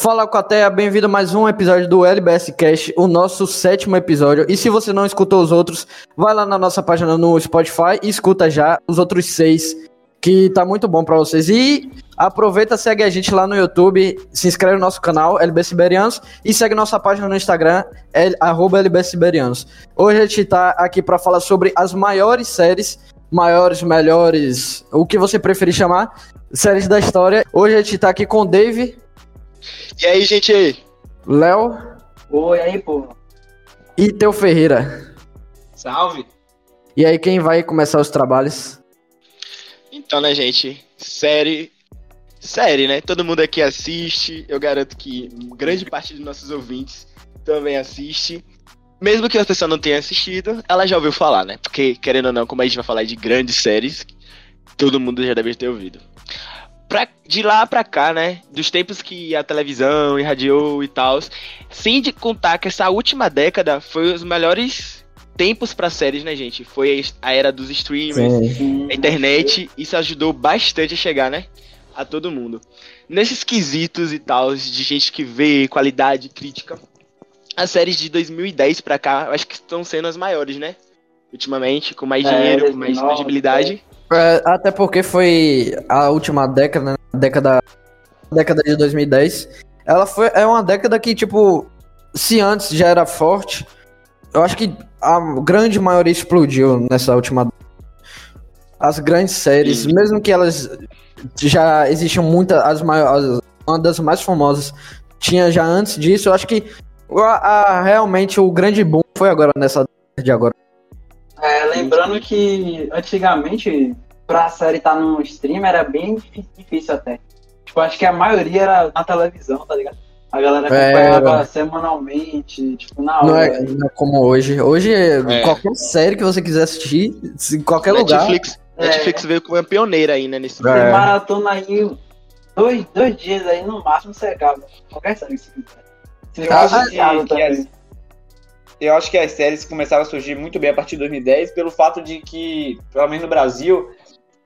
Fala com a Terra, bem-vindo a mais um episódio do LBS Cast, o nosso sétimo episódio. E se você não escutou os outros, vai lá na nossa página no Spotify e escuta já os outros seis, que tá muito bom para vocês. E aproveita, segue a gente lá no YouTube, se inscreve no nosso canal, LBS Siberianos, e segue nossa página no Instagram, L, LBS Siberianos. Hoje a gente tá aqui para falar sobre as maiores séries, maiores, melhores, o que você preferir chamar, séries da história. Hoje a gente tá aqui com o Dave. E aí, gente? Léo. Oi, aí, pô. E Teu Ferreira. Salve. E aí, quem vai começar os trabalhos? Então, né, gente? Série. Série, né? Todo mundo aqui assiste. Eu garanto que grande parte dos nossos ouvintes também assiste. Mesmo que a pessoa não tenha assistido, ela já ouviu falar, né? Porque, querendo ou não, como a gente vai falar de grandes séries, todo mundo já deve ter ouvido. Pra, de lá pra cá, né? Dos tempos que a televisão irradiou e tal, sem de contar que essa última década foi os melhores tempos para séries, né, gente? Foi a era dos streamers, Sim. a internet, isso ajudou bastante a chegar, né? A todo mundo. Nesses quesitos e tal, de gente que vê qualidade crítica, as séries de 2010 pra cá, eu acho que estão sendo as maiores, né? Ultimamente, com mais É, dinheiro, com mais 2009, visibilidade. É, até porque foi a última década, né? Década, década de 2010. Ela foi, é uma década que, tipo, se antes já era forte, eu acho que a grande maioria explodiu nessa última As grandes séries, Sim. mesmo que elas já existiam muitas, as maiores, uma das mais famosas tinha já antes disso, eu acho que a- a- realmente o grande boom foi agora nessa década de agora. É, lembrando que antigamente, pra série estar no stream, era bem difí- difícil até. Tipo, acho que a maioria era na televisão, tá ligado? A galera É, acompanhava semanalmente, tipo, na Não hora. é, não é como hoje. Hoje, É. qualquer série que você quiser assistir, em qualquer lugar. Netflix, É. Netflix veio como uma pioneira aí, né? Nesse Você É. maratona aí dois, dois dias aí no máximo você acaba. Qualquer série que você quiser. Você viciado que- que também. Eu acho que as séries começaram a surgir muito bem a partir de 2010, pelo fato de que, pelo menos no Brasil,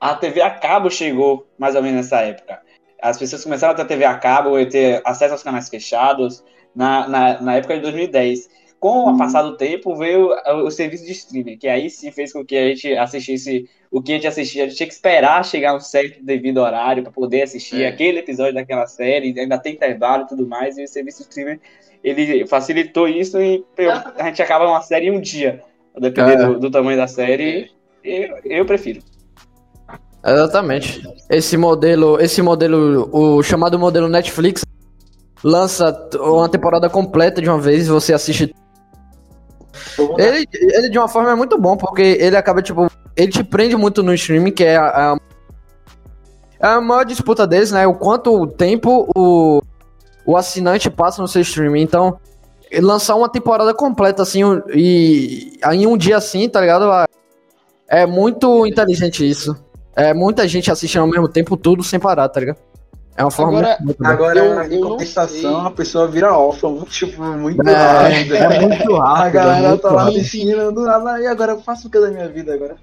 a TV a cabo chegou mais ou menos nessa época. As pessoas começaram a ter TV a cabo e ter acesso aos canais fechados na, na, na época de 2010. Com o passar do tempo, veio o, o serviço de streaming, que aí sim fez com que a gente assistisse o que a gente assistia. A gente tinha que esperar chegar um certo devido horário para poder assistir É. aquele episódio daquela série, ainda tem intervalo e tudo mais, e o serviço de streaming ele facilitou isso e eu- a gente acaba uma série em um dia. Dependendo É. do, do tamanho da série, eu, eu prefiro. Exatamente. Esse modelo, esse modelo, o chamado modelo Netflix, lança uma temporada completa de uma vez e você assiste. Ele, ele de uma forma é muito bom, porque ele acaba, tipo, ele te prende muito no streaming, que é a, a, é a maior disputa deles, né? O quanto tempo o, o assinante passa no seu streaming. Então, lançar uma temporada completa assim e em um dia assim, tá ligado? É muito inteligente isso. É muita gente assistindo ao mesmo tempo, tudo sem parar, tá ligado? É uma forma Agora- muito. Agora, Eu- em eu não compensação, a pessoa vira órfã, tipo, muito É, rápido. é muito A rápido. é galera muito tá lá rápido. assistindo, do nada, e agora eu faço o que da minha vida agora?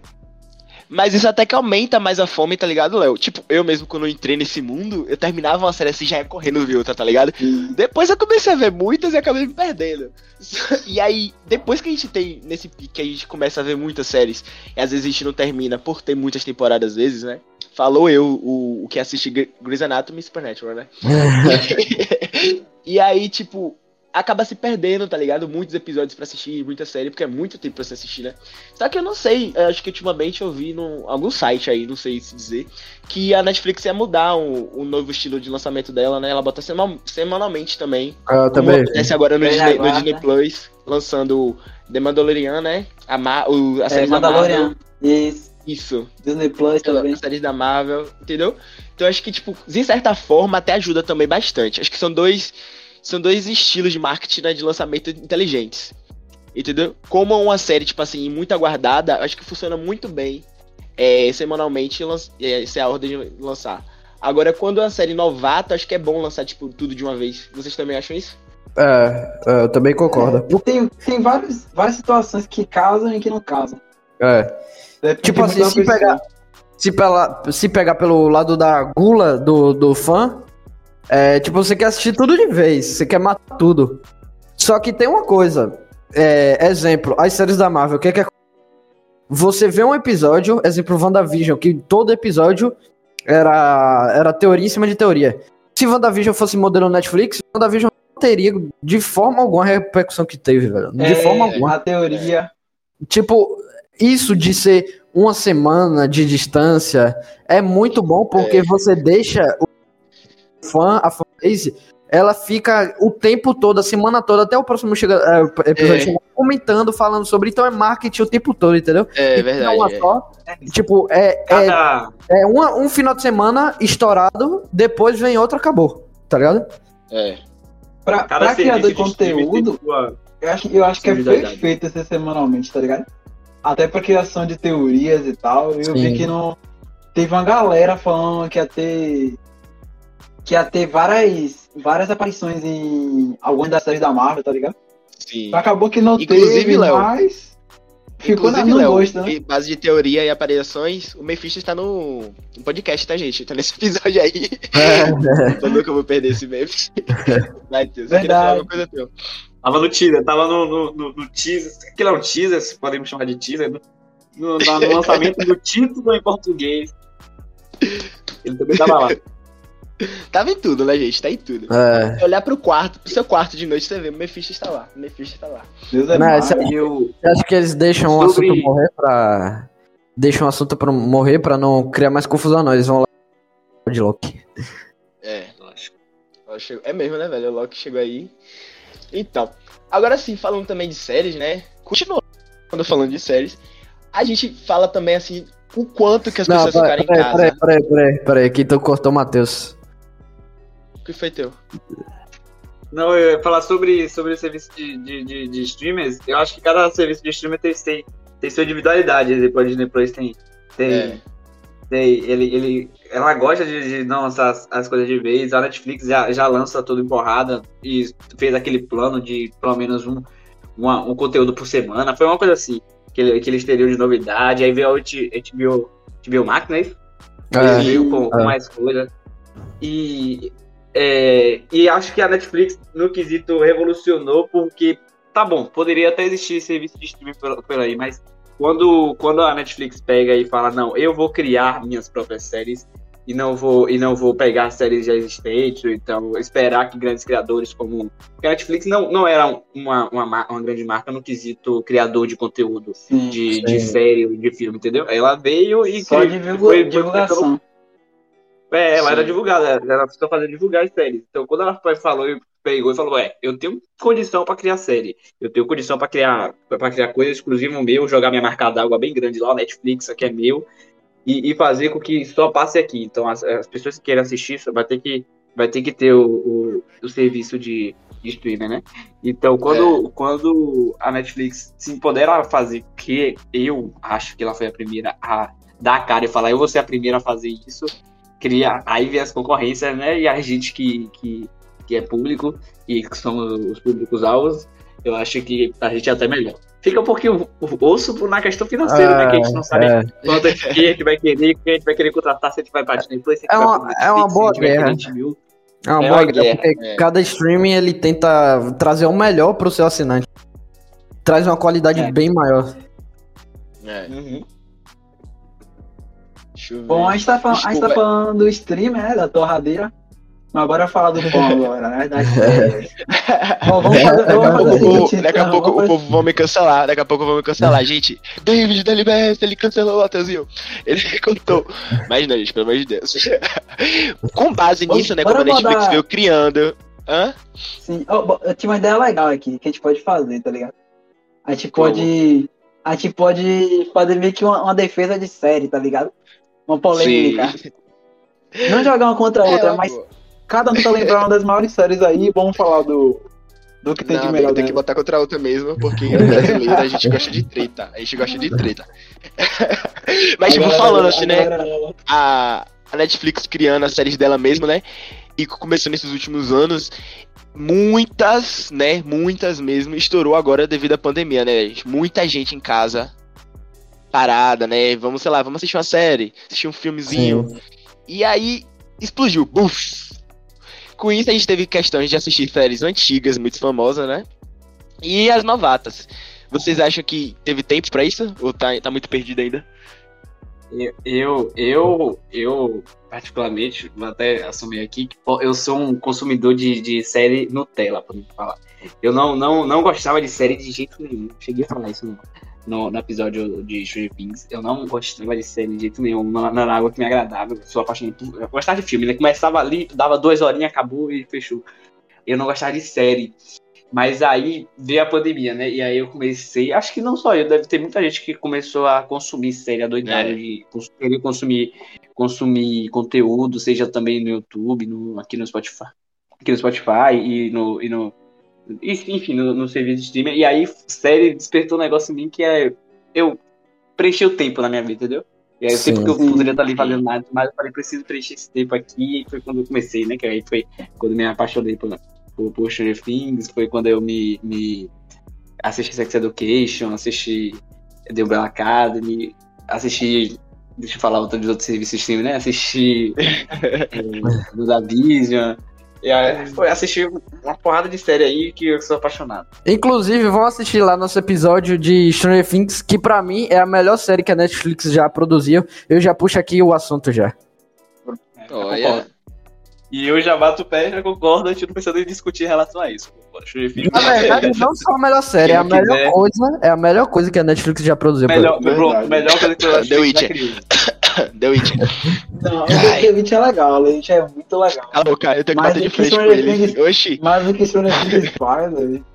Mas isso até que aumenta mais a fome, tá ligado, Léo? Tipo, eu mesmo quando eu entrei nesse mundo, eu terminava uma série assim já ia correndo ver outra, tá ligado? Depois eu comecei a ver muitas e acabei me perdendo. E aí, depois que a gente tem nesse pique, que a gente começa a ver muitas séries, e às vezes a gente não termina por ter muitas temporadas às vezes, né? Falou eu, o, o que assiste Gre- Grey's Anatomy e Supernatural, né? e aí, tipo, acaba se perdendo, tá ligado? Muitos episódios pra assistir, muita série, porque é muito tempo pra se assistir, né? Só que eu não sei, eu acho que ultimamente eu vi em algum site aí, não sei se dizer, que a Netflix ia mudar o, o novo estilo de lançamento dela, né? Ela bota seman- semanalmente também. Como também. acontece agora no Disney, no. Disney Plus, lançando The Mandalorian, né? A, Ma o, a É, série da Marvel. Mandalorian. Isso. Isso. Disney Plus também. As séries da Marvel, entendeu? Então acho que, tipo, de certa forma, até ajuda também bastante. Acho que são dois. São dois estilos de marketing né, de lançamento inteligentes. Entendeu? Como uma série, tipo assim, muito aguardada, acho que funciona muito bem é, semanalmente é, ser a ordem de lançar. Agora, quando é uma série novata, acho que é bom lançar, tipo, tudo de uma vez. Vocês também acham isso? É, é, eu também concordo. Tem, tem várias, várias situações que casam e que não casam. É. Depende Tipo muito assim, se pegar, se, pela, se pegar pelo lado da gula do, do fã, É, tipo, você quer assistir tudo de vez, você quer matar tudo. Só que tem uma coisa. É, exemplo, as séries da Marvel, o que é que é você vê um episódio, exemplo, WandaVision, que todo episódio era, era teoria em cima de teoria. Se WandaVision fosse modelo Netflix, WandaVision não teria de forma alguma a repercussão que teve, velho. De É, forma alguma. A teoria. Tipo, isso de ser uma semana de distância é muito bom porque você deixa o fã, a fanbase, ela fica o tempo todo, a semana toda, até o próximo chega, é, episódio É. chegar, comentando, falando sobre. Então é marketing o tempo todo, entendeu? É E verdade. Não é só. Tipo, é, é, Cada, é uma- um final de semana estourado, depois vem outro, acabou. Tá ligado? É. Pra, cada pra criador de conteúdo, sua- eu acho, eu acho que é perfeito ser semanalmente, tá ligado? Até pra criação de teorias e tal. Eu Sim. vi que não. Teve uma galera falando que ia ter. Que ia ter várias, várias aparições em algumas das séries da Marvel, tá ligado? Sim. Acabou que não Inclusive, teve, Léo, mas. Ficou na, Inclusive, Léo, gosto, né? em base de teoria e aparições, o Mephisto está no, no podcast, tá, gente? Tá nesse episódio aí. É. Eu nunca vou perder esse meme. Vai, Deus. Verdade. falar uma coisa teu. Tava no teaser, tava no, no, no, no teaser. Aquilo é um teaser, se podemos chamar de teaser. No, no, no- no lançamento do título em português. Ele também tava lá. Tava em tudo, né, gente? Tá em tudo. É. Se olhar pro quarto, pro seu quarto de noite, você vê, o Mephisto está lá. O Mephisto está lá. Deus é Não, E eu, acho que eles deixam o Sobre- assunto morrer pra. Deixam o assunto pra morrer pra não criar mais confusão, não. Eles vão lá de Loki. É. Chegou- É mesmo, né, velho? O Loki chegou aí. Então, agora sim, falando também de séries, né? Continuando falando de séries, a gente fala também, assim, o quanto que as Não, pessoas peraí, ficaram em peraí, casa. peraí, peraí, peraí, peraí, que tu cortou o Matheus. O que foi teu? não, eu ia falar sobre, sobre o serviço de, de, de, de streamers. Eu acho que cada serviço de streamer tem, tem, tem sua individualidade. Depois a Disney Plus tem. tem, É. tem ele, ele, ela gosta de, de não lançar as, as coisas de vez. A Netflix já, já lança tudo em porrada e fez aquele plano de pelo menos um, uma- um conteúdo por semana. Foi uma coisa assim que, ele, que eles teriam de novidade. Aí veio a HBO, HBO Max, né? É, Eles veio com, com é. mais coisa. E, é, e acho que a Netflix, no quesito, revolucionou, porque, tá bom, poderia até existir serviço de streaming por, por aí, mas quando, quando a Netflix pega e fala, não, eu vou criar minhas próprias séries e não vou, e não vou pegar séries já existentes, ou então esperar que grandes criadores como. Porque a Netflix não, não era uma, uma, uma grande marca no quesito criador de conteúdo, Sim. de, de Sim. série, de filme, entendeu? Ela veio e Só cri- divulga- foi- foi- divulgação. É, ela Sim. era divulgada, ela só fazer divulgar as séries. Então, quando ela falou e pegou e falou, é, eu tenho condição pra criar série, eu tenho condição pra criar para criar coisa exclusiva meu, jogar minha marca d'água bem grande lá, o Netflix, aqui é meu, e, e fazer com que só passe aqui. Então, as, as pessoas que querem assistir vai ter que vai ter que ter o, o, o serviço de, de streaming, né? Então, quando, quando a Netflix se empodera a fazer, que eu acho que ela foi a primeira a dar a cara e falar, eu vou ser a primeira a fazer isso, cria, aí vem as concorrências, né? E a gente que, que, que é público e que somos os públicos alvos, eu acho que a gente é até melhor. Fica um pouquinho osso na questão financeira, né? Que a gente não sabe é. quanto a gente, quem a gente vai querer, quem a gente vai querer contratar, se a gente vai pra Disney Plus, se a gente É vai uma- é uma boa guerra. É uma É boa guerra, guerra, porque é. cada streaming ele tenta trazer o melhor pro seu assinante. Traz uma qualidade É. bem maior. É. Uhum. Deixa eu ver. Bom, a gente tá, falando, a gente tá Desculpa. falando do stream, né? Da torradeira. Mas bora falar do pão agora, né? Bom, vamos fazer, Daqui vamos a fazer pouco, o o povo- seguinte, daqui a então, pouco o povo vão me cancelar. Daqui a pouco vão me cancelar. Gente, David da LBS, ele cancelou o Matheusinho. Ele contou. Mas não, gente, pelo amor de Deus. Com base nisso, né? Como a Netflix veio criando. Hã? Sim. Eu tinha uma ideia legal aqui que a gente pode fazer, tá ligado? A gente pode. A gente pode fazer meio que uma, uma defesa de série, tá ligado? Uma polêmica. Não jogar uma contra a outra, É, mas pô. cada um tá lembrando uma das maiores séries aí. Vamos falar do. Do que tem Não, de melhor tem que botar contra a outra mesmo, porque é brasileiro, a gente gosta de treta. A gente gosta de treta. Mas, tipo, falando assim, né? a, a Netflix criando as séries dela mesma, né? E começou nesses últimos anos. Muitas, né? Muitas mesmo, estourou agora devido à pandemia, né, gente? Muita gente em casa, parada, né? Vamos, sei lá, vamos assistir uma série, assistir um filmezinho. E aí, explodiu. Buf! Com isso, a gente teve questões de assistir séries antigas, muito famosas, né? E as novatas. Vocês acham que teve tempo pra isso? Ou tá, tá muito perdido ainda? Eu, eu, eu, eu, particularmente, vou até assumir aqui que eu sou um consumidor de, de série Nutella, por falar. Eu não, não, não gostava de série de jeito nenhum. Cheguei a falar isso no, no, no episódio de Stranger Things. Eu não gostava de série de jeito nenhum. Não, não era algo que me agradava. Eu sou apaixonado por. Eu gostava de filme, né? Começava ali, dava duas horinhas, acabou e fechou. Eu não gostava de série. Mas aí veio a pandemia, né? E aí eu comecei. Acho que não só eu, deve ter muita gente que começou a consumir série, adoidado É. de cons- querer consumir, consumir conteúdo, seja também no YouTube, no, aqui no Spotify. Aqui no Spotify e no. E no enfim, no, no serviço de streaming. E aí, série despertou um negócio em mim que é. Eu preenchi o tempo na minha vida, entendeu? E aí, o tempo que eu poderia estar ali fazendo nada, mas eu falei, preciso preencher esse tempo aqui. E foi quando eu comecei, né? Que aí foi quando me apaixonei por, por, por Stranger Things, foi quando eu me, me assisti Sex Education, assisti The Umbrella Academy, assisti, deixa eu falar outro dos outros serviços de streaming, né? Assisti é, do da Vision, e aí, foi assistir uma porrada de série aí que eu sou apaixonado. Inclusive, vão assistir lá nosso episódio de Stranger Things, que pra mim é a melhor série que a Netflix já produziu. Eu já puxo aqui o assunto já. É, Olha. E eu já bato o pé, já concordo, a gente não precisa nem discutir em relação a isso. Na verdade, não só a melhor série, é a melhor quiser. coisa, é a melhor coisa que a Netflix já produziu. melhor, pronto, melhor coisa que eu acho The Witcher. The Witch. Não. The Witch é legal, o The Witch é muito legal. Alô, cara, eu tenho que Mas bater de frente com Stranger ele. Things- Oxi. Mas o que Stranger Things faz, velho.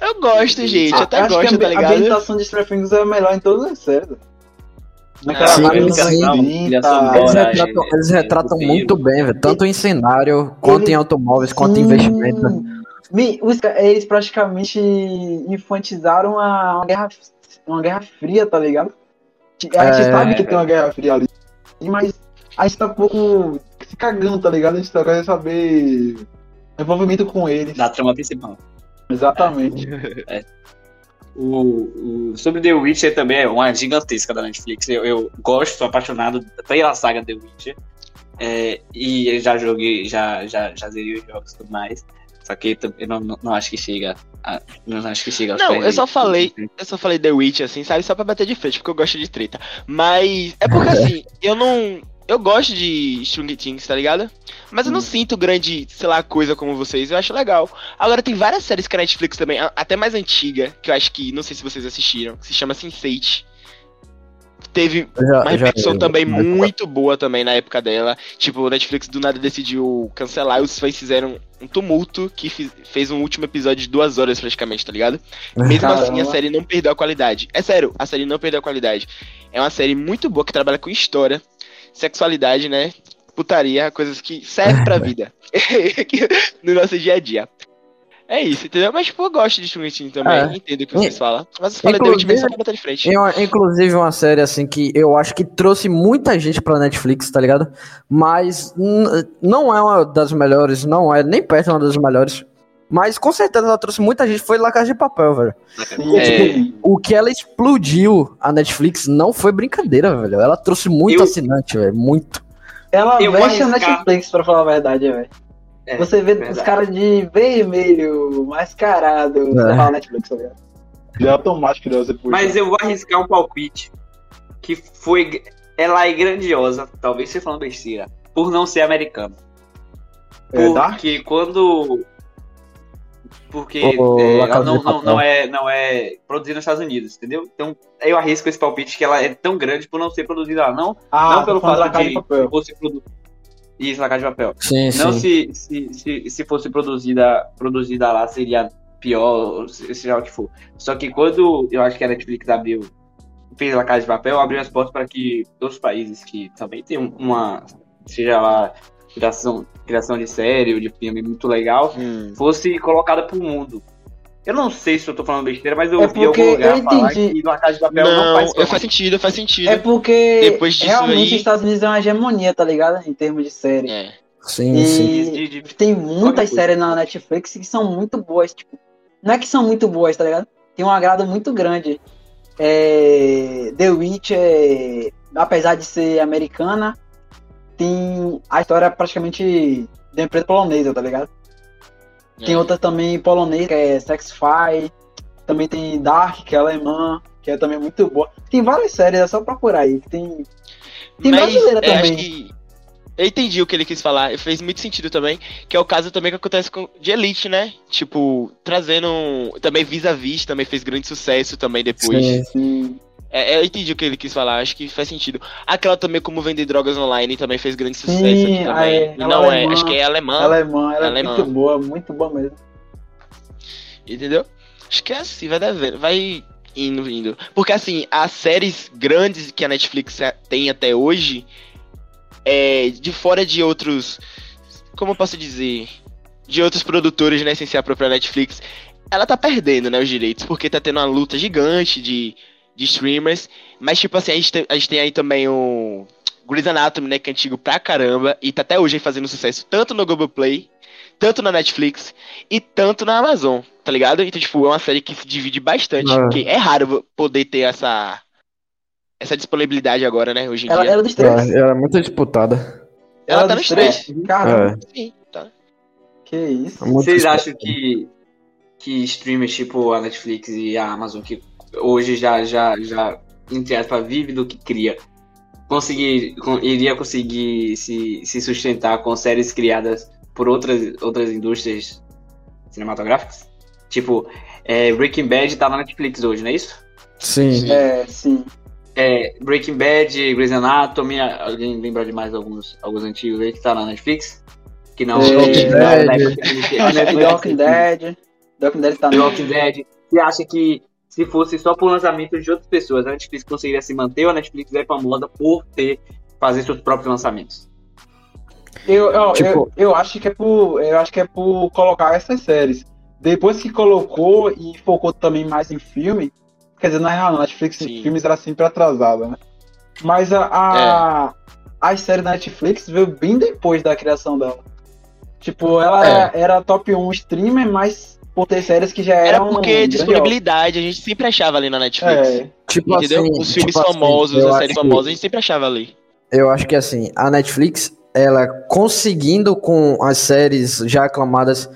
Eu gosto, gente. Eu até Acho gosto, que tá a, a ligado? ambientação de Stranger Things é a melhor em todas as séries. Naquela Sim, sim. anos Trilha 30, sonora. Eles retratam, é- eles é retratam muito bem, velho. Tanto em cenário, quanto Ele- em automóveis, quanto em investimento. Eles praticamente infantizaram a, uma, guerra, uma guerra fria, tá ligado? A gente É. sabe que tem uma guerra fria ali, mas a gente tá um pouco se cagando, tá ligado? A gente só quer saber envolvimento com eles. Da trama principal. Exatamente. O, o- sobre The Witcher também é uma gigantesca da Netflix. Eu, eu gosto, sou apaixonado pela saga The Witcher. É, e já joguei, já, já, já zerei os jogos e tudo mais. Só que eu não, não, não acho que chega. A, não acho que chega Não, eu só falei- Eu só falei The Witch, assim, sabe? Só pra bater de frente, porque eu gosto de treta. Mas é porque, assim, eu não... Eu gosto de Stranger Things, tá ligado? Mas eu não sinto grande, sei lá, coisa como vocês. Eu acho legal. Agora, tem várias séries que a Netflix também, a- até mais antiga, que eu acho que, não sei se vocês assistiram, que se chama Sense8. Teve já- uma repetição também mas- muito boa também na época dela. Tipo, o Netflix do nada decidiu cancelar e os fãs fizeram um tumulto que fiz- fez um último episódio de duas horas praticamente, tá ligado? Mesmo Caramba. assim, a série não perdeu a qualidade. É sério, a série não perdeu a qualidade. É uma série muito boa que trabalha com história, sexualidade, né? Putaria, coisas que servem pra vida. no nosso dia a dia. É isso, entendeu? Mas, tipo, eu gosto de Stranger Things também. É. Entendo o que vocês falam. Mas The Witch mesmo só pra bater de frente. Inclusive uma série assim que eu acho que trouxe muita gente pra Netflix, tá ligado? Mas não é uma das melhores, não é nem perto uma das melhores. Mas com certeza ela trouxe muita gente, foi La Casa de Papel, velho. É. O que ela explodiu a Netflix não foi brincadeira, velho. Ela trouxe muito Eu- assinante, velho, muito. Ela Eu veste a. Netflix, pra falar a verdade, velho. É, Você vê os verdade. caras de vermelho, mascarado, É. fala Netflix, tá ligado? Já é automático você puxa. Mas eu vou arriscar um palpite que foi. Ela é grandiosa, talvez você falando besteira, por não ser americana. É? Porque quando. Porque Ô, é, não, não, não é, não é produzida nos Estados Unidos, entendeu? Então eu arrisco esse palpite que ela é tão grande por não ser produzida lá. Não, Ah, não pelo tô falando fato de de papel. fosse produ... Isso, La Casa de Papel. Sim, Não sim. se, se, se, se fosse produzida, produzida lá seria pior, se- seja o que for. Só que quando eu acho que a Netflix abriu, fez a Casa de Papel, abriu as portas para que outros países que também tem um- uma, seja lá, criação, criação de série ou de filme muito legal, Hum. fosse colocada pro mundo. Eu não sei se eu tô falando besteira, mas eu É ouvi em algum porque lugar eu falar entendi. que La Casa de Papel não, Não, faz eu faz sentido, faz sentido. É porque Depois disso realmente aí- os Estados Unidos é uma hegemonia, tá ligado? Em termos de série. É. Sim, sim. E de- de- tem muitas séries na Netflix que são muito boas. Tipo, não é que são muito boas, tá ligado? Tem um agrado muito grande. É, The Witch, é, apesar de ser americana, tem a história praticamente de uma empresa polonesa, tá ligado? Tem outra também polonesa, que é Sexify. Também tem Dark, que é alemã, que é também muito boa. Tem várias séries, é só procurar aí. Tem, tem Mas brasileira é, também. que. Eu entendi o que ele quis falar, fez muito sentido também, que é o caso também que acontece com de Elite, né? Tipo, trazendo. Também Vis-a-Vis também fez grande sucesso também depois. Sim. Sim. É, eu entendi o que ele quis falar, acho que faz sentido. Aquela também como vender drogas online também fez grande sucesso Sim, aqui também. é, não é, alemã. acho que é alemã, Alemã, ela é Alemã. muito boa, muito boa mesmo. entendeu? Acho que é assim, vai devendo, vai indo, indo. Porque assim, as séries grandes que a Netflix tem até hoje, é, de fora de outros, como eu posso dizer, de outros produtores, né, sem ser a própria Netflix, ela tá perdendo, né, os direitos, porque tá tendo uma luta gigante de, de streamers, mas tipo assim, a gente, tem, a gente tem aí também o Grey's Anatomy, né, que é antigo pra caramba, e tá até hoje aí fazendo sucesso tanto no Globoplay, tanto na Netflix e tanto na Amazon, tá ligado? Então, tipo, é uma série que se divide bastante, É. porque é raro poder ter essa essa disponibilidade agora, né, hoje em Ela, dia. ela é dos três. É, Era muito disputada. Ela Ela tá é nos dos três. Caramba, É. Sim, tá. que isso. Muito Vocês disputada. acham que, que streamers tipo a Netflix e a Amazon, que hoje já, já, já entre aspas, vive do que cria, conseguir, com- iria conseguir se, se sustentar com séries criadas por outras, outras indústrias cinematográficas? Tipo, é, Breaking Bad tá na Netflix hoje, não é isso? Sim. É, sim. É, Breaking Bad, Grey's Anatomy, alguém lembra de mais alguns, alguns antigos aí que tá na Netflix? Que não... É, Walking na- na Dead. The Walking Dead. The Walking Dead tá no. Walking Dead. Você acha que se fosse só por lançamento de outras pessoas, a Netflix conseguiria se manter ou a Netflix é famosa por ter fazer seus próprios lançamentos? Eu, eu, Tipo- eu, eu acho que é por. Eu acho que é por colocar essas séries. Depois que colocou e focou também mais em filme. Quer dizer, na real, a Netflix Sim. em filmes era sempre atrasada, né? Mas a, a, as séries da Netflix veio bem depois da criação dela. Tipo, ela É. era, era top 1 streamer, mas por ter séries que já Era eram. porque grandiosas. disponibilidade a gente sempre achava ali na Netflix. É, Tipo Entendeu? assim, Os filmes tipo assim, famosos, eu as acho séries que- famosas, a gente sempre achava ali. Eu acho que assim, a Netflix, ela conseguindo com as séries já aclamadas,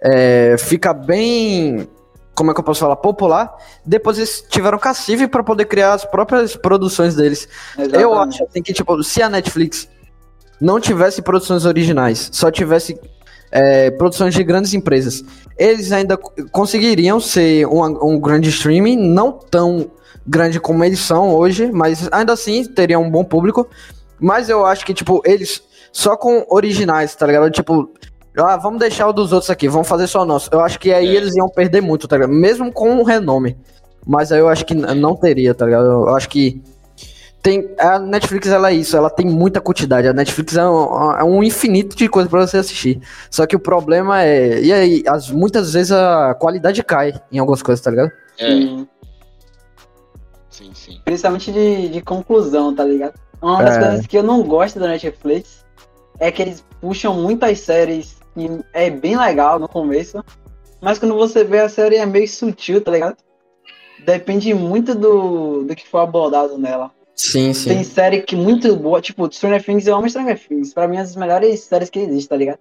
é, fica bem. Como é que eu posso falar? Popular. Depois eles tiveram cacife para poder criar as próprias produções deles. Eu exatamente. acho assim que, tipo, se a Netflix não tivesse produções originais, só tivesse é, produções de grandes empresas, eles ainda co- conseguiriam ser um, um grande streaming, não tão grande como eles são hoje, mas ainda assim teriam um bom público. Mas eu acho que, tipo, eles só com originais, tá ligado? Tipo, ah, vamos deixar o dos outros aqui, vamos fazer só o nosso. Eu acho que aí É. eles iam perder muito, tá ligado? Mesmo com o renome. Mas aí eu acho que não teria, tá ligado? Eu acho que tem a Netflix ela é isso, ela tem muita quantidade. A Netflix é um, é um infinito de coisa pra você assistir. Só que o problema é, e aí, as, muitas vezes a qualidade cai em algumas coisas, tá ligado? É, Sim. sim, sim. Principalmente de, de conclusão, tá ligado? Uma das É. coisas que eu não gosto da Netflix é que eles puxam muitas séries e é bem legal no começo, mas quando você vê a série é meio sutil, tá ligado? Depende muito do, do que for abordado nela. Sim, Tem série que muito boa, tipo, Stranger Things, eu amo Stranger Things. Pra mim, é uma das melhores séries que existe, tá ligado?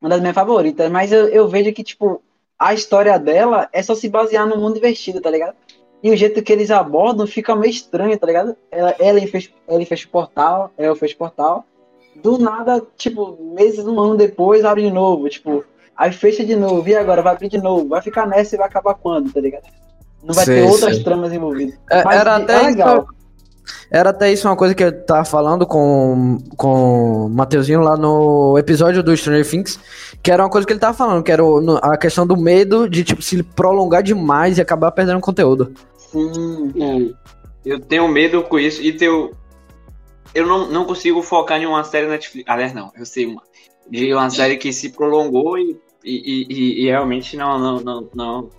Uma das minhas favoritas. Mas eu, eu vejo que, tipo, a história dela é só se basear no mundo invertido, tá ligado? E o jeito que eles abordam fica meio estranho, tá ligado? Ela, ela fez, ela fez o portal, ela fez o portal. Do nada, tipo, meses, um ano depois, abre de novo. Tipo, aí fecha de novo. E agora? Vai abrir de novo. Vai ficar nessa e vai acabar quando, tá ligado? Não vai Sei, ter outras tramas envolvidas. É, Mas era é até legal. isso, era até isso uma coisa que eu tava falando com, com o Mateuzinho lá no episódio do Stranger Things, que era uma coisa que ele tava falando, que era o- a questão do medo de tipo se prolongar demais e acabar perdendo conteúdo. Sim. O- Eu tenho medo com isso e tenho. Eu não, não consigo focar em uma série Netflix. Aliás, não, eu sei uma. De uma série que se prolongou e, e, e- e realmente não, não, não, não.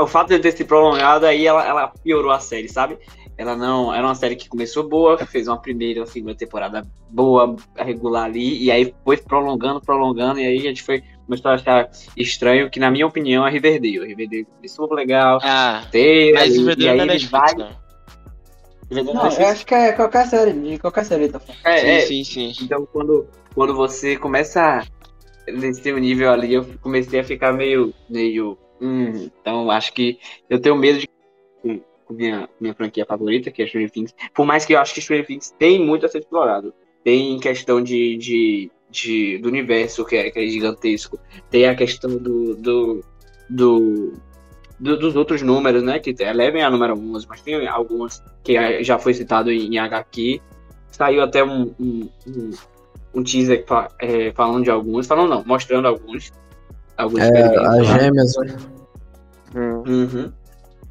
O fato de ter se prolongado aí, ela, ela piorou a série, sabe? Ela não. Era uma série que começou boa, fez uma primeira, uma segunda temporada boa, regular ali, e aí foi prolongando, prolongando, e aí a gente foi. Começou a achar estranho, que na minha opinião é Riverdale. Riverdale começou legal, Ah, tem, mas e, o e aí não é Netflix, vai. não. Riverdale Não, é eu acho que é qualquer série, de qualquer série, tá falando. É, é, Sim, sim, sim. Então, quando, quando você começa. nesse seu nível ali, eu comecei a ficar meio. meio. Hum, então acho que eu tenho medo de. Minha, minha franquia favorita, que é Stranger Things. Por mais que eu acho que Stranger Things tem muito a ser explorado. Tem questão de, de, de do universo, que é, que é gigantesco. Tem a questão do. do, do do, dos outros números, né? Que levem a número 11, mas tem alguns que já foi citado em, em HQ. Saiu até um, um, um, um teaser é, falando de alguns, falando não, mostrando alguns. alguns é, as gêmeas. Né? Uhum.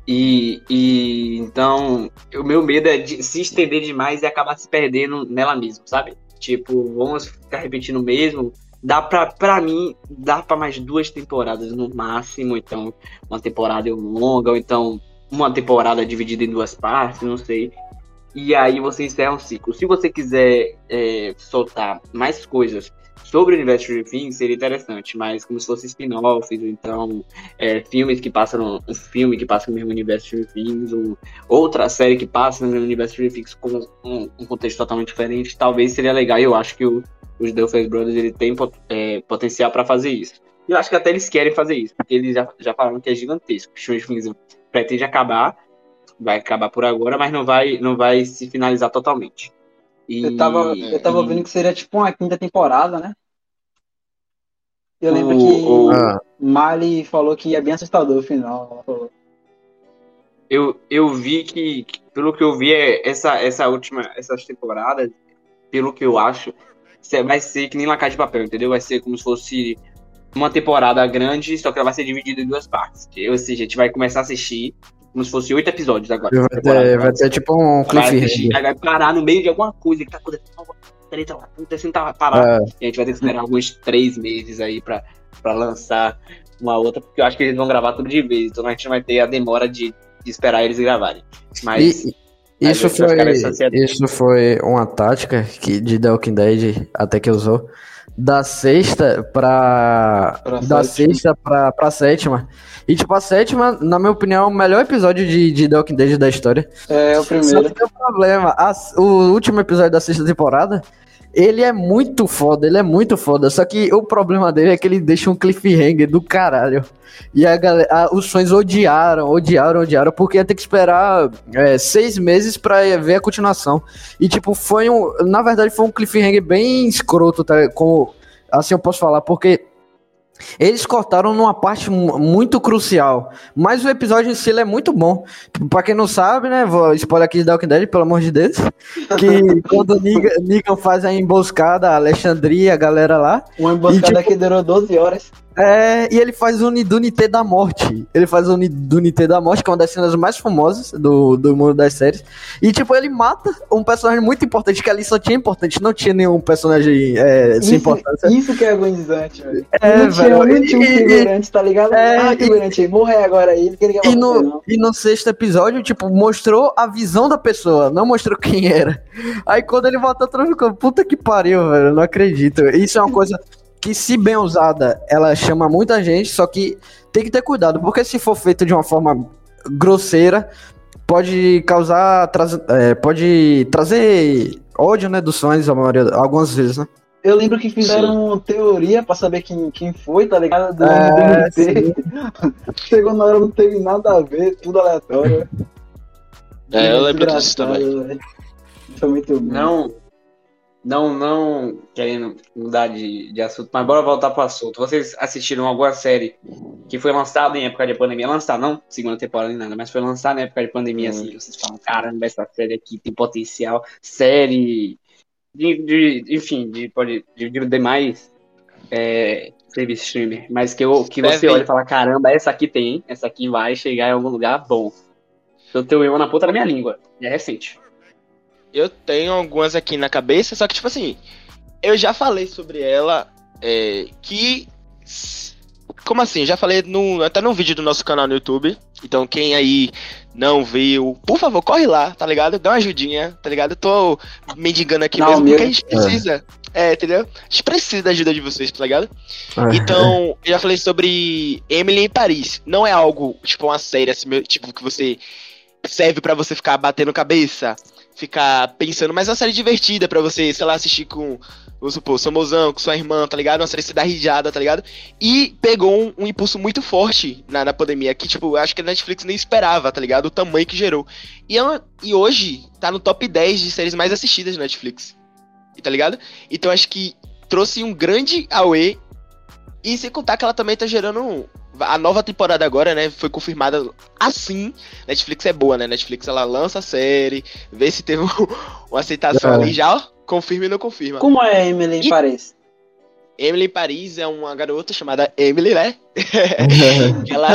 E, e então, o meu medo é de se estender demais e acabar se perdendo nela mesma, sabe? Tipo, vamos ficar repetindo o mesmo, dá pra, pra mim, dá pra mais duas temporadas no máximo, então uma temporada longa, ou então uma temporada dividida em duas partes, não sei. E aí você encerra um ciclo. Se você quiser é, soltar mais coisas sobre o universo de Things, seria interessante, mas como se fosse spin-offs, então é, filmes que passam, um filme que passa no mesmo universo de Things, ou outra série que passa no mesmo universo de Things com um, um contexto totalmente diferente, talvez seria legal. E eu acho que o os Duffer Brothers ele tem é, potencial para fazer isso. E eu acho que até eles querem fazer isso, porque eles já, já falaram que é gigantesco. O Stranger Things pretende acabar, vai acabar por agora, mas não vai, não vai se finalizar totalmente. E, eu tava, eu tava vendo que seria tipo uma quinta temporada, né? Eu lembro que o... Ah. Miley falou que ia bem assustador o final. Eu, eu vi que, pelo que eu vi, é essa, essa última, essas temporadas, pelo que eu acho, vai ser que nem La de Papel, entendeu? Vai ser como se fosse uma temporada grande, só que ela vai ser dividida em duas partes. Ou seja, a gente vai começar a assistir como se fosse oito episódios agora. Vai ter, vai ter tipo um cliffhanger. Vai parar no meio de alguma coisa que tá acontecendo, treta lá, acontecendo, tá parar. É. E a gente vai ter que esperar alguns três meses aí pra, pra lançar uma outra, porque eu acho que eles vão gravar tudo de vez, então a gente não vai ter a demora de, de esperar eles gravarem. Mas... E... Isso foi, isso foi uma tática que de The Walking Dead até que usou da sexta pra, pra da sétima. sexta pra, pra sétima. E tipo, a sétima, na minha opinião, é o melhor episódio de, de The Walking Dead da história. É, o primeiro. Só que tem um problema. A, o último episódio da sexta temporada, ele é muito foda, ele é muito foda. Só que o problema dele é que ele deixa um cliffhanger do caralho. E a galera, a, os fãs odiaram, odiaram, odiaram, porque ia ter que esperar é, seis meses pra ver a continuação. E, tipo, foi um. Na verdade, foi um cliffhanger bem escroto, tá? Como, assim eu posso falar, porque eles cortaram numa parte muito crucial, mas o episódio em si é muito bom. Pra quem não sabe, né? Vou spoiler aqui de Walking Dead, pelo amor de Deus. Que quando Negan faz a emboscada, a Alexandria, a galera lá. Uma emboscada e, tipo, que durou 12 horas. É, e ele faz o Unidunité da Morte. Ele faz o Unidunité da Morte, que é uma das cenas mais famosas do, do mundo das séries. E, tipo, ele mata um personagem muito importante, que ali só tinha importante, não tinha nenhum personagem é, sem importância. Isso que é agonizante, velho. É, não, tinha, não tinha um figurante, tá ligado? É, ah, figurante, e, morrer agora aí, ele queria e no, e no sexto episódio, tipo, mostrou a visão da pessoa, não mostrou quem era. Aí quando ele volta, todo mundo ficou, puta que pariu, velho, não acredito. Isso é uma coisa que se bem usada, ela chama muita gente, só que tem que ter cuidado, porque se for feito de uma forma grosseira, pode causar, é, pode trazer ódio, né, dos fãs, a maioria, algumas vezes, né? Eu lembro que fizeram sim. teoria pra saber quem, quem foi, tá ligado? Do é, Chegou na hora, não teve nada a ver, tudo aleatório. É, eu lembro disso também. Foi muito bom. Não, não, não querendo mudar de, de assunto, mas bora voltar pro assunto. Vocês assistiram alguma série que foi lançada em época de pandemia? Lançar não, segunda temporada nem nada, mas foi lançada em época de pandemia, hum. assim, vocês falam, caramba, essa série aqui tem potencial. Série, de, de enfim, de, de, de, de demais é, serviço streamer, mas que, eu, que você olha e fala, caramba, essa aqui tem, essa aqui vai chegar em algum lugar bom. Eu tenho eu na ponta da minha língua, é recente. Eu tenho algumas aqui na cabeça, só que, tipo assim, eu já falei sobre ela, é, que. Como assim? Já falei no, até no vídeo do nosso canal no YouTube. Então, quem aí não viu, por favor, corre lá, tá ligado? Dá uma ajudinha, tá ligado? Eu tô mendigando aqui não, mesmo, meu... porque a gente precisa. É. é. entendeu? A gente precisa da ajuda de vocês, tá ligado? É. Então, eu já falei sobre Emily em Paris. Não é algo, tipo, uma série assim, tipo, que você serve para você ficar batendo cabeça ficar pensando, mas é uma série divertida pra você, sei lá, assistir com, vamos supor, seu mozão, com sua irmã, tá ligado? Uma série que você dá risada, tá ligado? E pegou um, um impulso muito forte na, na pandemia, que, tipo, acho que a Netflix nem esperava, tá ligado? O tamanho que gerou. E, é uma- e hoje tá no top 10 de séries mais assistidas da Netflix. Tá ligado? Então acho que trouxe um grande AOE. E sem contar que ela também tá gerando. um- A nova temporada agora, né? Foi confirmada assim. Netflix é boa, né? Netflix ela lança a série, vê se teve um- uma aceitação É. ali já, ó, confirma e não confirma. Como é Emily em E- Paris? Emily em Paris é uma garota chamada Emily, né? Ela.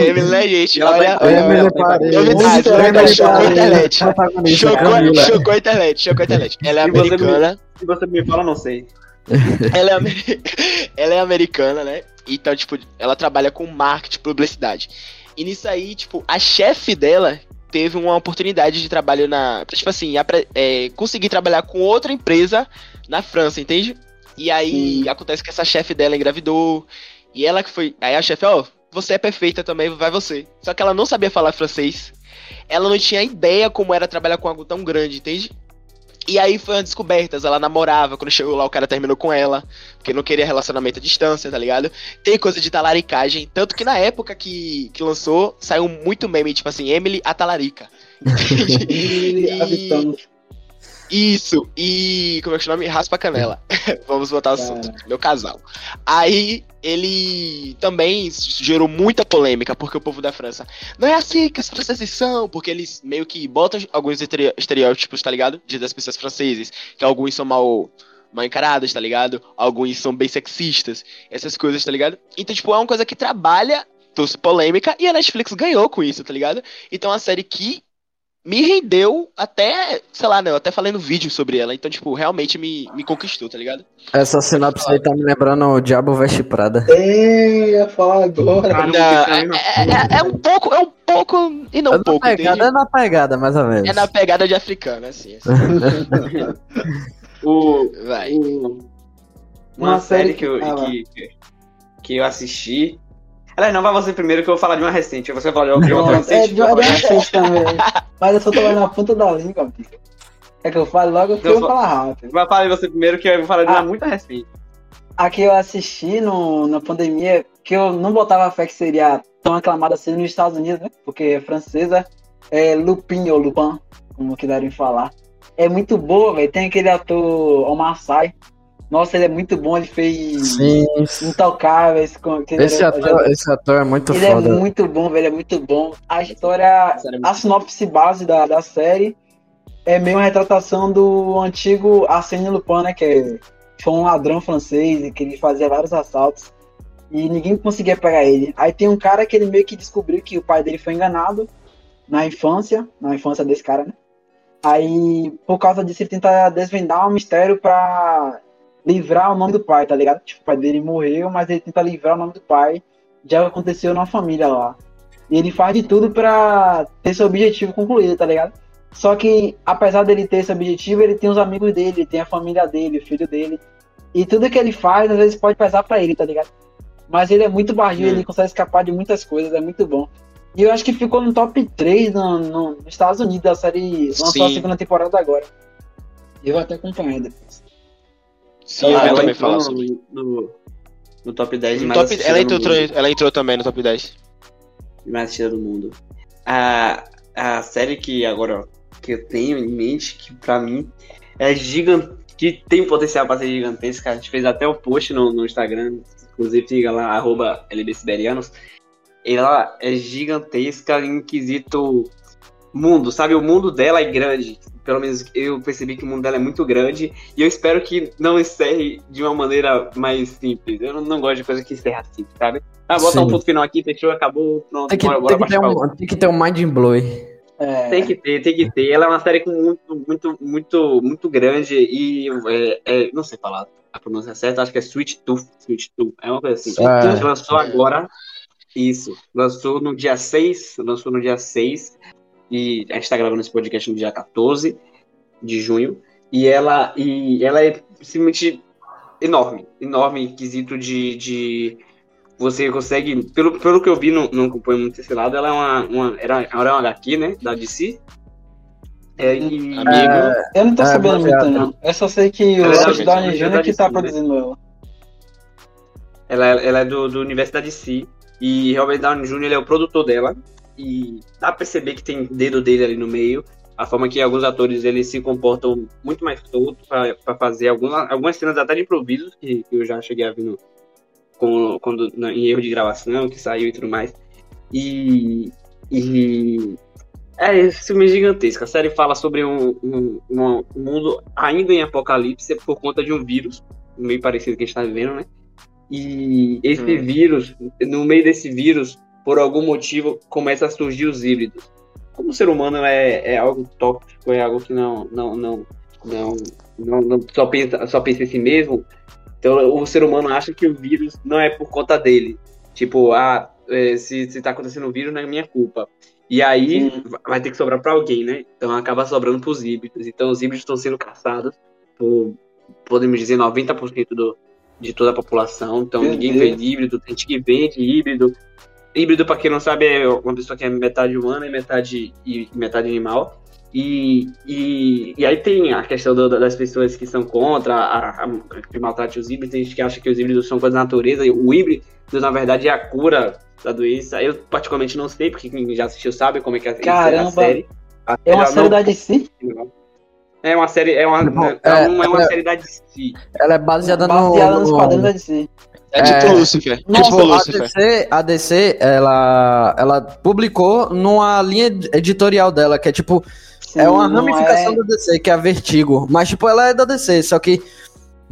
Emily, né, gente? Ela Olha, tá- olha, Emily olha. Paris. Novidade, Emily novidade, chocou a internet. Chocou, chocou a internet, chocou a internet. Ela é Se você me- americana. Se você me fala, não sei. ela, é, amer- ela é americana, né? Então, tipo, ela trabalha com marketing, publicidade. E nisso aí, tipo, a chefe dela teve uma oportunidade de trabalho na. Tipo assim, é, conseguir trabalhar com outra empresa na França, entende? E aí acontece que essa chefe dela engravidou. E ela que foi. Aí a chefe, ó, você é perfeita também, vai você. Só que ela não sabia falar francês. Ela não tinha ideia como era trabalhar com algo tão grande, entende? E aí foi uma descoberta, ela namorava, quando chegou lá o cara terminou com ela, porque não queria relacionamento à distância, tá ligado? Tem coisa de talaricagem, tanto que na época que, que lançou, saiu muito meme, tipo assim, Emily a talarica. Emily E-. Isso, e como é que é o nome? Raspa a canela. Vamos voltar ao assunto. Cara. Meu casal. Aí ele também gerou muita polêmica, porque o povo da França não é assim que as franceses são, porque eles meio que botam alguns estere- estereótipos, tá ligado? De das pessoas francesas, que alguns são mal, mal encarados, tá ligado? Alguns são bem sexistas, essas coisas, tá ligado? Então, tipo, é uma coisa que trabalha, trouxe polêmica, e a Netflix ganhou com isso, tá ligado? Então, é uma série que me rendeu até, sei lá, né? Eu até falei no vídeo sobre ela. Então, tipo, realmente me, me conquistou, tá ligado? Essa sinopse aí tá me lembrando o Diabo Veste Prada. Ei, ia falar agora. Ah, não, Não, é, é- é um pouco, é um pouco e não É um na pouco, pegada, entende? é na pegada, mais ou menos. É na pegada de africana, assim. assim. O, Vai. o- uma, Uma série, série que, eu, ah, que, que, que eu assisti. Aliás, não vai você primeiro que eu vou falar de uma recente. Você vai falar de outra Nossa, é recente. de uma recente também. Mas eu só tô na ponta da língua. É que eu falo logo que eu Eu vou falar rápido. Vai falar de você primeiro que eu vou falar de uma Ah. muito recente. A que eu assisti no, na pandemia, que eu não botava fé que seria tão aclamada assim nos Estados Unidos, né? Porque é francesa, é Lupin ou Lupin, como quiserem falar. É muito boa, velho. Tem aquele ator Omar Sy. Nossa, ele é muito bom, ele fez Sim. Intocáveis. Com, ele Esse ator, esse ator é muito Ele foda. é muito bom, velho, é muito bom. A história, é a sinopse base da, da série é meio uma retratação do antigo Arsène Lupin, né? Que é- foi um ladrão francês e que ele fazia vários assaltos e ninguém conseguia pegar ele. Aí tem um cara que ele meio que descobriu que o pai dele foi enganado na infância, na infância desse cara, né? Aí, por causa disso, ele tenta desvendar um mistério pra livrar o nome do pai, tá ligado? Tipo, o pai dele morreu, mas ele tenta livrar o nome do pai já aconteceu na família lá. E ele faz de tudo pra ter seu objetivo concluído, tá ligado? Só que, apesar dele ter esse objetivo, ele tem os amigos dele, ele tem a família dele, o filho dele. E tudo que ele faz, às vezes, pode pesar pra ele, tá ligado? Mas ele é muito barril, Hum. ele consegue escapar de muitas coisas, é muito bom. E eu acho que ficou no top 3 no, no- nos Estados Unidos, a série lançou a Sim. segunda temporada agora. Eu vou até acompanhar depois. Sim, eu Ah, ela também entrou falar sobre. no, no top 10 de No mais top, ela, entrou, mundo. ela entrou também no top 10. de mais assistida do mundo. A, a série que agora que eu tenho em mente, que pra mim é gigante, que tem potencial pra ser gigantesca. A gente fez até o post no, no Instagram, inclusive siga lá, arroba LBSiberianos. Ela é gigantesca em quesito mundo, sabe? O mundo dela é grande. Pelo menos eu percebi que o mundo dela é muito grande. E eu espero que não encerre de uma maneira mais simples. Eu não, não gosto de coisa que encerra assim, sabe? Ah, bota Sim. um ponto final aqui, fechou, acabou, pronto, Tem que, bora, tem, bora que pra outra. um, tem que ter um mind blow. É, Tem que ter, tem que ter. Ela é uma série com muito, muito, muito, muito grande e é, é- não sei falar a pronúncia certa, acho que é Sweet Tooth, Sweet Tooth, é uma coisa assim. É. Lançou agora, isso, lançou no dia 6, lançou no dia 6 e a gente tá gravando esse podcast no dia 14 de junho e ela, e ela é simplesmente enorme, enorme quesito de, de você consegue, pelo, pelo que eu vi, não, não acompanho muito esse lado, ela é uma, uma era, era uma HQ, né, da DC, É, e, Amigo. Eu não tô É, sabendo muito, não. Eu só sei que o é Robert da- Downey é Jr. que tá né? produzindo ela. ela, ela é do, do universo da DC. E Robert Downey Jr. ele é o produtor dela. E dá pra perceber que tem dedo dele ali no meio. A forma que alguns atores eles se comportam muito mais soltos pra, pra fazer algumas, algumas cenas até de improviso, que, que eu já cheguei a ver no, com, quando, na- em erro de gravação, que saiu e tudo mais. E. e é esse filme gigantesco. A série fala sobre um, um, um mundo ainda em apocalipse por conta de um vírus, meio parecido que a gente tá vivendo, né? E esse Hum. vírus, no meio desse vírus, por algum motivo, começa a surgir os híbridos. Como o ser humano é, é algo tóxico, é algo que não, não, não, não, não, não só, pensa, só pensa em si mesmo, então o ser humano acha que o vírus não é por conta dele. Tipo, ah, é, se, se tá acontecendo um vírus, não é minha culpa. E aí Sim. vai ter que sobrar pra alguém, né? Então acaba sobrando pros híbridos. Então os híbridos estão sendo caçados por, podemos dizer, 90% do, de toda a população. Então Meu ninguém Deus. vende híbrido, tem gente que vende híbrido. Híbrido, pra quem não sabe, é uma pessoa que é metade humana e metade, e metade animal. E, e, e aí tem a questão do- das pessoas que são contra a, a, que maltrate os híbridos, tem gente que acha que os híbridos são coisa da natureza, e o híbrido, na verdade, é a cura da doença. Eu, particularmente, não sei, porque quem já assistiu sabe como é que é a- Caramba. a série. A É uma ela série não- da DC? É uma série, é uma, Bom, é, é, não é uma é- série da DC. Ela é baseada, Baseada nos no... quadrinhos da DC. É tipo É. Lucifer. É Nossa, tipo a Lucifer. DC, a DC ela, ela publicou numa linha editorial dela, que é tipo, Sim, é uma não ramificação é- da DC, que é a Vertigo. Mas, tipo, ela é da DC, só que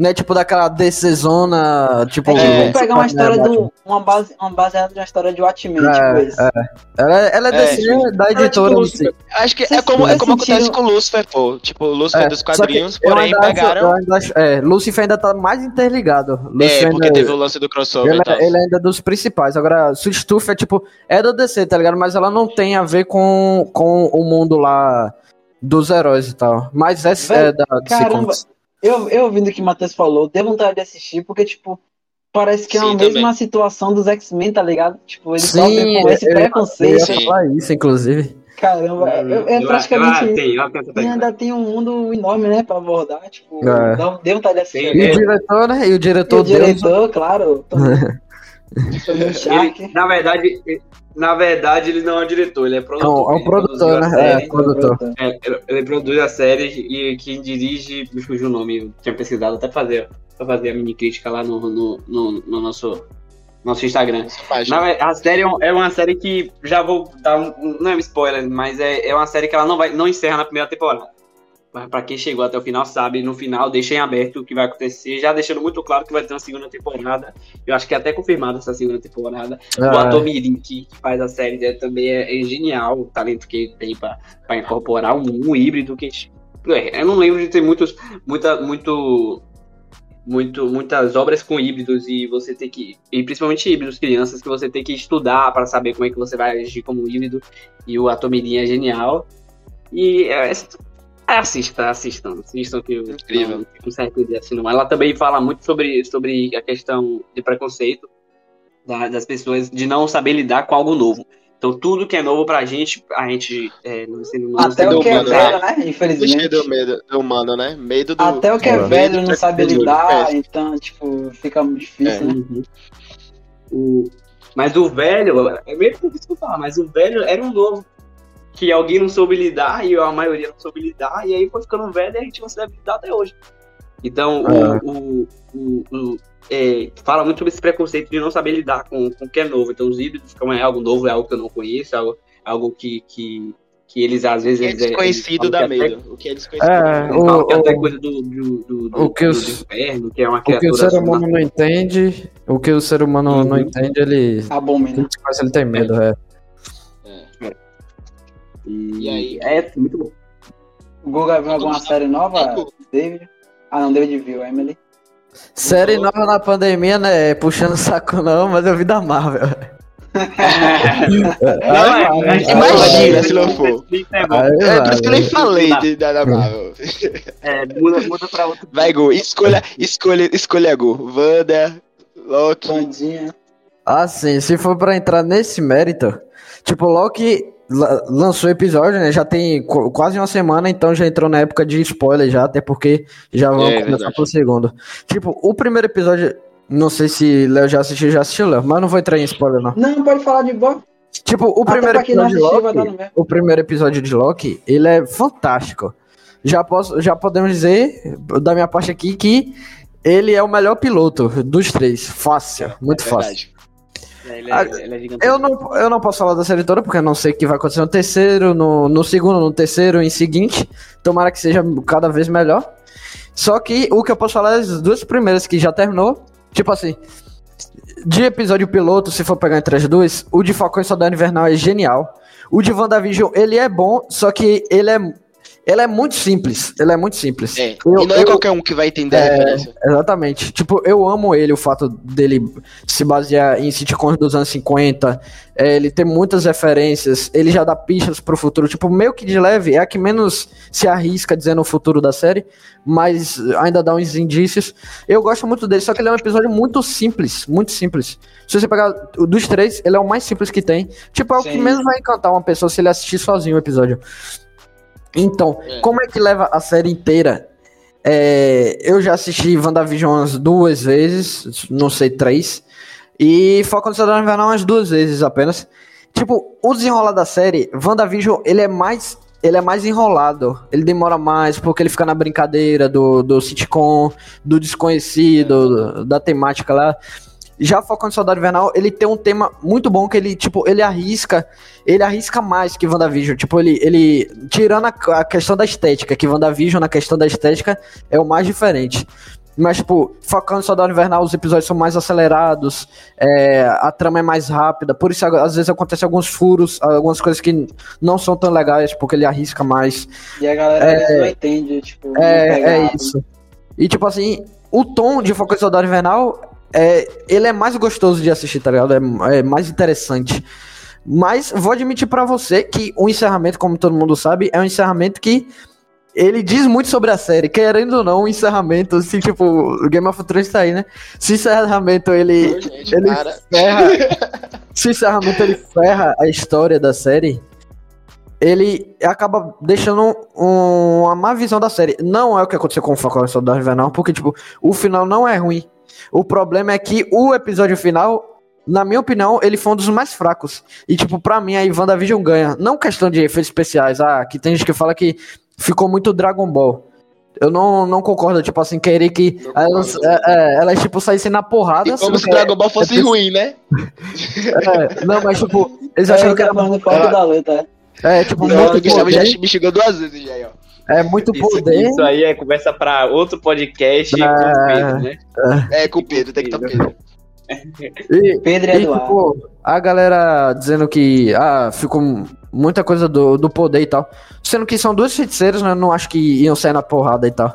não é tipo daquela DC zona, tipo. É tipo É, pegar uma história né, do. Uma base, uma baseada na história de Watchmen, É, tipo isso. Ela, ela é É, DC tipo, da editora tipo DC. Acho que é como, é como acontece com o Lucifer, pô. Tipo, o Lucifer É, dos quadrinhos, porém ainda pegaram. ainda é, Lucifer ainda tá mais interligado. É, Lucifer porque ainda- teve o lance do crossover Ele, ele ainda é dos principais. Agora, Stuff é tipo. É da DC, tá ligado? Mas ela não tem a ver com, com o mundo lá dos heróis e tal. Mas é, é da DC caramba. Comics. Eu, eu ouvindo o que o Matheus falou, dei vontade de assistir, porque, tipo, parece que é a Sim, mesma também. situação dos X-Men, tá ligado? Tipo, eles Sim, sofrem com esse eu- eu preconceito. ia Sim. falar isso, inclusive. Caramba, é, é, é Eu- praticamente. ela tem, ela tem E ainda tem um mundo enorme, né, pra abordar. Tipo, É. deu vontade de assistir. E É. o diretor, né? E o E diretor, o diretor, claro, Tony Ele, na verdade, ele- na verdade, ele não é o diretor, ele é produtor. é um produtor, né? série. É, produtor. É, ele- produz a série e quem dirige, me fugiu o nome, eu tinha pesquisado até pra fazer, pra fazer a mini crítica lá no, no, no, no nosso, nosso Instagram. A série é um- é uma série que já vou dar um, não é um spoiler, mas é, é uma série que ela não vai não encerra na primeira temporada. Mas Pra quem chegou até o final sabe, no final deixa em aberto o que vai acontecer, já deixando muito claro que vai ter uma segunda temporada. Eu acho que é até confirmada essa segunda temporada. O É, ator Mirim que faz a série é, também é, é genial, o talento que ele tem pra incorporar um, um híbrido que eu não lembro de ter muitos, muita, muito, muito, muitas obras com híbridos e você tem que, e principalmente híbridos crianças que você tem que estudar para saber como é que você vai agir como híbrido e o ator Mirim é genial e é, é, assista, assistam, assistam que eu Incrível. não de assim, não. Ela também fala muito sobre, sobre a questão de preconceito da- das pessoas de não saber lidar com algo novo. Então, tudo que é novo pra gente, a gente é, no ensino no Até o que é velho, né? Infelizmente. do medo do humano, né? Medo do. Até o que é É. velho não sabe lidar, então, tipo, fica muito difícil, né? Uhum. O- mas o velho, é meio que isso que eu falo, mas o velho era um novo que alguém não soube lidar e a maioria não soube lidar, e aí foi ficando velho e a gente não sabe lidar até hoje. Então, É. o, o, o- o- é, fala muito sobre esse preconceito de não saber lidar com, com o que é novo. Então, os híbridos, como é algo novo, é algo que eu não conheço, é algo, algo que, que, que eles às O vezes. que é eles desconhecido dá que até- medo. O que é desconhecido É, falam que O- até o- coisa do, do, do, do, o que do os- inferno, que é uma O que o criatura. ser humano não entende, o que o ser humano não Uhum. entende, ele. Abomina. Ele tem medo, é. E aí? É, muito bom. O Guga viu alguma série nova, David? Ah, não, David viu, Emily. Série nova na pandemia, né? Puxando saco não, mas eu vi da Marvel. Não, é, é, Imagina é, se não for. É, É por isso que eu nem falei de, da da Marvel. É, muda, muda pra outro. Vai, Gu, escolha, escolha, escolha, Gu. Wanda, Loki. Bandinha. Assim, se for pra entrar nesse mérito, tipo, Loki lançou o episódio, né? Já tem qu- quase uma semana, então já entrou na época de spoiler já, até porque já vão É, começar verdade. pro segundo. Tipo, o primeiro episódio, não sei se Léo já assistiu, já assistiu, Léo, mas não vou entrar em spoiler, não. Não, pode falar de boa. Tipo, o Até primeiro episódio de assistiu, no Loki, o primeiro episódio de Loki, ele é fantástico. Já posso, já podemos dizer da minha parte aqui que ele é o melhor piloto dos três, fácil, muito É fácil. Ele Ah, é, ele é gigantesco. Eu não, eu não posso falar da série toda, porque eu não sei o que vai acontecer no terceiro, no, no segundo, no terceiro, em seguinte. Tomara que seja cada vez melhor. Só que o que eu posso falar é as duas primeiras que já terminou. Tipo assim, de episódio piloto, se for pegar entre as duas, o de Falcão e Soldado Invernal é genial. O de WandaVision, ele é bom, só que ele é, ele é muito simples. Ele é muito simples. É, Eu- e não é eu- qualquer um que vai entender a É, referência. Exatamente. Tipo, eu amo ele, o fato dele se basear em sitcoms dos anos 50. é, ele tem muitas referências, ele já dá pistas pro futuro. Tipo, meio que de leve, é a que menos se arrisca dizendo o futuro da série, mas ainda dá uns indícios. Eu gosto muito dele, só que ele é um episódio muito simples, muito simples. Se você pegar o dos três, ele é o mais simples que tem. Tipo, é o que Sim. menos vai encantar uma pessoa se ele assistir sozinho o episódio. Então, É. como é que leva a série inteira? É, eu já assisti WandaVision umas duas vezes, não sei, três. E Falcão e Soldado Invernal umas duas vezes apenas. Tipo, o desenrolar da série, WandaVision, ele é mais. Ele é mais enrolado. Ele demora mais, porque ele fica na brincadeira do, do sitcom, do desconhecido, da temática lá. Já Falcão e Soldado Invernal, ele tem um tema muito bom que ele, tipo, ele arrisca, ele arrisca mais que WandaVision. Tipo, ele, ele tirando a, a questão da estética, que WandaVision na questão da estética é o mais diferente. Mas, tipo, Falcão e Soldado Invernal, os episódios são mais acelerados, é, a trama é mais rápida, por isso às vezes acontecem alguns furos, algumas coisas que não são tão legais, porque ele arrisca mais. E a galera vezes não entende, tipo, É, é isso. E tipo assim, o tom de e Soldado Invernal, é, ele é mais gostoso de assistir, tá ligado? É, é mais interessante. Mas vou admitir pra você que o encerramento, como todo mundo sabe, é um encerramento que ele diz muito sobre a série. Querendo ou não, o encerramento, se tipo, o Game of Thrones tá aí, né? Se o encerramento ele, Ô, gente, ele para. ferra. se o encerramento ele ferra a história da série, ele acaba deixando um- uma má visão da série. Não é o que aconteceu com o Falcão e o Soldado Invernal, porque, tipo, o final não é ruim. O problema é que o episódio final, na minha opinião, ele foi um dos mais fracos. E, tipo, pra mim, a WandaVision ganha. Não questão de efeitos especiais. Ah, que tem gente que fala que ficou muito Dragon Ball. Eu não, não concordo, tipo assim, querer que elas, é, é, elas, tipo, saíssem na porrada. E como sendo se Dragon Ball fosse ruim, né? é, não, mas, tipo, eles Aí acharam que era falando falta da letra. É, tipo, Não, muito o Gustavo já poder, me xingou duas vezes já, aí, ó. é muito Isso, poder. isso aí é conversa pra outro podcast Ah. com o Pedro, né? É, com o Pedro, tem que estar Pedro. E, Pedro e e, Eduardo. tipo, a galera dizendo que ah, ficou muita coisa do, do poder e tal. Sendo que são duas feiticeiras, né? eu Não acho que iam sair na porrada e tal.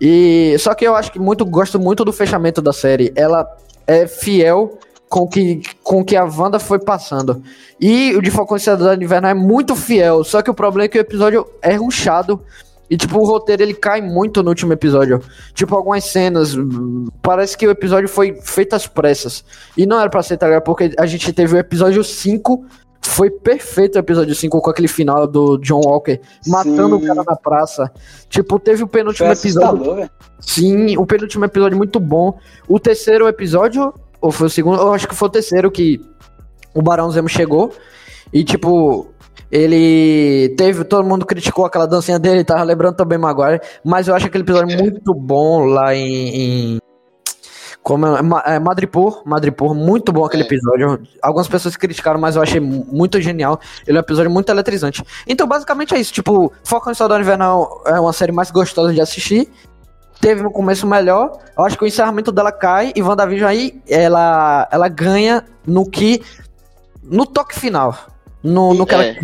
E só que eu acho que muito gosto muito do fechamento da série. Ela é fiel com que, com que a Wanda foi passando. E o de Falcão e Soldado Invernal é muito fiel. Só que o problema é que o episódio é ruchado. E, tipo, o roteiro ele cai muito no último episódio. Tipo, algumas cenas. Parece que o episódio foi feito às pressas. E não era pra ser, tá ligado? Porque a gente teve o episódio 5. Foi perfeito o episódio 5 com aquele final do John Walker matando o Sim. cara na praça. Tipo, teve o penúltimo episódio. Sim, o penúltimo episódio muito bom. O terceiro episódio, ou foi o segundo? Eu acho que foi o terceiro que o Barão Zemo chegou. E, tipo, ele teve. Todo mundo criticou aquela dancinha dele, tava lembrando também Maguire. Mas eu acho aquele episódio muito bom lá em. em como é, é, Madripoor, Madripoor, muito bom aquele É. episódio. Algumas pessoas criticaram, mas eu achei mu- muito genial. Ele é um episódio muito eletrizante. Então, basicamente é isso. Tipo, Falcão e Soldado Invernal é uma série mais gostosa de assistir teve um começo melhor. Eu acho que o encerramento dela cai e WandaVision aí ela, ela ganha no que. No toque final. No, no que ela. É.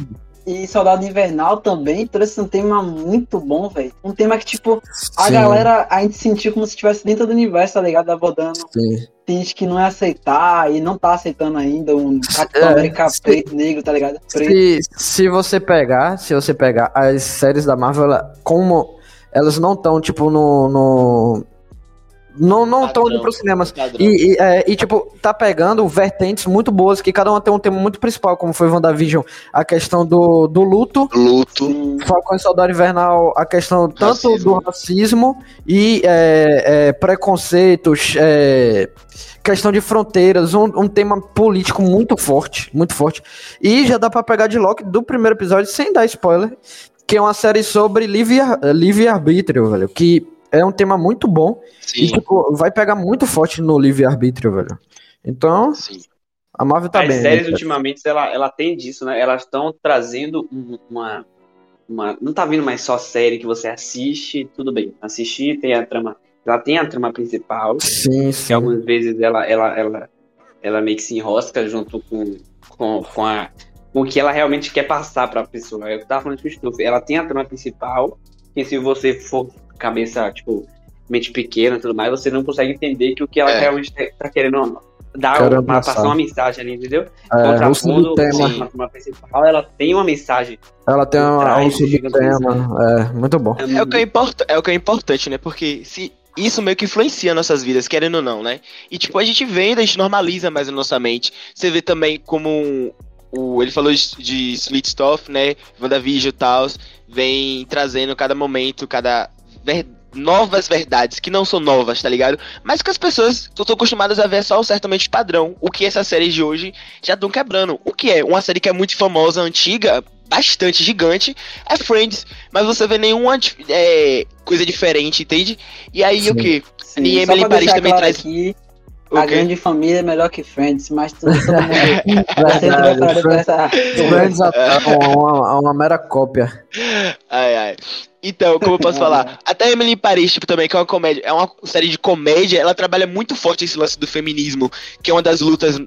E Soldado Invernal também trouxe um tema muito bom, velho. Um tema que, tipo, a Sim, galera a gente sentiu como se estivesse dentro do universo, tá ligado? Abordando. sim. Tem gente que não é aceitar e não tá aceitando ainda um Capitão É, América sim. preto, negro, tá ligado? Preto. Se, se você pegar, se você pegar as séries da Marvel, ela- como elas não estão, tipo, no, no. não não estão indo pros cinemas. Padrão. E, e, é, e, tipo, tá pegando vertentes muito boas, que cada uma tem um tema muito principal, como foi WandaVision, a questão do, do luto, Luto. Falcão e Soldado Invernal, a questão tanto Racismo. do racismo e é, é, preconceitos, é, questão de fronteiras, um, um tema político muito forte, muito forte. E já dá pra pegar de Loki do primeiro episódio, sem dar spoiler, que é uma série sobre livre, livre arbítrio, velho, que é um tema muito bom e, Sim, tipo, vai pegar muito forte no livre arbítrio, velho. Então, sim. a Marvel tá As bem. séries né? ultimamente, ela, ela tem disso, né? Elas estão trazendo um- uma, uma. Não tá vindo mais só série que você assiste, tudo bem. Assistir tem a trama. Ela tem a trama principal, Sim, que sim. algumas vezes ela, ela, ela, ela meio que se enrosca junto com, com, com, a, o que ela realmente quer passar pra pessoa. Eu tava falando de Stuff. Ela tem a trama principal, que se você for cabeça, tipo, mente pequena e tudo mais, você não consegue entender que o que ela É. realmente tá, tá querendo dar, Quero uma, passar. uma mensagem ali, entendeu? É, o subtema, com a trama principal, ela tem uma mensagem. ela tem uma, trás, um subtema, é, muito bom. É o, que é, import- é o que é importante, né? Porque se isso meio que influencia nossas vidas, querendo ou não, né? E tipo, a gente vê, a gente normaliza mais a nossa mente. Você vê também como o, ele falou de, de Sweet Stuff, né? WandaVision e tal, vem trazendo cada momento, cada ver- novas verdades, que não são novas, tá ligado? Mas que as pessoas estão acostumadas a ver só certamente padrão. O que essas séries de hoje já estão quebrando. O que é? Uma série que é muito famosa, antiga, bastante gigante, é Friends. Mas você vê nenhuma é, coisa diferente, entende? E aí o Sim. que? Sim, E Emily Paris também claro traz- Aqui, O a quê? grande família é melhor que Friends, mas todo, todo mundo vai ser Verdade, preparado pra essa. Friends é uma, uma mera cópia. Ai, ai. Então, como eu posso falar? Até Emily in Paris, tipo, também, que é uma comédia, é uma série de comédia, ela trabalha muito forte esse lance do feminismo, que é uma das lutas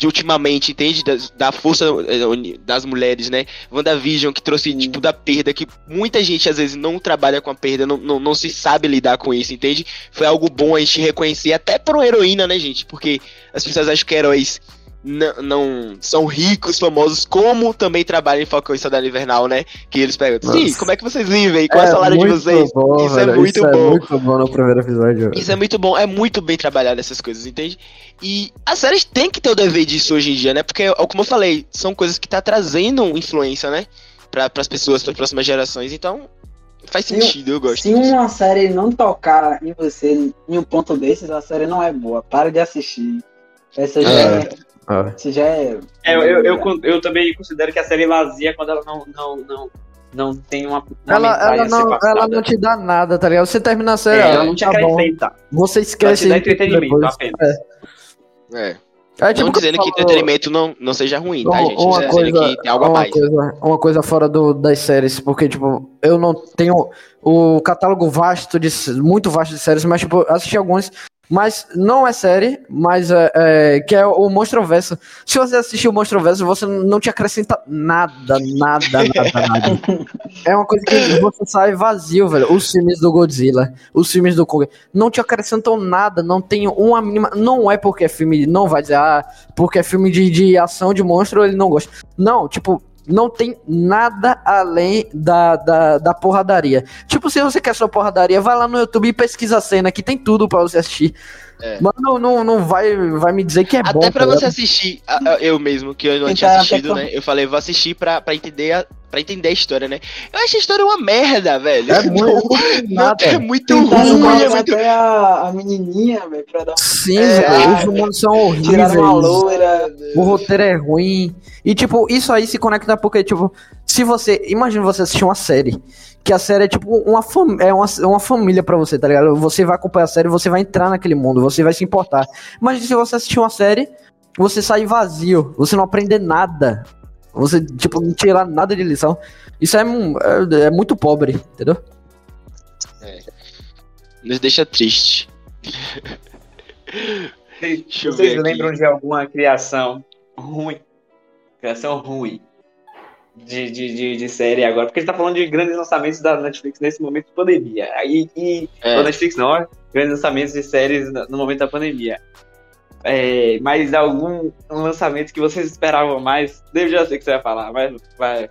de ultimamente, entende? Das- da força eh, das mulheres, né? WandaVision, que trouxe, tipo, da perda, que muita gente às vezes não trabalha com a perda, não, não, não se sabe lidar com isso, entende? Foi algo bom a gente reconhecer, até por uma heroína, né, gente? Porque as pessoas acham que heróis não, não são ricos, famosos, como também trabalham em Falcão e Soldado Invernal, né? Que eles perguntam, sim, como é que vocês vivem? Qual é, o salário de vocês? Bom, Isso é velho, muito isso bom. É muito bom no primeiro episódio. Isso é muito bom, é muito bem trabalhado essas coisas, entende? E as séries têm que ter o dever disso hoje em dia, né? Porque, como eu falei, são coisas que tá trazendo influência, né? Para as pessoas, para as próximas gerações. Então, faz Se sentido, eu gosto. Se uma série não tocar em você em um ponto desses, a série não é boa. Para de assistir. Essa já É. é. Ah, Essa já é. É, eu, eu, eu, também considero que a série é vazia quando ela não, não, não, não tem uma, uma Ela, ela, a não, ela não te dá nada, tá ligado? Você termina a série, É, ela não te tá bom. acrescenta. Você Ela te esquece dá entretenimento depois. apenas. É. É, tipo, não dizendo que falou- entretenimento não, não seja ruim, tá, Uma- gente? Uma Só coisa, que tem algo a uma, mais. coisa, uma coisa fora do, das séries, porque, tipo, eu não tenho o catálogo vasto, de, muito vasto de séries, mas, tipo, assisti alguns, mas não é série, mas é, é- que é o Monstroverso. Se você assistir o Monstroverso, você não te acrescenta nada, nada, nada, nada. É uma coisa que você sai vazio, velho. Os filmes do Godzilla, os filmes do Kong, não te acrescentam nada, não tem uma mínima. Não é porque é filme, não vai dizer, ah, porque é filme de, de ação de monstro, ele não gosta. Não, tipo, não tem nada além da, da, da porradaria. Tipo, se você quer sua porradaria, vai lá no YouTube e pesquisa a cena, que tem tudo pra você assistir. É. Mas não, não, não vai, vai me dizer que é bom. Até pra tá você assistir, eu mesmo, que eu não Então, tinha até assistido, pra- né? Eu falei, vou assistir pra, pra, entender a, pra entender a história, né? Eu achei a história uma merda, velho. É muito, Não, nada. é muito ruim, é muito... até a, a menininha, velho, pra dar Sim, É, velho, os humanos são horríveis. Uma loira. O roteiro é ruim. E, tipo, isso aí se conecta porque, tipo, se você. Imagina você assistir uma série. Que a série é tipo uma, fam é uma, uma família pra você, tá ligado? Você vai acompanhar a série, você vai entrar naquele mundo, você vai se importar. Imagina se você assistir uma série, você sair vazio, você não aprender nada. Você, tipo, não tirar nada de lição. Isso é, é, é muito pobre, entendeu? Nos deixa triste. Vocês, ver aqui. lembram de alguma criação ruim? Criação ruim de, de, de, de série agora? Porque a gente tá falando de grandes lançamentos da Netflix nesse momento de pandemia. Aí, e, É. da Netflix não, ó, grandes lançamentos de séries no momento da pandemia. É, mas algum lançamento que vocês esperavam mais? Eu já sei que você vai falar, mas vai.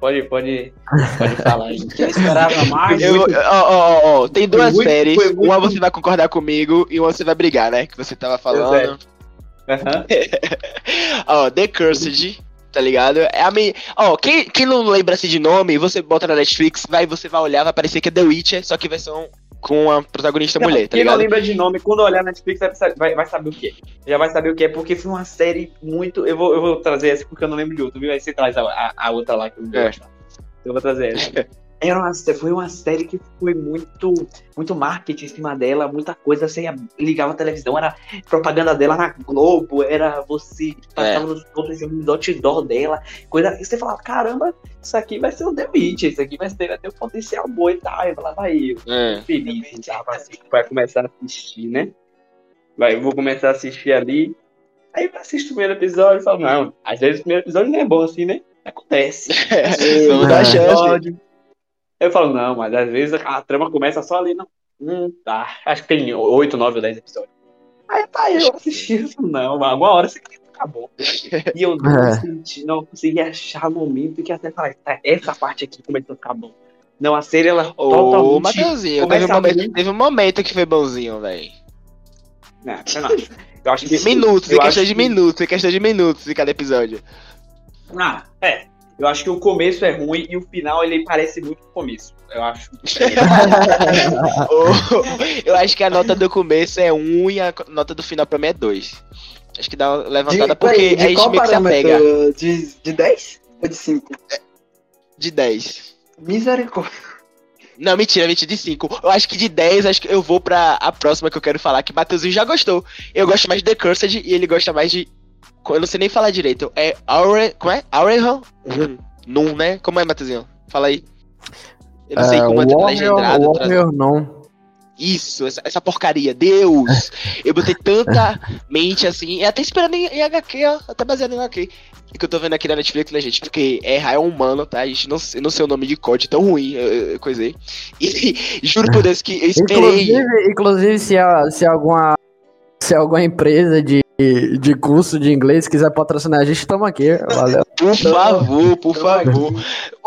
Pode, pode, pode falar aí. Eu esperava mais. Eu, ó, ó, ó, ó, tem duas muito- séries. muito- Uma você vai concordar comigo e uma você vai brigar, né? Que você tava falando. Aham. Ó, The Cursed, tá ligado? É a minha. Ó, quem, quem não lembra assim de nome, você bota na Netflix, vai, você vai olhar, vai parecer que é The Witcher, só que versão com a protagonista Não, mulher, tá Quem não ligado? lembra de nome, quando olhar na Netflix vai, vai, vai saber o que é. Já vai saber o que é, porque foi uma série muito. Eu vou, eu vou trazer essa porque eu não lembro de outra, viu? Aí você traz a, a, a outra lá que eu É. gosto. Eu vou trazer essa. Era uma, foi uma série que foi muito, muito marketing em cima dela, muita coisa. Você ia- ligava a televisão, era propaganda dela na Globo, era você passava nos outros outdoor dela, coisa. E você falava, caramba, isso aqui vai ser o The Witch, isso aqui vai ter, vai ter um potencial bom e tal. Eu falava, aí, É. feliz, tava assim, vai começar a assistir, né? Vai, eu vou começar a assistir ali. Aí eu assisto o primeiro episódio e falo, não, às vezes o primeiro episódio não é bom assim, né? Acontece. Vamos dar É. chance. Eu falo, não, mas às vezes a, trama começa só ali, não. Hum, tá. Acho que tem 8, 9 ou 10 episódios. Aí tá, eu assisti, falo, não, alguma hora você acabou. E eu não, É. senti, não consegui achar momento que até falar, tá, essa parte aqui começou a ficar bom. Não, a série ela Ô, totalmente Matheusinho, teve um, momento, teve um momento que foi bonzinho, velho. Não, eu não acho. Eu acho que. Minutos, em eu questão acho de que- minutos, em questão de minutos em cada episódio. Ah, é. Eu acho que o começo é ruim e o final ele parece muito com o começo. Eu acho. Eu acho que a nota do começo é 1 e a nota do final pra mim é 2. Acho que dá uma levantada porque peraí, a gente qual meio que se apega. parâmetro? De, de 10 ou de 5? De 10. Misericórdia. Não, mentira, mentira, de 5. Eu acho que de 10, acho que eu vou pra a próxima que eu quero falar, que Matheusinho já gostou. Eu gosto mais de The Cursed e ele gosta mais de. Eu não sei nem falar direito. É Aure. Como é? Aureham? Num, né? Como é, Matheusinho? Fala aí. Eu não sei É, como é Warrior, legendrado. tra- Warrior não. Isso, essa, essa porcaria. Deus! Eu botei tanta mente assim, e até esperando em, em HQ, ó, até baseado em HQ. Que eu tô vendo aqui na Netflix, né, gente? Porque errar é humano, tá? A gente não, eu não sei o nome de código tão ruim, eu, eu coisei. E juro por Deus que eu esperei. Inclusive, inclusive se, a- se alguma se alguma empresa de, de curso de inglês quiser patrocinar a gente, estamos aqui. Valeu. Por favor, por favor.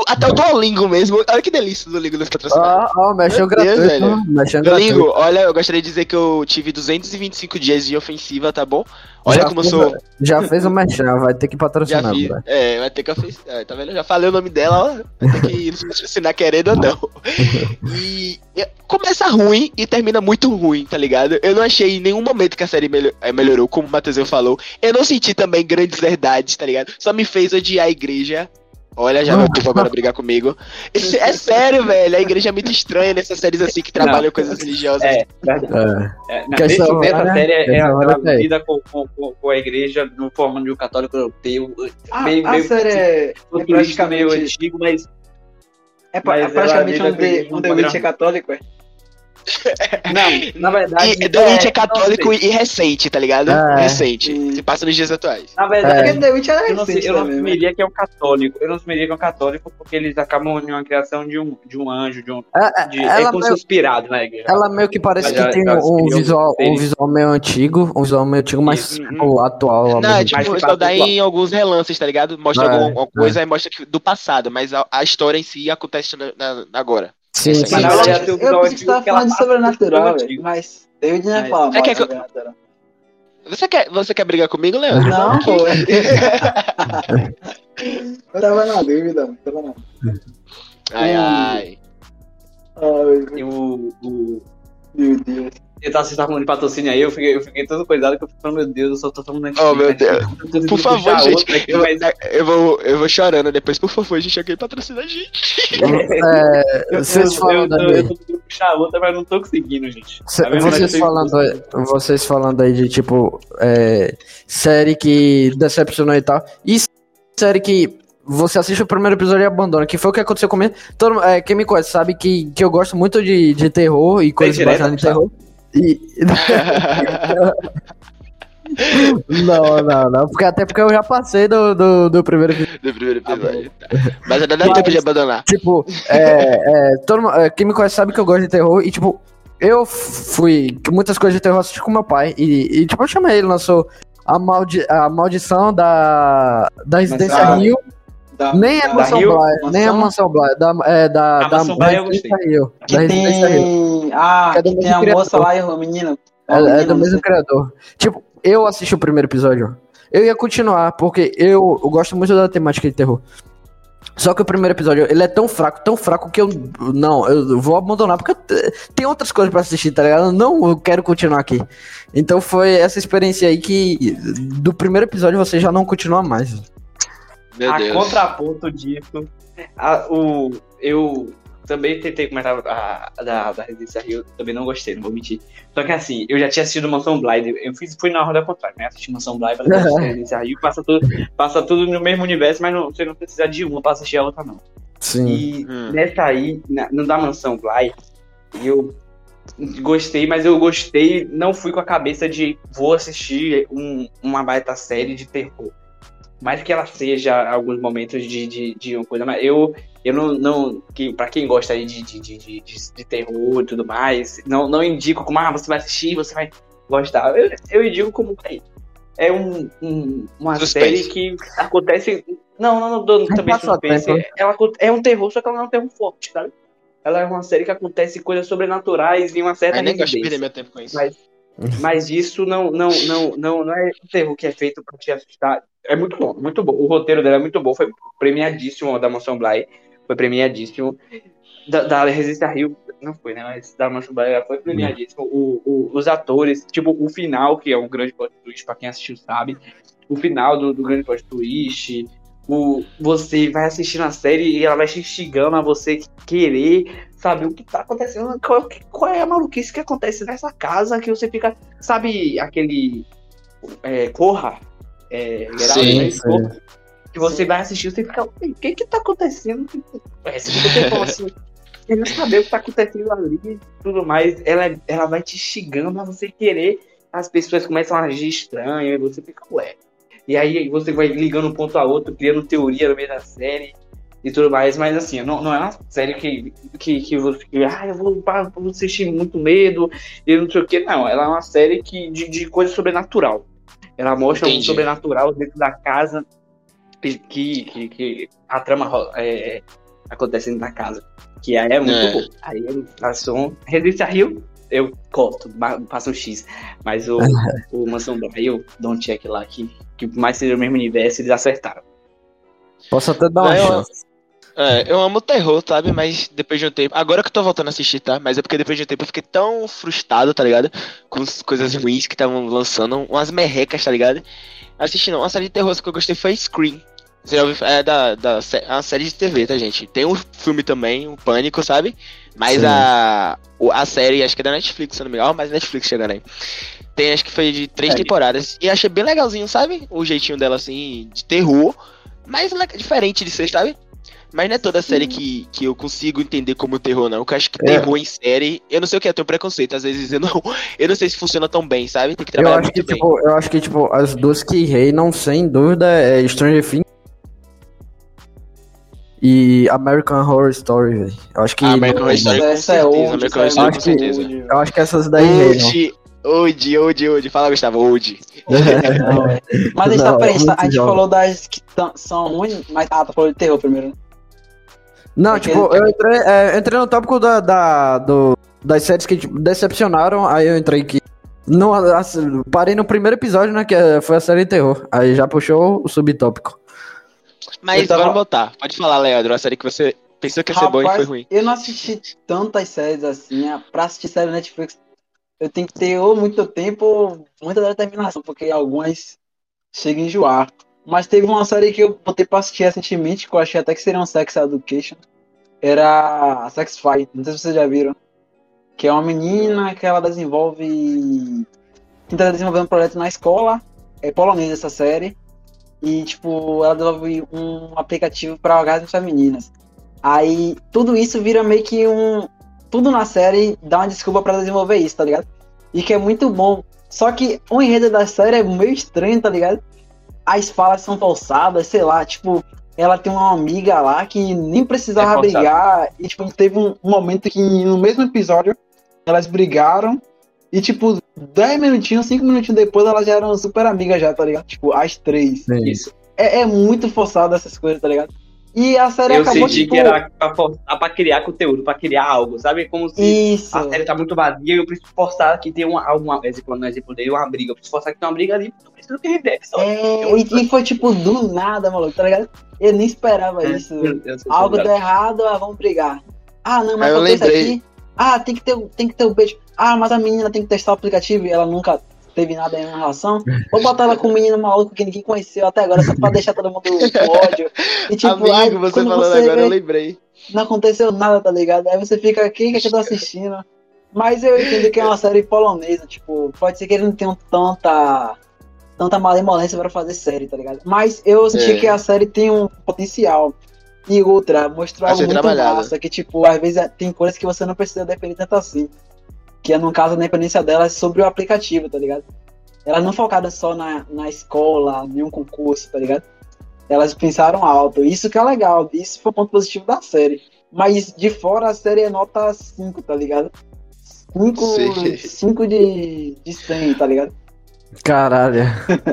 Até o Duolingo mesmo. Olha que delícia o Duolingo nos patrocinar. Ó, ó, mexeu Deus, gratuito. velho. Mexeu Duolingo, gratuito. olha, eu gostaria de dizer que eu tive 225 dias de ofensiva, tá bom? Olha Já como eu fez- sou. Já fez o merchan, vai ter que patrocinar. É, vai ter que ofen- é, Tá vendo? Eu já falei o nome dela, ó. Vai ter que patrocinar querendo ou não. E começa ruim e termina muito ruim, tá ligado? Eu não achei em nenhum momento que a série melho- eh, melhorou, como o Matheusinho falou. Eu não senti também grandes verdades, tá ligado? Só me fez odiar a igreja. Olha, já vai o povo agora brigar comigo. É sério, velho. A igreja é muito estranha nessas séries assim que trabalham coisas religiosas. É, verdade. É. É, nesse, nessa né? série é, Questão, ela olha aí. lida com, com, com, a igreja no forma de um católico europeu. A, meio, a meio série é, é futurista, meio praticamente, antigo, mas é, pra- é praticamente um The, com um The moderno. Witch católico, é? Não, na verdade. E The Witch é católico não sei. e recente, tá ligado? É. Recente. Hum. Se passa nos dias atuais. Na verdade, Porque The Witch era eu não, sei, recente eu não né? assumiria que é um católico. Eu não assumiria que é um católico porque eles acabam em uma criação de um, de um anjo, de um. É, De, ela é como meio- fosse inspirado na igreja. Ela meio que parece Já- que tem já um visual, um visual meio antigo, um visual meio antigo, mas tipo, atual. Não, mesmo é tipo, Mas só dá em alguns relances, tá ligado? Mostra É, alguma, alguma coisa e mostra que, do passado, mas a, a história em si acontece na, na- agora. Sim, Sim, sim. Eu, ela eu pensei que você tava falando de sobrenatural, velho, mas David não Mas- ia falar É que-. Você quer, você quer brigar comigo, Leandro? Não, pô. eu tava na dúvida, mano, tava na dúvida. Ai, ai. Ai, o, o, meu Deus. Eu tava, você tava falando de patrocínio aí, eu fiquei, eu fiquei todo coisado que eu falando, meu Deus, eu só tô falando aqui. Oh, meu mas- Deus. Por favor, gente. aqui, Eu, mas eu vou, eu vou chorando depois. Por favor, gente, alguém patrocina a gente. É, eu, vocês eu, falando eu, eu, eu tô tentando puxar outra, mas não tô conseguindo, gente. Cê- Tá vocês, falando aí, vocês falando aí de tipo é, série que decepcionou e tal. E série que você assiste o primeiro episódio e abandona, que foi o que aconteceu comigo. Todo, é, quem me conhece sabe que, que eu gosto muito de, de terror e coisas baseadas em sabe? E. não, não, não. Porque, até porque eu já passei do, do, do primeiro episódio. Do primeiro episódio. tá. Mas ainda dá tempo de abandonar. Tipo, é, é, todo, é, quem me conhece sabe que eu gosto de terror e, tipo, eu fui. Muitas coisas de terror assisti com meu pai e, e, tipo, eu chamei ele, lançou a, maldi, a maldição da, da Residência ah, Rio. Da, Nem a da Mansão Rio, Bly, nem a Mansão Bly, da, é, da, A da, Mansão Bly eu gostei. Rio. Que Da Residência Rio. tem. Ah, Que é que tem mesmo a criador. moça lá e o menino. É, A é menina, do mesmo sei. criador. Tipo, eu assisti o primeiro episódio. Eu ia continuar, porque eu, eu gosto muito da temática de terror. Só que o primeiro episódio, ele é tão fraco, tão fraco que eu. Não, eu vou abandonar, porque tem outras coisas pra assistir, tá ligado? Não, eu quero continuar aqui. Então foi essa experiência aí que. Do primeiro episódio você já não continua mais. Meu a Deus. contraponto disso, a- o, eu também tentei comentar a, a da, da Residência Rio, também não gostei, não vou mentir. Só que assim, eu já tinha assistido Mansão Blind, eu fiz, fui na roda contrária, né? Assisti Mansão Blind, pra assistir Residência Rio, passa tudo, passa tudo no mesmo universo, mas não, você não precisa de uma pra assistir a outra, não. Sim. E Hum. nessa aí, na, no da Mansão Bly, eu gostei, mas eu gostei, não fui com a cabeça de vou assistir um- uma baita série de terror. Mais que ela seja alguns momentos de, de, de uma coisa, mas eu, eu não, não que, pra quem gosta aí de, de, de, de, de- de terror e tudo mais, não, não indico como, ah, você vai assistir, você vai gostar. Eu, eu indico como é, é um, um- uma Suspense. série que acontece. Não, não, não dou também suspense. Ela é um terror, só que ela não é um terror forte, sabe? Ela é uma série que acontece coisas sobrenaturais em uma certa Eu nem gosto de residência. perder meu tempo com isso. Mas, mas isso não, não, não, não, não é um terror que é feito pra te assustar. É muito bom, muito bom. O roteiro dela é muito bom, foi premiadíssimo da Mansão Bly. Foi premiadíssimo. Da, da Resistência Rio, não foi, né? Mas da Mansão Bly foi premiadíssimo. O, o- os atores, tipo, o final, que é um grande plot twist, pra quem assistiu sabe. O final do, do grande plot twist. O, você vai assistindo a série e ela vai te instigando a você querer saber o que tá acontecendo, qual, qual é a maluquice que acontece nessa casa que você fica, sabe, aquele é, Corra, é, Geraldo, Sim, né? sim. Que você vai assistir, você fica, "Ué, o que que tá acontecendo? É, você for assim, querendo saber o que tá acontecendo ali e tudo mais, ela, ela vai te instigando a você querer, as pessoas começam a agir estranho, e você fica, ué. E aí você vai ligando um ponto a outro, criando teoria no meio da série e tudo mais, mas assim, não, não é uma série que, que, que você que, ah, eu vou, vou assistir muito medo e não sei o que, não. Ela é uma série que, de, de coisa sobrenatural. Ela mostra um Entendi. sobrenatural dentro da casa que, que, que, a trama ro- é, acontece dentro da casa. Que aí é muito É. bom. Aí um Resistência Rio, eu corto, passo um X. Mas o, o Mansão Bly, eu dou um check lá que, que por mais seja o mesmo universo, eles acertaram. Posso até dar uma Não, eu- chance. É, eu amo terror, sabe? Mas depois de um tempo. Agora que eu tô voltando a assistir, tá? Mas é porque depois de um tempo eu fiquei tão frustrado, tá ligado? Com as coisas ruins que estavam lançando, umas merrecas, tá ligado? Assistindo, uma série de terror que eu gostei foi Scream. Você já ouviu? É da, da é uma série de TV, tá, gente? Tem um filme também, o Pânico, sabe? Mas Sim. a, a série, acho que é da Netflix, se eu não me engano. Mas Netflix chegando aí. Tem, acho que foi de três Série. temporadas. E achei bem legalzinho, sabe? O jeitinho dela, assim, de terror. Mas diferente de ser, sabe? Mas não é toda série que, que eu consigo entender como terror, não. Porque eu acho que É. terror em série, eu não sei o que é, eu tenho preconceito. Às vezes eu não, eu não sei se funciona tão bem, sabe? Tem que Eu trabalhar acho que, bem. tipo, eu acho que, tipo, as duas que reinam, sem dúvida, é Stranger Things e American Horror Story, velho. Eu acho que. American Horror Story com Essa é certeza. American Horror é Story com certeza. Eu acho que essas daí reinam. Old, old, old. Fala, Gustavo, é. Mas a gente, tá, Não, peraí, a gente, a gente falou das que tão- são ruins, mas ah, tá falando de terror primeiro. né? Não, Porque- tipo, eu entrei, é, entrei no tópico da, da- do, das séries que tipo, decepcionaram, aí eu entrei aqui. Não, assim, parei no primeiro episódio, né? Que é- foi a série de terror. Aí já puxou o subtópico. Mas tava- vamos botar. Pode falar, Leandro, a série que você pensou que ia ser boa e foi ruim. eu não assisti tantas séries assim. ah, Pra assistir série Netflix, eu tenho que ter ou muito tempo ou muita determinação, porque algumas chegam a enjoar. Mas teve uma série que eu botei pra assistir recentemente, que eu achei até que seria um Sex Education. Era a Sex Fight, não sei se vocês já viram. Que é uma menina que ela desenvolve. Tenta desenvolver um projeto na escola. É polonesa essa série. E, tipo, ela desenvolve um aplicativo para orgasmos femininas. Aí tudo isso vira meio que um. Tudo na série dá uma desculpa pra desenvolver isso, tá ligado? E que é muito bom. Só que o enredo da série é meio estranho, tá ligado? As falas são falsadas, sei lá, tipo, ela tem uma amiga lá que nem precisava É brigar. E, tipo, teve um, momento que no mesmo episódio elas brigaram. E, tipo, 10 minutinhos, 5 minutinhos depois elas já eram super amigas já, tá ligado? Tipo, as três. Isso. É, é muito forçado essas coisas, tá ligado? E a série Eu acabou, senti tipo... que era pra, forçar pra criar conteúdo, pra criar algo, sabe? Como se Isso. a série tá muito vazia e eu preciso forçar que tem uma, alguma, exemplo, no exemplo dele, uma briga. Eu preciso forçar que tem uma briga ali, eu preciso que. Só. É, e, e foi tipo do nada, maluco, tá ligado? Eu nem esperava É, isso. eu- eu Algo deu errado, ah, vamos brigar. Ah, não, mas eu acontece lembrei. aqui. Ah, tem que ter, o- tem que ter o beijo. Ah, mas a menina tem que testar o aplicativo e ela nunca teve nada em relação. Vou botar ela com um menino maluco que ninguém conheceu até agora, só pra deixar todo mundo com ódio. E tipo, Amigo, aí, você falando você agora, vê, eu lembrei. não aconteceu nada, tá ligado? Aí você fica aqui, que, é eu tô assistindo? Mas eu entendo que é uma série polonesa, tipo, pode ser que eles não tenham tanta tanta malemolência pra fazer série, tá ligado? Mas eu senti É. que a série tem um potencial. E outra, mostrou algo ser muito trabalhado. massa, que tipo, às vezes tem coisas que você não precisa depender tanto assim. Que é no caso a dependência dela é sobre o aplicativo, tá ligado? Elas não focaram só na, na escola, em um concurso, tá ligado? Elas pensaram alto. Isso que é legal. Isso foi o ponto positivo da série. Mas de fora a série é nota 5, tá ligado? 5, Sim. 5 de, de 100, tá ligado? Caralho.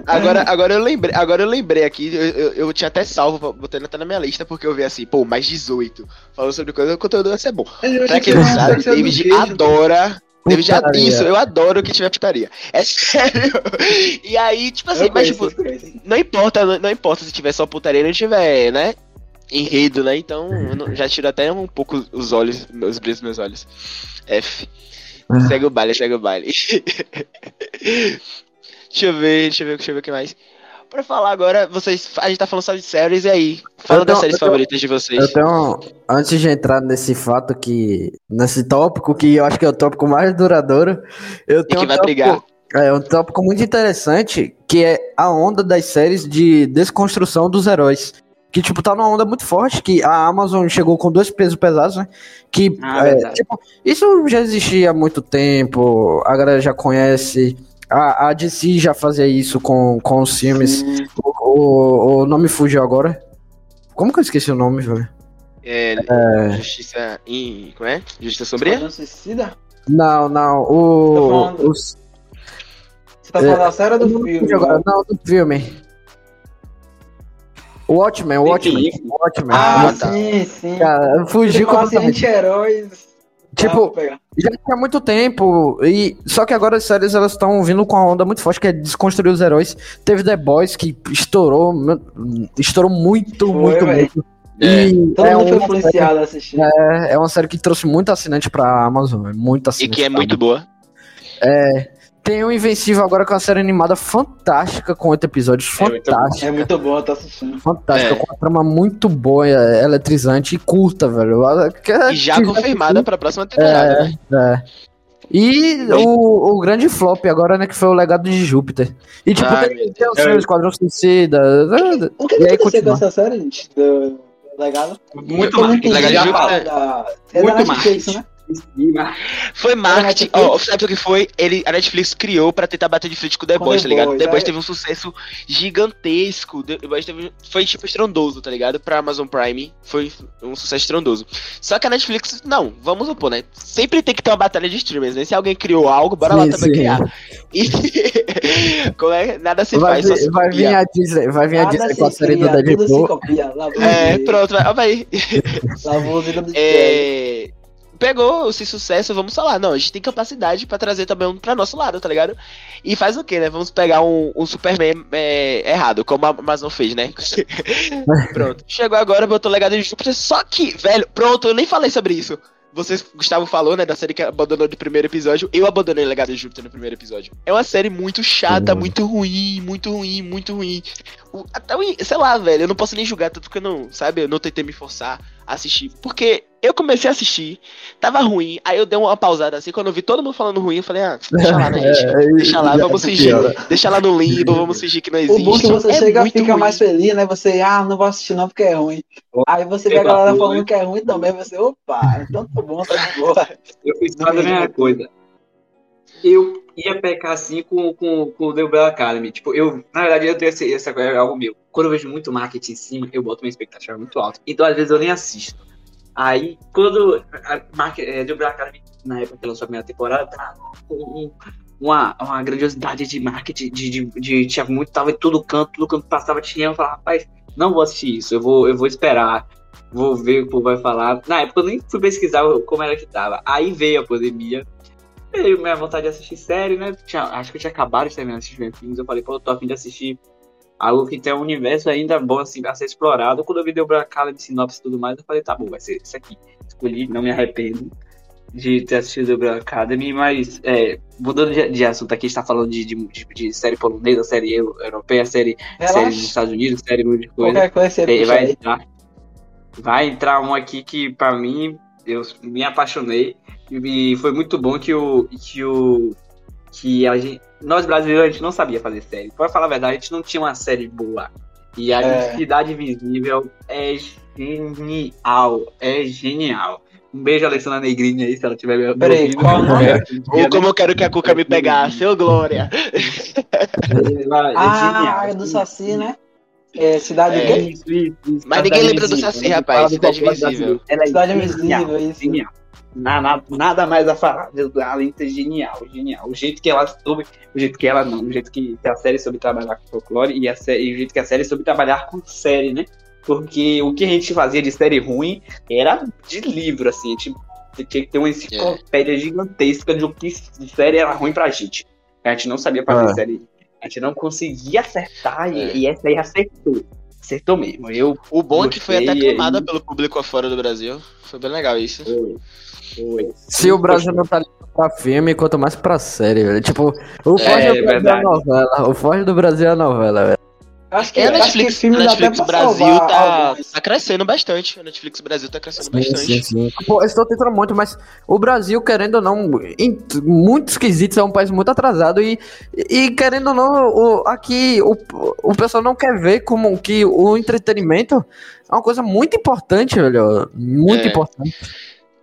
Agora, agora eu lembrei, agora eu lembrei aqui, eu, eu, eu tinha até salvo, botando até na minha lista, porque eu vi assim, pô, mais 18. Falando sobre coisa, o conteúdo vai ser bom. Pra quem não sabe, David adora. David já isso, eu adoro que tiver putaria. É sério. E aí, tipo assim, Eu mas tipo, eu não importa, não, não importa se tiver só putaria não tiver, né? Enredo, né? Então, eu não- já tiro até um pouco os olhos, os brilhos dos meus olhos. F. Segue o baile, segue o baile. deixa eu ver, deixa eu ver, deixa eu ver o que mais. Pra falar agora, vocês. A gente tá falando só de séries e aí? Fala Eu das tenho- séries tenho- favoritas de vocês. Eu tenho. Antes de entrar nesse fato que. Nesse tópico, que eu acho que é o tópico mais duradouro, eu E tenho que um vai tópico- brigar. É um tópico muito interessante, que é a onda das séries de desconstrução dos heróis. Que, tipo, tá numa onda muito forte, que a Amazon chegou com dois pesos pesados, né? Que, Ah, é, tipo, isso já existia há muito tempo, a galera já conhece. A, a DC já fazia isso com, com os filmes. Sim. O, o, o nome fugiu agora. Como que eu esqueci o nome, velho? É, Justiça em. Como é? Justiça Sombria? Suicida? Não, não. O. os- Você tá falando da série ou do filme? agora. Não, do filme. O Watchmen, o Watchmen. O Watchmen. Ah, Ah, tá. sim, sim. Cara, fugiu completamente. anti-heróis. Tá, vou Tipo, pegar. Já tinha muito tempo. E, só que agora as séries elas estão vindo com uma onda muito forte que é desconstruir os heróis. Teve The Boys que estourou. Estourou muito, Foi, muito, véi. muito. É. E Todo é mundo foi uma, influenciado a assistir. é, é uma série que trouxe muito assinante pra Amazon. É muito E assinante. que é muito boa. Tem o Invencível agora com a série animada fantástica, com oito episódios. É. Fantástica. É muito bom, eu tô assistindo. Fantástica, É. com uma trama muito boa, é, eletrizante e curta, velho. E já confirmada pra próxima temporada, né? É. E o, o grande flop agora, né, que foi o legado de Júpiter. E tipo, Ai, tem, o É. seu Esquadrão Suicida. O que E aí aconteceu com essa série, gente? Do legado? Muito entendi Legal de Júpiter. da- É Muito da Netflix, marketing. né? Foi marketing. Ó, sabe o que foi? Ele, a Netflix criou pra tentar bater de frente com o The Com Boys, The tá ligado? Boys, The Boys é. teve um sucesso gigantesco. The Boys teve, foi tipo estrondoso, tá ligado? Pra Amazon Prime foi um sucesso estrondoso. Só que a Netflix, não, vamos supor, né? Sempre tem que ter uma batalha de streamers, né? Se alguém criou algo, bora lá Sim, também sim. criar. E como é? Nada se Vai, faz, só vir, se vai vir copia. a Disney, vai vir a Disney com a série do cria, tudo se Deadpool. copia. Lá É, pronto, vai, ó, vai. Lá vou É, pegou esse sucesso, vamos falar, não, a gente tem capacidade pra trazer também um pra nosso lado, tá ligado? E faz o quê, né? Vamos pegar um, um Superman é, errado, como a Amazon fez, né? pronto. Chegou agora, botou legado de Júpiter, só que, velho, pronto, eu nem falei sobre isso. Vocês, Gustavo falou, né, da série que abandonou no primeiro episódio. Eu abandonei o Legado de Júpiter no primeiro episódio. É uma série muito chata, muito ruim, muito ruim, muito ruim. O- até o, sei lá, velho, eu não posso nem julgar, tanto que eu não, sabe, eu não tentei me forçar assistir. Porque eu comecei a assistir, tava ruim, aí eu dei uma pausada assim, quando eu vi todo mundo falando ruim, eu falei, ah, deixa lá, né, gente? É, Deixa lá, vamos tá fingir. Deixa lá no limbo, vamos fingir que não existe. O bom é que você É chega e fica ruim. mais feliz, né? Você, ah, não vou assistir não porque é ruim. Aí você vê a galera falando né? que é ruim também, você, opa, então tá bom, tá de boa. Eu fiz quase a mesma coisa. Eu ia pecar assim com, com, com o The Umbrella Academy. Tipo, eu, na verdade, eu tenho essa coisa, é algo meu. Quando eu vejo muito marketing em cima, eu boto minha expectativa muito alta. Então, às vezes, eu nem assisto. Aí, quando a, a, é, The Umbrella Academy, na época que lançou a primeira temporada, tava com um- uma, uma grandiosidade de marketing, de, de, de, tinha muito, tava em todo canto, todo canto passava, tinha, eu falava, rapaz, não vou assistir isso, eu vou, eu vou esperar, vou ver o que o povo vai falar. Na época eu nem fui pesquisar como era que tava. Aí veio a pandemia, veio minha vontade de assistir série, né? Tinha- acho que eu tinha acabado de terminar de assistir eu falei, pô, eu tô afim de assistir algo que tem um universo ainda bom, assim, a ser explorado. Quando eu vi deu Branca de sinopse e tudo mais, eu falei, tá bom, vai ser isso aqui. Escolhi, não me arrependo de ter assistido The Academy, mas é, mudando de, de assunto aqui, a gente tá falando de, de, de- série polonesa, série eu- europeia, série, série dos. Estados Unidos, série muita coisa. Qualquer coisa você É, vai entrar, vai entrar um aqui que pra mim eu me apaixonei e foi muito bom que o que o que a gente, nós brasileiros a gente não sabia fazer série. Pra falar a verdade, a gente não tinha uma série boa. E a É. Cidade Invisível é genial, é genial. Um beijo, Alessandra Negrini aí, se ela tiver me Peraí, ouvindo. qual nome? É, Ou como eu quero que a Cuca me pegasse, seu Glória. é Ah, genial. a do Saci, né? É, Cidade É. do Isso, isso, isso. Mas ninguém lembra do Saci, rapaz, Cidade. Ela é Cidade Invisível, isso. Genial. Nada, nada mais a falar. Além de ser genial, genial. O jeito que ela soube, o jeito que ela não, o jeito que a série soube trabalhar com folclore e, a série, e o jeito que a série soube trabalhar com série, né? Porque o que a gente fazia de série ruim era de livro, assim. A gente tinha que ter uma enciclopédia gigantesca de o que de série era ruim pra gente. A gente não sabia fazer Ah. série. A gente não conseguia acertar e, É. e essa aí acertou. Acertou mesmo. Eu O bom é que foi até aclamada aí. pelo público fora do Brasil. Foi bem legal isso. Foi. Foi. Se o Brasil não tá ligado pra filme, quanto mais pra série, velho. Tipo, o É, forte do Brasil é a novela. O forte do Brasil é a novela, velho. Acho que, É, a Netflix, que filme a dá Netflix Brasil tá, tá crescendo bastante. A Netflix Brasil tá crescendo bastante. sim. Pô, eu estou tentando muito, mas o Brasil, querendo ou não, em muitos quesitos, é um país muito atrasado e, e querendo ou não, o, aqui o, o pessoal não quer ver como que o entretenimento é uma coisa muito importante, velho. Muito É. importante.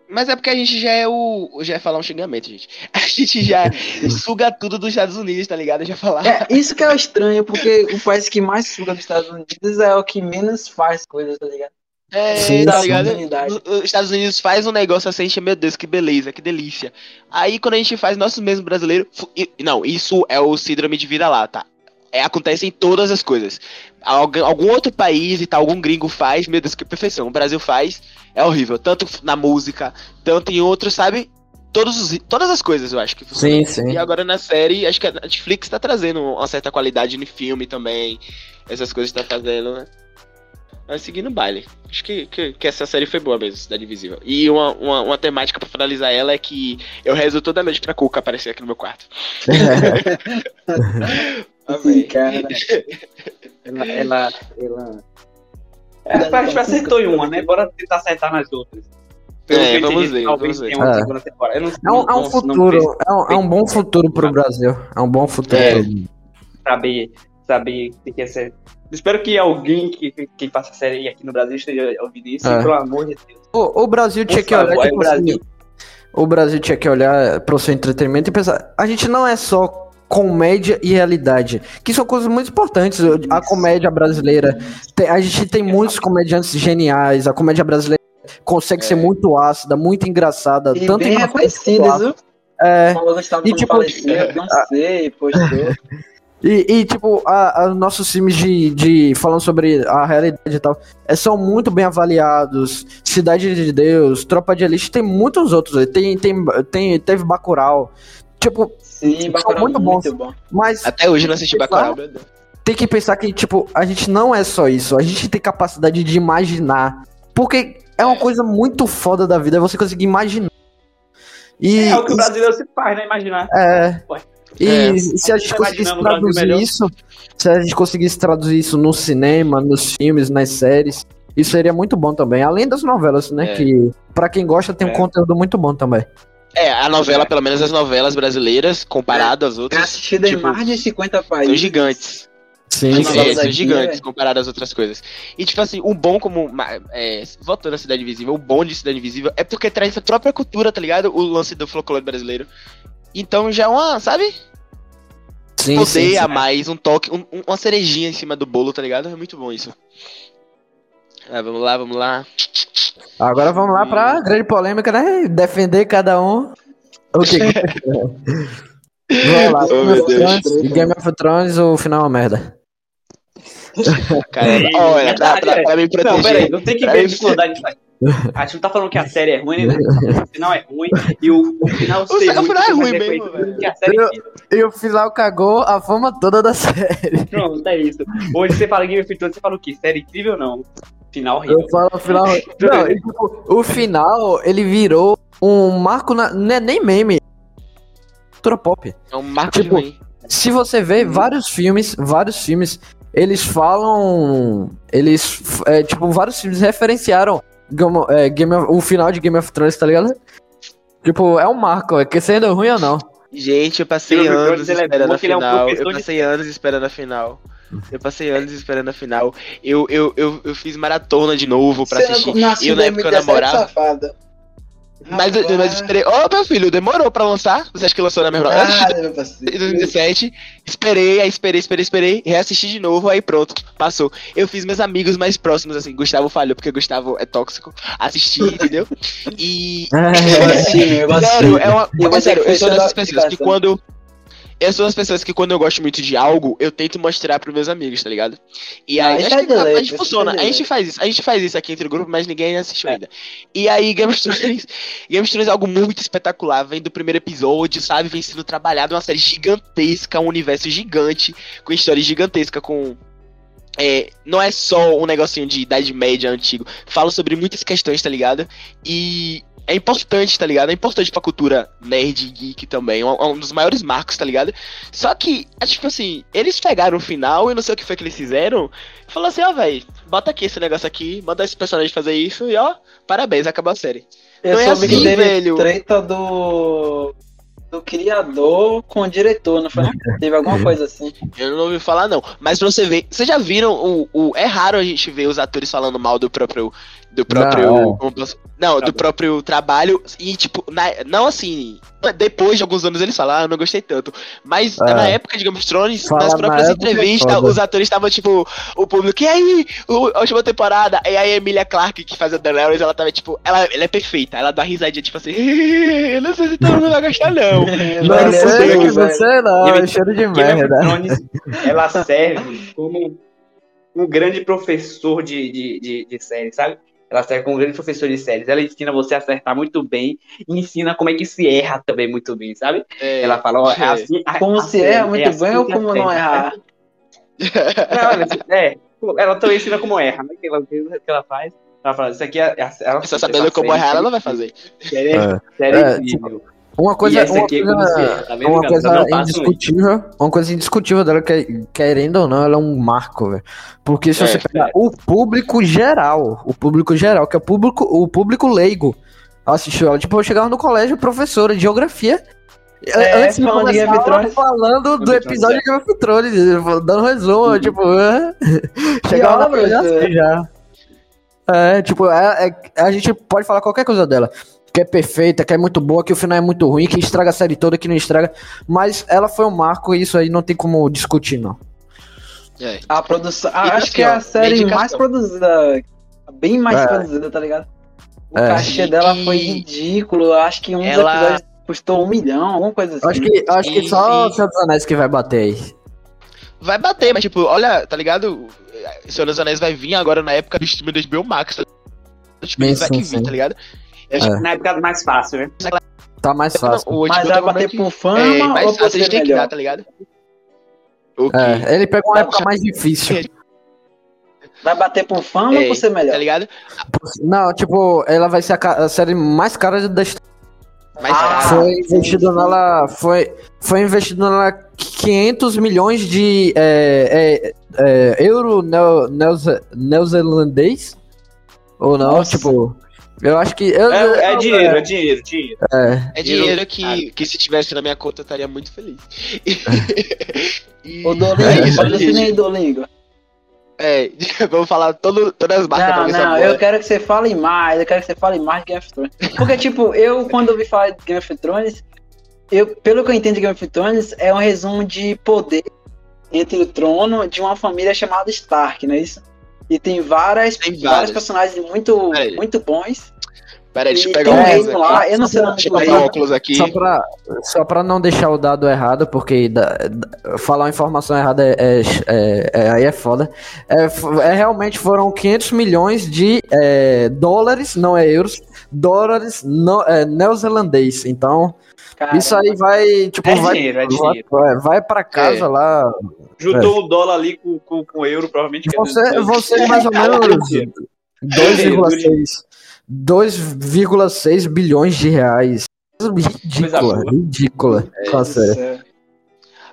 Mas é porque a gente já é o. Já é falar um xingamento, gente. A gente já suga tudo dos Estados Unidos, tá ligado? Já falar. É, isso que é o estranho, porque o país que mais suga dos Estados Unidos é o que menos faz coisas, tá ligado? É, Sim, tá ligado? Os Estados Unidos faz um negócio assim, a gente, meu Deus, que beleza, que delícia. Aí quando a gente faz nossos mesmos brasileiros. fu- e- Não, isso é o síndrome de vira-lata. É, acontece em todas as coisas. Algum, outro país e tal, algum gringo faz, meu Deus, que perfeição. O Brasil faz, é horrível. Tanto na música, tanto em outros, sabe? Todos os- todas as coisas, eu acho que funcionam. Sim, sim. E agora na série, acho que a Netflix tá trazendo uma certa qualidade no filme também. Essas coisas tá fazendo, né? Mas seguindo o baile. Acho que, que, que essa série foi boa mesmo, Cidade Invisível. E uma, uma, uma temática pra finalizar ela é que eu rezo toda noite pra Cuca aparecer aqui no meu quarto. Sim, cara. Ela. ela, ela... É, a gente acertou em uma, né? Bora tentar acertar nas outras. Pelo É, que vamos entendi, ver, Talvez vamos ver. tenha uma É. segunda temporada. Eu não, É um, não- é um não- não futuro, vejo é um, é um bom futuro pro Brasil. É um bom futuro. É. saber, saber o que é ser. Espero que alguém que, que faça série aqui no Brasil esteja ouvindo isso, É. pelo amor de Deus. O, o Brasil tinha que olhar, tipo o Brasil. assim, o Brasil tinha que olhar pro seu entretenimento e pensar, a gente não é só comédia e realidade, que são coisas muito importantes. A comédia brasileira, a gente tem muitos comediantes geniais, a comédia brasileira consegue ser muito ácida, muito engraçada, E tanto bem em reconhecidas, viu? é, E, tipo, não sei, postou. E, e, tipo, a, a- nossos filmes de, de. falando sobre a realidade e tal, é, são muito bem avaliados. Cidade de Deus, Tropa de Elite, tem muitos outros. Tem, tem, tem, teve Bacurau. Tipo, Sim, Bacurau muito muito, bons. bom. mas Até hoje eu não assisti. Bacurau, meu Deus. tem que pensar que, tipo, a gente não é só isso. A gente tem capacidade de imaginar. Porque é uma coisa muito foda da vida, é você conseguir imaginar. E, É o que o brasileiro se faz, né? Imaginar. É. E É. se a gente conseguisse traduzir isso, se a gente conseguisse traduzir isso no cinema, nos filmes, nas séries, isso seria muito bom também. Além das novelas, né? É. Que pra quem gosta tem um É. conteúdo muito bom também. É, a novela, pelo menos as novelas brasileiras, comparado às É outras, assistido em tipo, mais de 50 países. são gigantes. Sim, As É, sim. novelas são gigantes né? comparado às outras coisas. E, tipo assim, o bom como. ma- É, voltando à Cidade Invisível, o bom de Cidade Invisível é porque traz a própria cultura, tá ligado? O lance do folclore brasileiro. Então já é uma, sabe? sim, Poder sim, sim. a mais, um toque, um- uma cerejinha em cima do bolo, tá ligado? É muito bom isso. Ah, vamos lá, vamos lá. Agora vamos lá pra grande polêmica, né? Defender cada um. O que? vamos lá. Oh, Game of. Thrones, Game of Thrones, o final é uma merda. Cara, É, olha, pra, pra, pra me Não, proteger. peraí, não tem que Pra ver disso. A gente não tá falando que a série é ruim, né? O final é ruim. E o, o final O final é ruim mesmo, a. E o final cagou a fama toda da série. Pronto, é isso. Hoje você fala Game of Thrones, você fala o quê? Série incrível ou não? Final horrível. Eu falo o final. Não, tipo, o final, ele virou um marco na. Não é nem meme. Cultura pop. É um marco Tipo. Se você vê vários filmes, vários filmes, eles falam. Eles. é, tipo, vários filmes referenciaram Game, é, Game of- o final de Game of Thrones, tá ligado? Tipo, é um marco, é que sendo ruim ou não. Gente, eu passei anos é esperando a é um final. Eu de- passei anos esperando a final. Eu passei anos esperando a final. Eu, eu, eu, eu fiz maratona de novo pra assistir. E eu na época eu namorava. safada. Mas, eu- mas eu esperei. Ô, meu filho, demorou pra lançar? Você acha que lançou na mesma hora? Ah. Em 2017, esperei, aí esperei, esperei, esperei, reassisti de novo, aí pronto, passou. Eu fiz meus amigos mais próximos, assim, Gustavo falhou, porque Gustavo é tóxico, assisti, entendeu? E. Eu assisti, eu Sério, é uma. E é você sério, que eu sou dessas pessoas que quando. Eu sou das pessoas que quando eu gosto muito de algo, eu tento mostrar pros meus amigos, tá ligado? E aí, acho é que a, gente isso é funciona, a gente faz isso, a gente faz isso aqui entre o grupo, mas ninguém assistiu ainda. E aí, Game of Thrones, Game of Thrones é algo muito espetacular, vem do primeiro episódio, sabe? Vem sendo trabalhado uma série gigantesca, um universo gigante, com história gigantesca, com. É, não é só um negocinho de Idade Média antigo. Fala sobre muitas questões, tá ligado? E é importante, tá ligado? É importante pra cultura nerd e geek também. É um, um dos maiores marcos, tá ligado? Só que, é tipo assim, eles pegaram o final e não sei o que foi que eles fizeram. Falou assim, ó, velho, bota aqui esse negócio aqui, manda esse personagem fazer isso e ó, parabéns, acabou a série. Eu Não é assim, velho. treta do. Do criador com o diretor, não foi? Teve alguma coisa assim. Eu não ouvi falar, não. Mas pra você ver, vocês já viram o, o. É raro a gente ver os atores falando mal do próprio. Do próprio. Não, é. posso- Não, do próprio trabalho. E, tipo, na- não assim. Depois de alguns anos eles falaram, ah, eu não gostei tanto. Mas É. na época de Game of Thrones, Fala nas na próprias é entrevistas, os atores estavam, tipo, o público, e aí? O- a última temporada. E aí a Emilia Clarke, que faz a Daenerys, ela tava, tipo, ela, ela é perfeita. Ela dá uma risadinha, tipo assim, eu não sei se todo mundo vai gostar, não. Não sei, não sei não, Game- é cheiro de Game of merda. Thrones, ela serve como um grande professor de, de, de, de série, sabe? Ela serve como um grande professor de séries. Ela ensina você a acertar muito bem e ensina como é que se erra também muito bem, sabe? É, Ela fala, ó, é é. assim. Como a se erra muito é assim bem ou como não errar? Não, ela- é, ela também ensina como erra, né? Que ela, que ela faz. Ela fala, isso aqui é. é- Ela, Essa sabendo como errar, ela não vai fazer. Série, É. série É, incrível. Uma coisa, uma aqui é coisa, erra, tá uma coisa Não façam indiscutível, uma coisa indiscutível dela, que, querendo ou não, ela é um marco, velho. Porque se É, você pegar o público geral, o público geral, que é o público, o público leigo, assistiu ela. Tipo, eu chegava no colégio, professora de geografia. É, antes de falando de aula, Thrones. falando do episódio é. de Game of Thrones, dando resumo, tipo, é. chegava colégio é. assim já. É, tipo, é, é- a gente pode falar qualquer coisa dela. Que é perfeita, que é muito boa, que o final é muito ruim, que estraga a série toda, que não estraga. Mas ela foi um marco e isso aí não tem como discutir, não. É. A produção. E acho que é a série dedicação. mais produzida. Bem mais É. produzida, tá ligado? O É. cachê E- dela foi ridículo. Acho que um dos Ela- episódios custou um milhão, alguma coisa assim. Acho que, acho que só o Senhor dos Anéis que vai bater aí. Vai bater, mas tipo, olha, tá ligado? Senhor dos Anéis vai vir agora na época do stream do HBO Max. Tá? Tipo, Sim, vai sim, que vir, sim. tá ligado? Eu acho que na época mais fácil, né? Tá mais fácil. O Mas HBO vai bater por fama é, mais ou fácil, tem que dar, tá ligado? O que, É, ele pegou uma época mais difícil. Vai bater por fama É, ou por ser melhor? tá ligado? Não, tipo, ela vai ser a, a série mais cara da história. Mas Ah, foi investido sim. nela. Foi, foi investido nela 500 milhões de é, é, é, euro neo, neoze- neozelandês? Ou não? Nossa. Tipo, eu acho que. Eu, É, é eu- dinheiro, é dinheiro, dinheiro. é. é dinheiro que, que se tivesse na minha conta eu estaria muito feliz. E- Ô, Dolingo, É isso, patrocina gente. aí, Dolingo. É, vamos falar todo, todas as marcas pra Não, ver se não, é boa. eu quero que você fale mais, eu quero que você fale mais de Game of Thrones. Porque, tipo, eu, quando ouvi falar de Game of Thrones, eu, pelo que eu entendo de Game of Thrones, é um resumo de poder entre o trono de uma família chamada Stark, não é isso? E tem várias, Tem vários várias. personagens muito, muito bons. Pera aí, deixa eu pegar um um lá, aqui. eu não sei Deixa eu pegar o óculos aqui. Só pra, só pra não deixar o dado errado, porque da- da- falar uma informação errada é, é- é- é- aí é foda. É, é, realmente foram 500 milhões de é, dólares, não é euros, dólares no, é, neozelandês. Então, Cara, isso aí vai, tipo, É vai, dinheiro, é vai, dinheiro. vai, vai pra casa É. lá. Juntou o dólar ali com, com, com o euro, provavelmente. é Você, você mais ou menos 2,6 2,6 bilhões de reais. Ridícula, ridícula. Fala sério. Céu.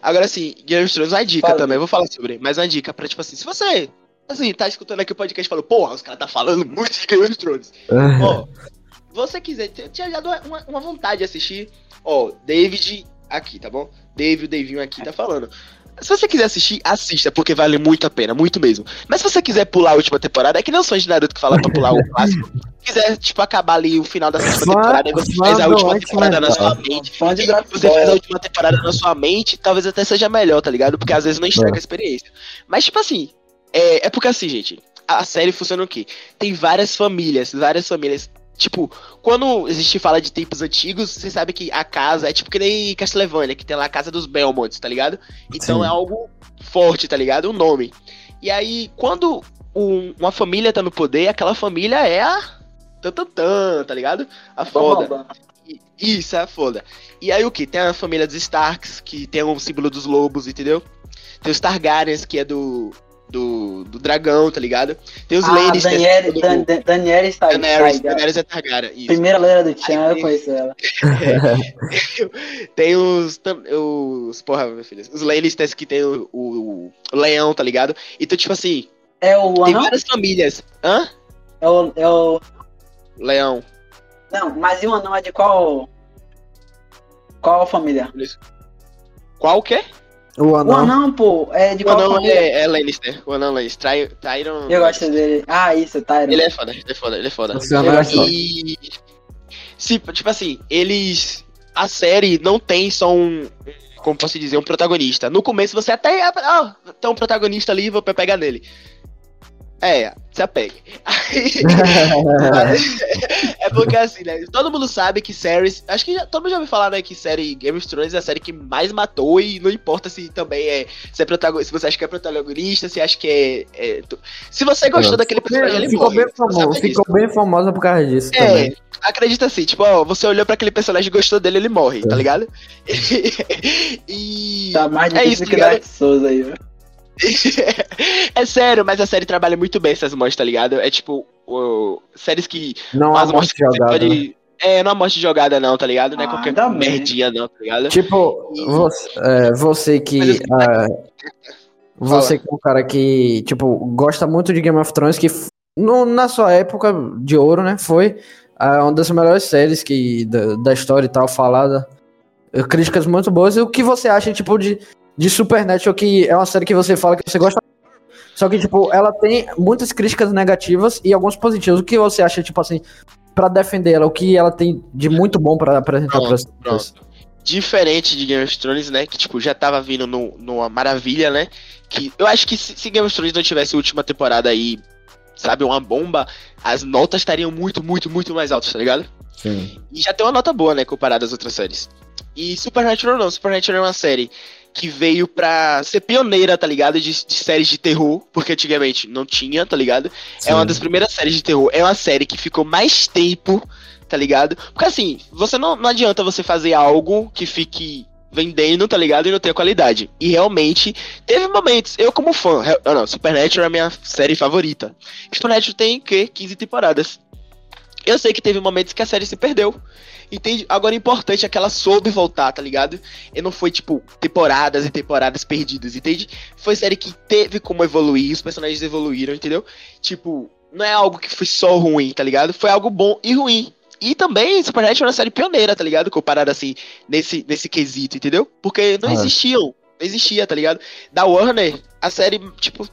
Agora, assim, Game of Thrones, uma dica Fala. também, vou falar sobre, mas uma dica pra, tipo assim, se você, assim, tá escutando aqui o podcast e falou, porra, os caras tá falando muito de Game of Thrones. Ó, você quiser, tinha dado uma, uma vontade de assistir, ó, David aqui, tá bom? David, o Davinho aqui tá falando. Se você quiser assistir, assista, porque vale muito a pena, muito mesmo. Mas se você quiser pular a última temporada, é que não sou de Naruto que fala pra pular o clássico. Se quiser, tipo, acabar ali o final da sétima temporada, você faz a última temporada na sua mente. E Dragon você faz a última temporada na sua mente, talvez até seja melhor, tá ligado? Porque às vezes não estraga a experiência. Mas, tipo assim, é, é porque assim, gente, a série funciona o quê? Tem várias famílias, várias famílias. Tipo, quando a gente fala de tempos antigos, você sabe que a casa é tipo que nem Castlevania, que tem lá a casa dos Belmonts, tá ligado? Então Sim. é algo forte, tá ligado? O nome. E aí, quando um- uma família tá no poder, aquela família é a. Tantantã, tá ligado? A foda. E- Isso, é foda. E aí o que? Tem a família dos Starks, que tem o símbolo dos lobos, entendeu? Tem os Targaryens, que é do. Do, do dragão, tá ligado? Tem os Ah, é Daniele, do- Dan, Dan, está. Daenerys, tá ligado? Daenerys é Targaryen. Isso. Primeira letra do Tchan, eu conheço ela. Tem os. os porra, meu filho. Os Lannisters que tem o, o, o leão, tá ligado? Então, tipo assim, É o tem várias famílias. Hã? É o, é o... Leão. Não, mas e o anão é de qual... Qual família? Qual que é? O O anão. anão, pô, é de O qual anão família? é, é Lannister. O anão Lannister. Ty- Tyron. Eu gosto dele. Ah, isso, Tyron. Ele é foda, ele é foda, ele é foda. Esse anão é foda. E. Se, tipo assim, eles. A série não tem só um. Como posso dizer, um protagonista. No começo você até. Ah, tem um protagonista ali, vou pegar nele. É, se apegue. Aí, é porque assim, né? Todo mundo sabe que séries. Acho que já- todo mundo já ouviu falar, né? Que série Game of Thrones é a série que mais matou e não importa se também é. Se, é protagonista, se você acha que é protagonista, se acha que é. é tu- se você gostou daquele personagem, ele ficou, morre. bem famoso, disso. ficou bem famosa por causa disso É, também. acredita assim, tipo, ó, você olhou pra aquele personagem e gostou dele, ele morre, tá É. ligado? e. Tá mais É isso, que? Dark Souls aí, velho. é sério, mas a série trabalha muito bem essas mortes, tá ligado? É tipo, o- séries que. Não há as morte jogada. né? pode- É, não é morte jogada, não, tá ligado? Não é Ah, qualquer merdinha, não, tá ligado? Tipo, você, é, você que. Ah, você que é um cara que, tipo, gosta muito de Game of Thrones, que no, na sua época de ouro, né? Foi ah, uma das melhores séries que, da, da história e tal, falada. Críticas muito boas. E o que você acha, tipo, de, de Supernatural, que é uma série que você fala que você gosta só que, tipo, ela tem muitas críticas negativas e alguns positivos. O que você acha, tipo assim, pra defender ela? O que ela tem de muito bom pra apresentar para as pessoas? Diferente de Game of Thrones, né? Que, tipo, já tava vindo no, numa maravilha, né? Que eu acho que se, se Game of Thrones não tivesse a última temporada aí, sabe, uma bomba, as notas estariam muito, muito, muito mais altas, tá ligado? Sim. E já tem uma nota boa, né, comparada às outras séries. E Supernatural não, Supernatural é uma série que veio pra ser pioneira, tá ligado? De, de séries de terror, porque antigamente não tinha, tá ligado? É uma das primeiras séries de terror. É uma série que ficou mais tempo, tá ligado? Porque assim, você não, não adianta você fazer algo que fique vendendo, tá ligado? E não tenha qualidade. E realmente, teve momentos. Eu, como fã, re- ah, não, Supernatural é a minha série favorita. Supernatural tem, o quê? 15 temporadas. Eu sei que teve momentos que a série se perdeu. Entende? Agora o importante é que ela soube voltar, tá ligado? E não foi, tipo, temporadas e temporadas perdidas, entende? Foi série que teve como evoluir, os personagens evoluíram, entendeu? Tipo, não é algo que foi só ruim, tá ligado? Foi algo bom e ruim. E também Supernatural é uma série pioneira, tá ligado? Comparada assim, nesse, nesse quesito, entendeu? Porque não Ah. existiam, não existia, tá ligado? Da Warner, a série, tipo,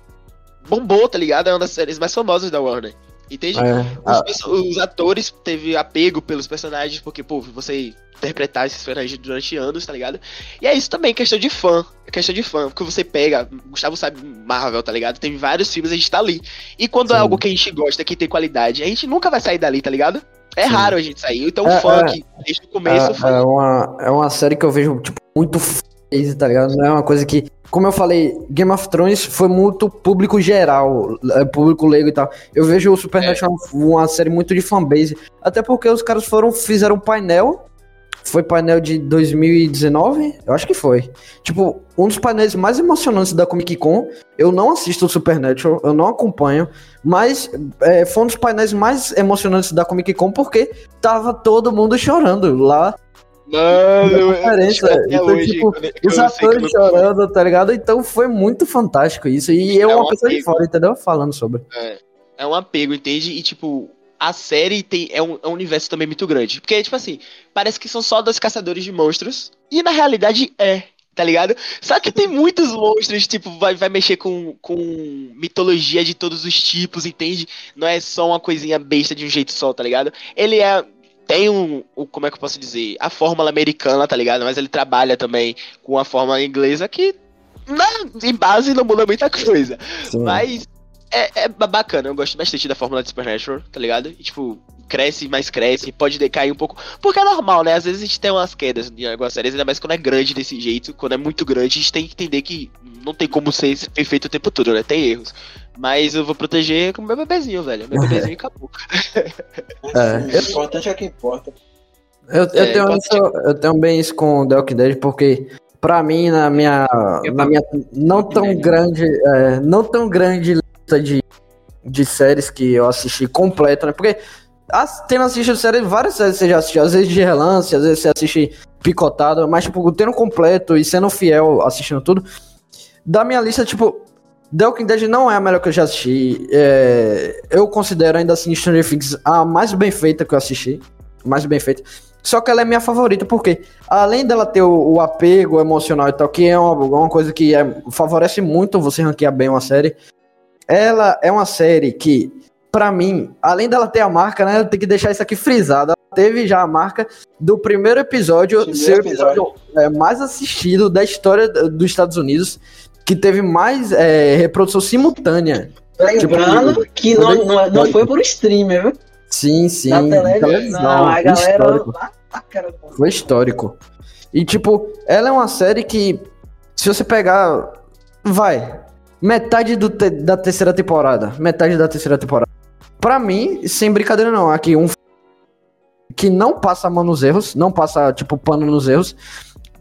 bombou, tá ligado? É uma das séries mais famosas da Warner. Entende? É, Os, perso- os atores teve apego pelos personagens, porque, pô, você interpretar esses personagens durante anos, tá ligado? E é isso também, questão de fã. Questão de fã. Porque você pega, Gustavo sabe Marvel, tá ligado? Tem vários filmes, a gente tá ali. E quando é Sim. algo que a gente gosta, que tem qualidade, a gente nunca vai sair dali, tá ligado? É Sim. raro a gente sair. Então, É, o funk, desde o começo, É, é uma, é uma série que eu vejo, tipo, muito phase, tá ligado? Não é uma coisa que. Como eu falei, Game of Thrones foi muito público geral, é, público leigo e tal. Eu vejo o Supernatural uma série muito de fanbase. Até porque os caras foram, fizeram um painel. Foi painel de 2019? Eu acho que foi. Tipo, um dos painéis mais emocionantes da Comic Con. Eu não assisto o Supernatural, eu não acompanho. Mas é, foi um dos painéis mais emocionantes da Comic Con porque tava todo mundo chorando lá. Mano, A diferença, até então, hoje, tipo, eu Os atores eu- chorando, tá ligado? Então foi muito fantástico isso. E eu, É uma um pessoa de apego. fora, entendeu? Falando sobre. É um apego, entende? E, tipo, a série tem, é, um, é um universo também muito grande. Porque, tipo assim, parece que são só dois caçadores de monstros. E na realidade é, tá ligado? Só que tem muitos monstros, tipo, vai, vai mexer com, com mitologia de todos os tipos, entende? Não é só uma coisinha besta de um jeito só, tá ligado? Ele é. Tem um. o- Como é que eu posso dizer? A fórmula americana, tá ligado? Mas ele trabalha também com a fórmula inglesa que. Na, em base não muda muita coisa. Mas é, é ba- bacana, eu gosto bastante da fórmula de Supernatural, tá ligado? E, tipo, cresce, mais cresce, pode decair um pouco. Porque é normal, né? Às vezes a gente tem umas quedas em algumas séries, ainda mais quando é grande desse jeito. Quando é muito grande, a gente tem que entender que não tem como ser perfeito o tempo todo, né? Tem erros. Mas eu vou proteger com o meu bebezinho, velho. Meu bebezinho e acabou. É, O importante é o que importa. Eu, eu, É, tenho pode isso, eu tenho bem isso com The Walking Dead, porque pra mim, na minha, na minha não tão grande, é, não tão grande lista de, de séries que eu assisti completa, né? Porque as, tendo assistido séries, várias séries você já assistiu, às vezes de relance, às vezes você assiste picotado, mas tipo, tendo completo e sendo fiel assistindo tudo, da minha lista, tipo, The Walking Dead não é a melhor que eu já assisti. É, eu considero ainda assim Stranger Things a mais bem feita que eu assisti. Mais bem feita. Só que ela é minha favorita, porque além dela ter o, o apego emocional e tal, que é uma, uma coisa que é- favorece muito você ranquear bem uma série, ela é uma série que, pra mim, além dela ter a marca, né, tenho que deixar isso aqui frisado. Ela teve já a marca do primeiro episódio, Primeiro ser o episódio é, mais assistido da história do- dos Estados Unidos, que teve mais é, reprodução simultânea. Lembrando Tipo, que não, não, não foi por streamer, viu? Sim, sim. Na televisão. televisão, Não, a galera. Foi histórico. E, tipo, ela é uma série que, se você pegar, vai, metade do te- da terceira temporada, metade da terceira temporada. Pra mim, sem brincadeira não, aqui um que não passa a mão nos erros, não passa, tipo, pano nos erros.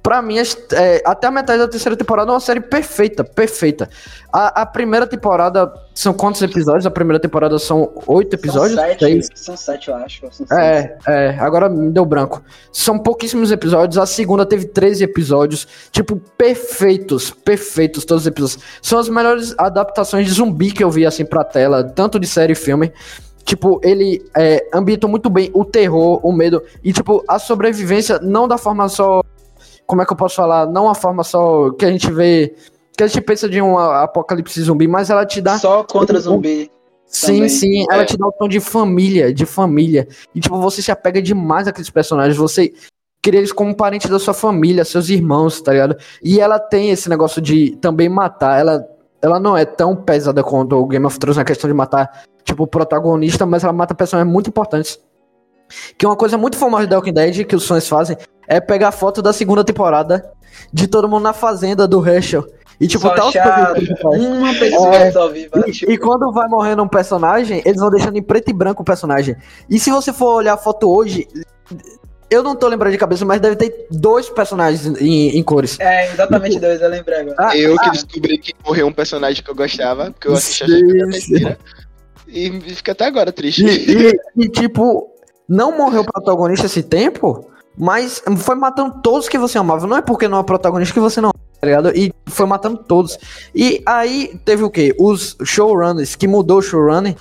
Pra mim, é, até a metade da terceira temporada é uma série perfeita, perfeita. A, a primeira temporada, são quantos episódios? A primeira temporada são oito episódios? São sete, Seis? são sete, eu acho. É, é, agora me deu branco. São pouquíssimos episódios, a segunda teve 13 episódios, tipo, perfeitos, perfeitos todos os episódios. São as melhores adaptações de zumbi que eu vi, assim, pra tela, tanto de série e filme. Tipo, ele é, ambientou muito bem o terror, o medo, e, tipo, a sobrevivência, não da forma só, como é que eu posso falar, não a forma só que a gente vê, que a gente pensa de um apocalipse zumbi, mas ela te dá Só contra zumbi. Sim, também. sim, ela É. te dá o tom de família, de família. E, tipo, você se apega demais àqueles personagens. Você cria eles como parente da sua família, seus irmãos, tá ligado? E ela tem esse negócio de também matar. Ela, ela não é tão pesada quanto o Game of Thrones na questão de matar, tipo, o protagonista, mas ela mata personagens muito importantes. Que uma coisa muito famosa de Walking Dead que os fãs fazem é pegar a foto da segunda temporada de todo mundo na fazenda do Herschel. E, tipo, Só tá os uma pessoa É. só viva. E, tipo, e quando vai morrendo um personagem, eles vão deixando em preto e branco o personagem. E se você for olhar a foto hoje, eu não tô lembrando de cabeça, mas deve ter dois personagens em, em cores. É, exatamente dois, eu lembrei agora. Ah, eu que ah, descobri que morreu um personagem que eu gostava, porque eu assisti a terceira. E fica até agora triste. E, e- e, tipo, não morreu o protagonista esse tempo, mas foi matando todos que você amava. Não é porque não é protagonista que você não tá ligado? E foi matando todos. E aí teve o quê? Os showrunners, que mudou o showrunner.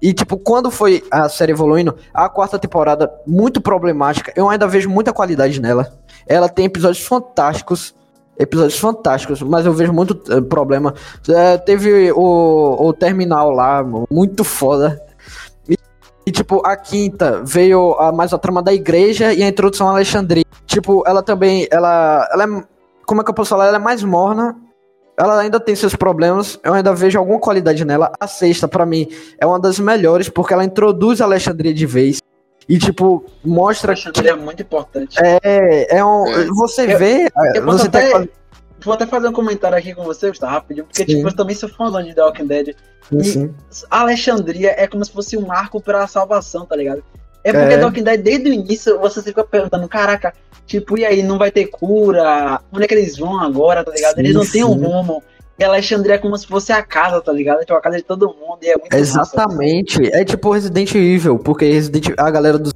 E, tipo, quando foi a série evoluindo, a quarta temporada, muito problemática. Eu ainda vejo muita qualidade nela. Ela tem episódios fantásticos. Episódios fantásticos, mas eu vejo muito eh, problema. Eh, teve o, o terminal lá, muito foda. E, tipo, a quinta veio a, mais a trama da igreja e a introdução a Alexandria. Tipo, ela também, ela, ela é, como é que eu posso falar? Ela é mais morna. Ela ainda tem seus problemas. Eu ainda vejo alguma qualidade nela. A sexta, pra mim, é uma das melhores porque ela introduz a Alexandria de vez. E, tipo, mostra Acho que é muito importante. É, é um. É. Você Eu- vê. Eu posso você tem até, fazer- vou até fazer um comentário aqui com você, Gustavo, rapidinho, porque Sim. tipo, eu também sou fãzão de The Walking Dead. E- Sim. Alexandria é como se fosse um marco pra salvação, tá ligado? É porque É. The Walking Dead, desde o início, você fica perguntando, caraca, tipo, e aí, não vai ter cura? Onde é que eles vão agora, tá ligado? Eles Sim, não têm um sim. rumo. E Alexandria é como se fosse a casa, tá ligado? Tipo, a casa de todo mundo, e é muito massa. Exatamente. É tipo Resident Evil, porque Resident a galera do.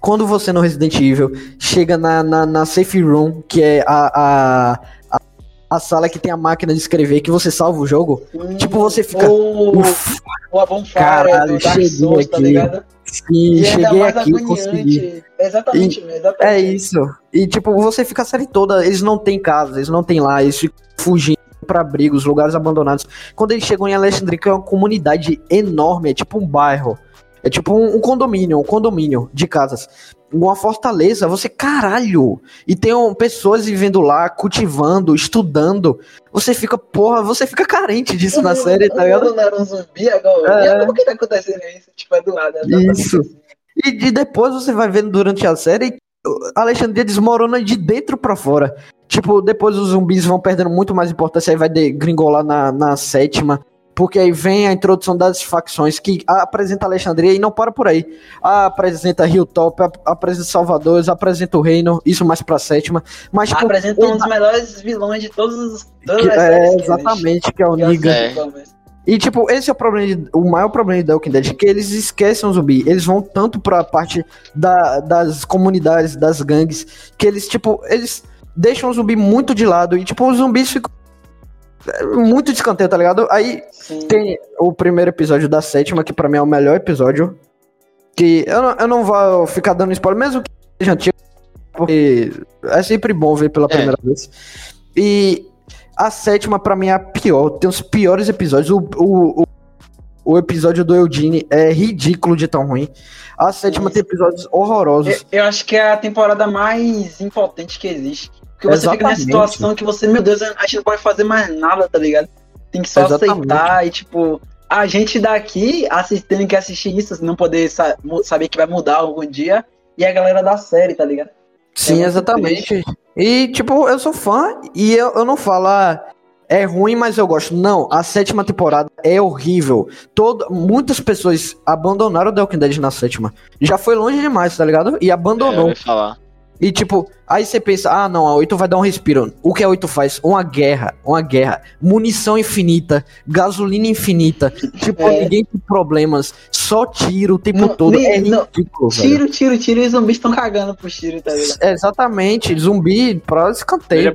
Quando você no Resident Evil chega na, na, na Safe Room, que é a, a, a, a sala que tem a máquina de escrever, que você salva o jogo. Hum, Tipo, você fica- O, Uf, o A Bonfire Caralho, do Dark Souls, tá aqui. ligado? sim, E cheguei aqui e consegui. agoniante. Exatamente, exatamente. É isso. E tipo, você fica a série toda, eles não têm casa, eles não têm lá, eles ficam fugindo pra abrigos, lugares abandonados. Quando eles chegam em Alexandria, que é uma comunidade enorme, é tipo um bairro. É tipo um, um condomínio, um condomínio de casas. Uma fortaleza, você, caralho! E tem um, pessoas vivendo lá, cultivando, estudando. Você fica, porra, você fica carente disso na série, tá ligado? Não era um zumbi agora. É. E agora o que tá acontecendo isso? Tipo, é do nada. é Isso. E, e depois você vai vendo durante a série, Alexandria desmorona de dentro pra fora. Tipo, depois os zumbis vão perdendo muito mais importância, aí vai degringolar na, na sétima. Porque aí vem a introdução das facções que apresenta Alexandria e não para por aí. Ah, apresenta Hilltop, ap- apresenta Salvadores, apresenta o Reino, isso mais pra sétima. Mas, Apresenta um dos melhores vilões de todos os. Todas que- é, exatamente, que é o. Niga. É. E, tipo, esse é o problema, de- o maior problema de The Walking Dead, que eles esquecem o zumbi. Eles vão tanto pra parte da- das comunidades, das gangues, que eles, tipo, eles deixam o zumbi muito de lado. E, tipo, os zumbis ficam muito de escanteio, tá ligado? Aí Sim. tem o primeiro episódio da sétima, que pra mim é o melhor episódio. Que eu não, eu não vou ficar dando spoiler, mesmo que seja antigo, porque é sempre bom ver pela É. primeira vez. E a sétima, pra mim, é a pior. Tem os piores episódios. O, o, o, o episódio do Eugene é ridículo de tão ruim. A sétima Isso. tem episódios horrorosos. Eu, eu acho que é a temporada mais impotente que existe. Porque você fica nessa Exatamente. situação que você, meu Deus, a gente não pode fazer mais nada, tá ligado? Tem que só Exatamente. aceitar e, tipo, a gente daqui assistindo que assistir isso, não poder sa- saber que vai mudar algum dia, e a galera da série, tá ligado? Sim, muito exatamente. E, tipo, eu sou fã e eu, eu não falo, ah, é ruim, mas eu gosto. Não, a sétima temporada é horrível. Todo, muitas pessoas abandonaram The Walking Dead na sétima. Já foi longe demais, tá ligado? E É, eu abandonou. ia falar. E, tipo, aí você pensa, ah, não, a 8 vai dar um respiro. O que a 8 faz? Uma guerra, uma guerra. Munição infinita, gasolina infinita. Tipo, É. ninguém tem problemas. Só tiro o tempo Não, todo. nem- é ridículo, velho. Tiro, tiro, tiro, e os zumbis estão cagando pro tiro, tá ligado? Exatamente, zumbi pra escanteio.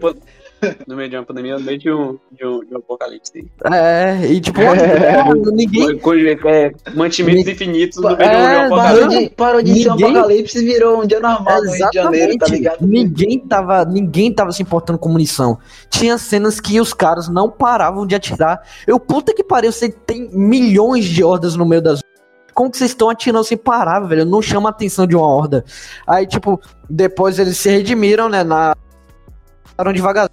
No meio de uma pandemia, no meio de um, de um, de um apocalipse. É, e tipo, ninguém. Com, é, mantimentos infinitos no meio É, de um Parou apocalipse. de, parou de ser um Ninguém- apocalipse e virou um dia normal no Rio de Janeiro, tá ligado? Ninguém tava, ninguém tava se importando com munição. Tinha cenas que os caras não paravam de atirar. Eu, puta que pariu, você tem milhões de hordas no meio das. Como que vocês estão atirando sem parar, velho? Não chama a atenção de uma horda. Aí, tipo, depois eles se redimiram, né? Na. Pararam devagar.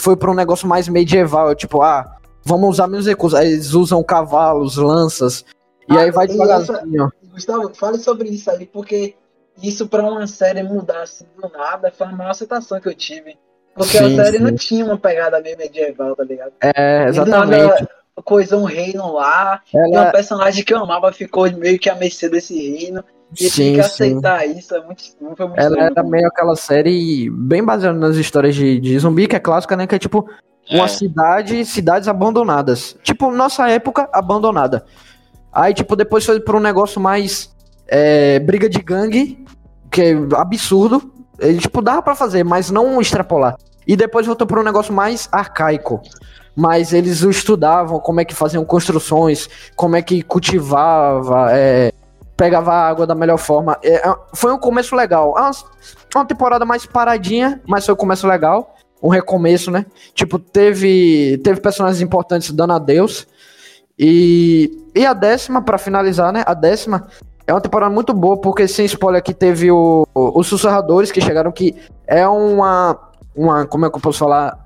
Foi pra um negócio mais medieval. Tipo, ah, vamos usar menos recursos. Aí eles usam cavalos, lanças. E Ah, aí vai e devagarzinho. Gustavo, fale sobre isso aí, porque isso pra uma série mudar assim do nada foi a maior aceitação que eu tive. Porque Sim, a série sim. não tinha uma pegada meio medieval, tá ligado? É, E exatamente. coisou um reino lá, e uma Ela, personagem que eu amava ficou meio que a mercê desse reino. E sim, que sim. aceitar isso, é muito, muito Ela era meio aquela série bem baseada nas histórias de, de zumbi, que é clássica, né? Que é tipo uma É. cidade, cidades abandonadas. Tipo, nossa época abandonada. Aí, tipo, depois foi pra um negócio mais é, briga de gangue, que é absurdo. Ele, tipo, dava pra fazer, mas não extrapolar. E depois voltou pra um negócio mais arcaico. Mas eles estudavam como é que faziam construções, como é que cultivava, é, pegava a água da melhor forma. É, é, foi um começo legal. É uma, uma temporada mais paradinha, mas foi um começo legal. Um recomeço, né? Tipo, teve, teve personagens importantes dando adeus. E, e a décima, pra finalizar, né? A décima é uma temporada muito boa, porque sem spoiler aqui teve o, o- os sussurradores que chegaram, que é uma, uma. Como é que eu posso falar?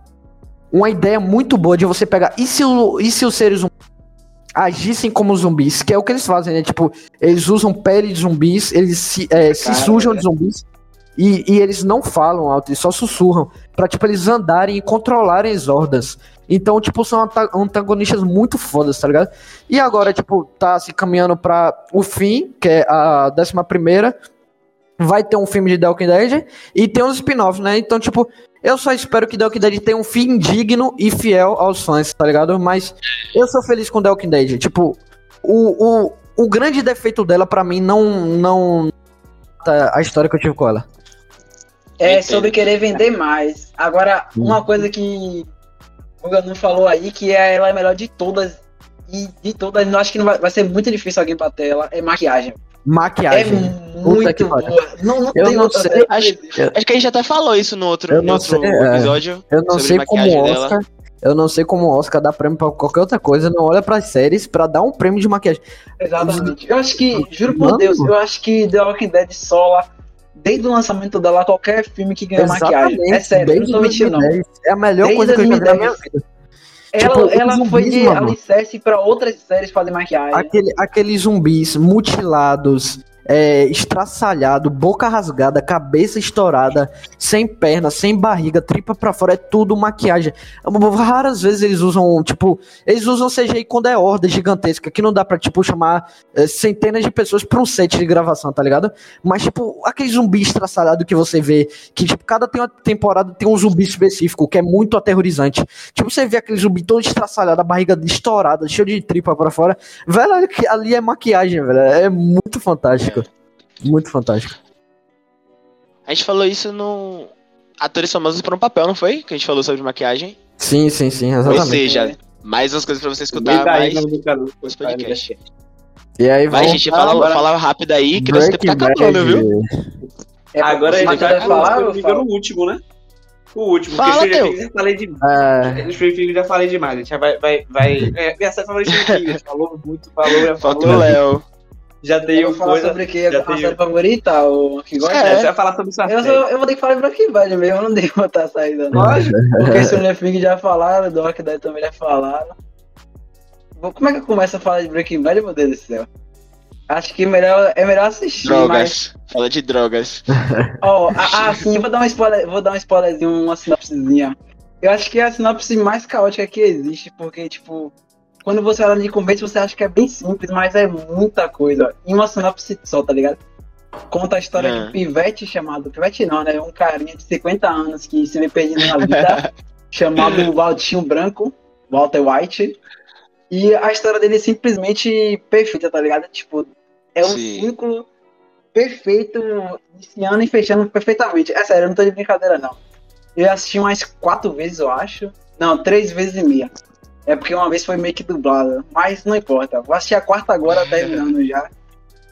Uma ideia muito boa de você pegar. E se, o, e se os seres humanos agissem como zumbis, que é o que eles fazem, né? Tipo, eles usam pele de zumbis, eles se, é, se Cara, sujam é. de zumbis e, e eles não falam alto, eles só sussurram. Pra, tipo, eles andarem e controlarem as hordas. Então, tipo, são anta- antagonistas muito fodas, tá ligado? E agora, tipo, tá se caminhando pra o fim, que é a décima primeira. Vai ter um filme de The Walking Dead e tem uns spin-offs, né? Então, tipo, eu só espero que The Walking Dead tenha um fim digno e fiel aos fãs, tá ligado? Mas eu sou feliz com The Walking Dead. Tipo, o, o, o grande defeito dela, pra mim, não. não a história que eu tive com ela. É sobre querer vender mais. Agora, uma coisa que o Ganu falou aí, que é, ela é a melhor de todas. E de todas, eu acho que não vai, vai ser muito difícil alguém bater ela. É maquiagem. É Maquiagem. Que muito boa. Não, não Eu tem não outra sei. Acho-. Acho que a gente até falou isso no outro, Eu no outro sei, é. episódio. Eu não sei como o dela. Oscar. Eu não sei como o Oscar dá prêmio pra qualquer outra coisa. Não olha pras séries pra dar um prêmio de maquiagem. Exatamente. Eu acho que, juro por Mano. Deus, eu acho que The Walking Dead sola, desde o lançamento dela, qualquer filme que ganha maquiagem. É sério, não tô mentindo, não. 2010. É a melhor Desde coisa que eu já vi na minha 2010. vida. Ela, Tipo, ela os foi zumbis, de mano. alicerce pra outras séries fazer maquiagem. Aquele, aqueles zumbis mutilados, é, estraçalhado, boca rasgada, cabeça estourada, sem perna, sem barriga, tripa pra fora, é tudo maquiagem. Raras vezes eles usam, tipo, eles usam CGI quando é horda gigantesca, que não dá pra, tipo, chamar é, centenas de pessoas pra um set de gravação, tá ligado? Mas, tipo, aquele zumbi estraçalhado que você vê, que, tipo, cada tem- temporada tem um zumbi específico, que é muito aterrorizante. Tipo, você vê aquele zumbi todo estraçalhado, a barriga estourada, cheio de tripa pra fora. Velho, ali é maquiagem, velho. É muito fantástico. Muito fantástico. A gente falou isso no Atores Famosos por um Papel, não foi? Que a gente falou sobre maquiagem. Sim, sim, sim, Ou exatamente. seja, mais umas coisas pra você escutar, mais os podcasts. E aí, Vai, vamos gente, fala, agora- fala rápido aí, que nosso tempo tá acabando, viu? É, Agora ele vai falar, eu falo. no último, né? O último, Fala, porque Stranger. Things eu já falei demais. É, No Stranger Things já falei demais. A gente já vai. vai, vai é, minha série favorita é Stranger Things. Falou muito, falou, já Falta falou. o Léo. Já Eu tenho vou falar coisa. sobre o que? já A tenho- série favorita? O que gosta? É, você vai falar sobre sua Eu, série. só- eu vou ter que falar de Breaking Bad mesmo, eu não dei botar a saída. Não. Lógico. Porque Stranger Things já falaram, Doc Dead também já falaram. Como é que eu começo a falar de Breaking Bad, meu Deus do céu? Acho que melhor, é melhor assistir, mas... Drogas. Fala de drogas. Ó, ah, sim, vou dar um spoiler, vou dar um spoilerzinho, uma sinopsezinha. Eu acho que é a sinopse mais caótica que existe, porque, tipo, quando você olha de começo, você acha que é bem simples, mas é muita coisa. Em uma sinopse só, tá ligado? Conta a história de Ah. um pivete chamado. Pivete não, né? Um carinha de 50 anos que se vê perdido na vida, chamado Valtinho Branco, Walter White. E a história dele é simplesmente perfeita, tá ligado? Tipo, é um Sim. ciclo perfeito, iniciando e fechando perfeitamente. É sério, eu não tô de brincadeira, não. Eu assisti umas quatro vezes, eu acho. Não, três vezes e meia. É porque uma vez foi meio que dublada. Mas não importa. Vou assistir a quarta agora, terminando já.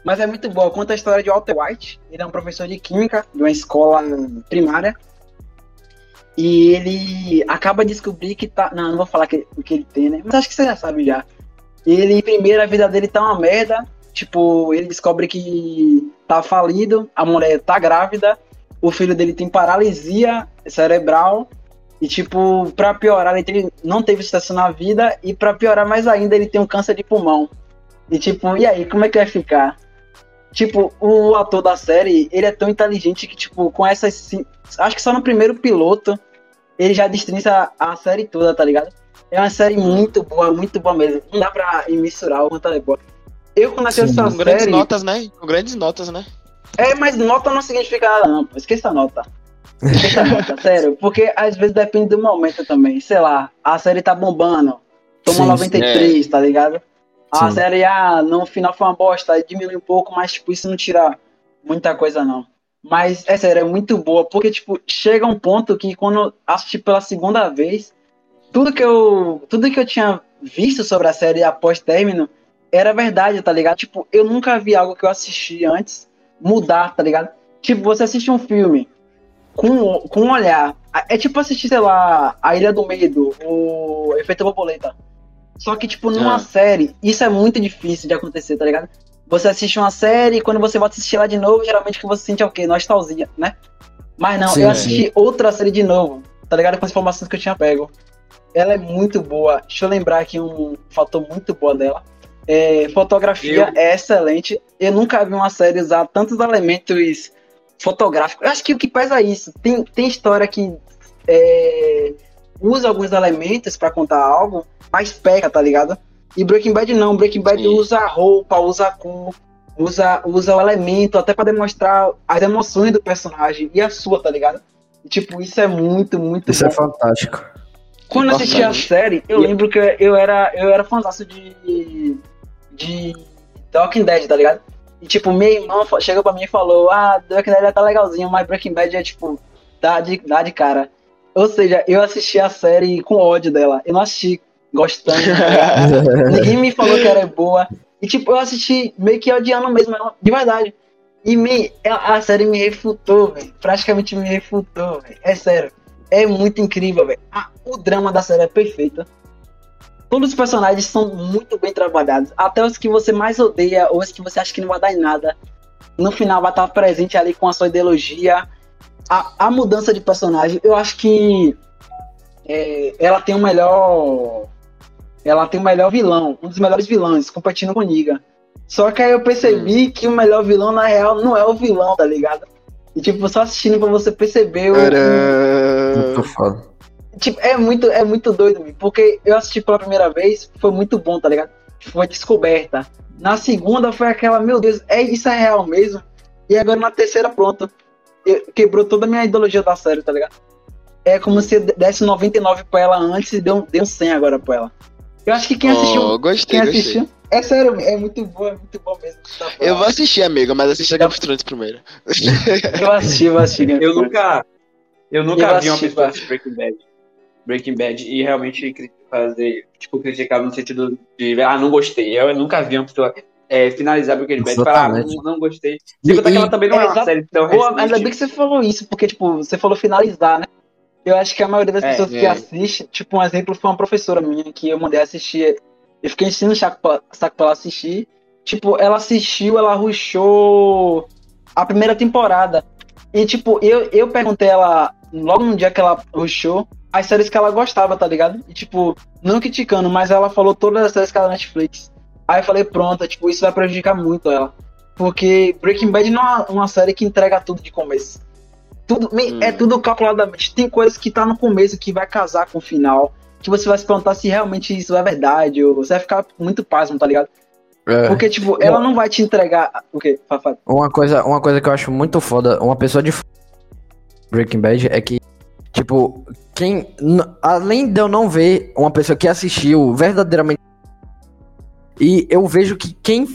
Mas é muito boa. Conta a história de Walter White. Ele é um professor de química de uma escola primária. E ele acaba de descobrir que tá. Não, não vou falar que- o que ele tem, né? Mas acho que você já sabe já. Ele, primeiro, a vida dele tá uma merda. Tipo, ele descobre que tá falido, a mulher tá grávida, o filho dele tem paralisia cerebral. E, tipo, pra piorar, ele não teve sucesso na vida. E pra piorar mais ainda, ele tem um câncer de pulmão. E, tipo, e aí, como é que vai ficar? Tipo, o ator da série, ele é tão inteligente que, tipo, com essas. Acho que só no primeiro piloto, ele já destrinça a série toda, tá ligado? É uma série muito boa, muito boa mesmo. Não dá pra misturar o quanto ela é boa. Eu, quando assisti essa Com grandes série. notas, né? Com grandes notas, né? É, mas nota não significa nada, não. pô. Esqueça a nota. Sério. Porque às vezes depende do momento também. Sei lá, a série tá bombando. Toma Sim, 93, tá ligado? A Sim. série, ah, no final foi uma bosta, aí diminui um pouco, mas, tipo, isso não tira muita coisa, não. Mas, é sério, é muito boa, porque, tipo, chega um ponto que quando eu assisti pela segunda vez, tudo que eu, tudo que eu tinha visto sobre a série após término era verdade, tá ligado? Tipo, eu nunca vi algo que eu assisti antes mudar, tá ligado? Tipo, você assiste um filme com, com um olhar. É tipo assistir, sei lá, A Ilha do Medo, o Efeito Borboleta. Só que, tipo, numa Ah. série, isso é muito difícil de acontecer, tá ligado? Você assiste uma série e quando você volta a assistir ela de novo, geralmente que você sente é o quê? Nostalgia, né? Mas não, Sim, eu sim. assisti outra série de novo, tá ligado? Com as informações que eu tinha pego. ela é muito boa. Deixa eu lembrar aqui um fator muito bom dela. É, fotografia Eu- é excelente. Eu nunca vi uma série usar tantos elementos fotográficos. Eu acho que o que pesa é isso. Tem, tem história que é, usa alguns elementos pra contar algo, mas peca, tá ligado? E Breaking Bad não. Breaking Bad Sim. usa a roupa, usa a cor, usa, usa o elemento até pra demonstrar as emoções do personagem e a sua, tá ligado? E, tipo, isso é muito, muito Isso bom. é fantástico. Quando eu assisti a série, eu lembro que eu- era, eu era fãzaço de. de The Walking Dead, tá ligado? E tipo, minha irmã chegou pra mim e falou: Ah, Walking Dead tá legalzinho, mas Breaking Bad é tipo, dá de, dá de cara. Ou seja, eu assisti a série com ódio dela. Eu não assisti gostando? Ninguém me falou que era boa. E tipo, eu assisti meio que odiando mesmo, ela, de verdade. E me, a, a série me refutou, velho. Praticamente me refutou, velho. É sério. É muito incrível, velho. Ah, O drama da série é perfeito. Todos os personagens são muito bem trabalhados. Até os que você mais odeia, ou os que você acha que não vai dar em nada. No final vai estar presente ali com a sua ideologia. A, a mudança de personagem, eu acho que é, ela tem o melhor. Ela tem o melhor vilão, um dos melhores vilões, competindo com o Niga. Só que aí eu percebi que o melhor vilão, na real, não é o vilão, tá ligado? E tipo, só assistindo pra você perceber o, Muito foda. Tipo, é muito, é muito doido, porque eu assisti pela primeira vez, foi muito bom, tá ligado? Foi descoberta. Na segunda foi aquela, meu Deus, é isso é real mesmo. E agora na terceira, pronto. Eu- quebrou toda a minha ideologia da série, tá ligado? É como se eu desse 99 pra ela antes e deu, deu 100 agora pra ela. Eu acho que quem assistiu. Oh, gostei, quem gostei. assistiu. É sério, é muito bom, é muito bom mesmo. Tá. Eu vou assistir, amigo, mas assista Game of Thrones primeiro. Eu assisti, eu assisti. Eu nunca, eu Eu nunca vi uma assisti, pessoa vai. assistir Breaking Bad. Breaking Bad e realmente fazer, tipo, criticar no sentido de, ah, não gostei. Eu nunca vi uma pessoa é, finalizar Breaking Bad e falar, ah, não, não gostei. Contar que ela também não é, é, uma série tão Pô, ainda bem que você falou isso, porque, tipo, você falou finalizar, né? Eu acho que a maioria das É, pessoas que é. assistem, tipo, um exemplo foi uma professora minha que eu mandei assistir. Eu fiquei ensinando o saco pra, saco pra ela assistir. Tipo, ela assistiu, ela rushou a primeira temporada. E, tipo, eu, eu perguntei ela, logo no dia que ela rushou, as séries que ela gostava, tá ligado? E, tipo, não criticando, mas ela falou todas as séries que ela na Netflix. Aí eu falei, pronto, tipo, isso vai prejudicar muito ela. Porque Breaking Bad não é uma série que entrega tudo de começo. Tudo, me- Hum. É tudo calculadamente. Tem coisas que tá no começo que vai casar com o final. Que você vai se perguntar se realmente isso é verdade. Ou você vai ficar muito pasmo, tá ligado? É. Porque, tipo, ela não vai te entregar. O quê? Fafá? Uma coisa, uma coisa que eu acho muito foda, uma pessoa de Breaking Bad é que, tipo, quem. Além de eu não ver uma pessoa que assistiu verdadeiramente. E eu vejo que quem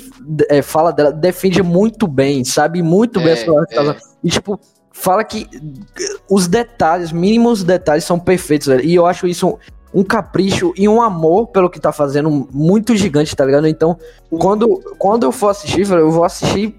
é, fala dela defende muito bem, sabe muito bem É, as palavras que tá é. E, tipo, fala que os detalhes, mínimos detalhes são perfeitos, velho. E eu acho isso um capricho e um amor pelo que tá fazendo muito gigante, tá ligado? Então, quando, quando eu for assistir, eu vou assistir,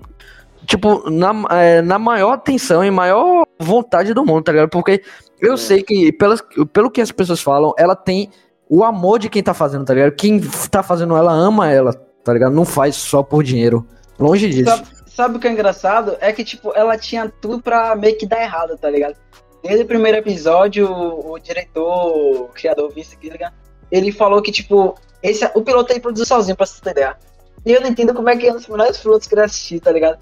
tipo, na, é, na maior atenção e maior vontade do mundo, tá ligado? Porque eu É. sei que, pelas, pelo que as pessoas falam, ela tem o amor de quem tá fazendo, tá ligado? Quem tá fazendo ela ama ela, tá ligado? Não faz só por dinheiro. Longe disso. Sabe, sabe o que é engraçado? É que, tipo, ela tinha tudo pra meio que dar errado, tá ligado? Desde o primeiro episódio, o, o diretor, o criador Vince Gilligan, ele falou que, tipo, esse, o piloto ele produziu sozinho, pra você ter ideia. E eu não entendo como é que é um dos melhores pilotos que ele assistir, tá ligado?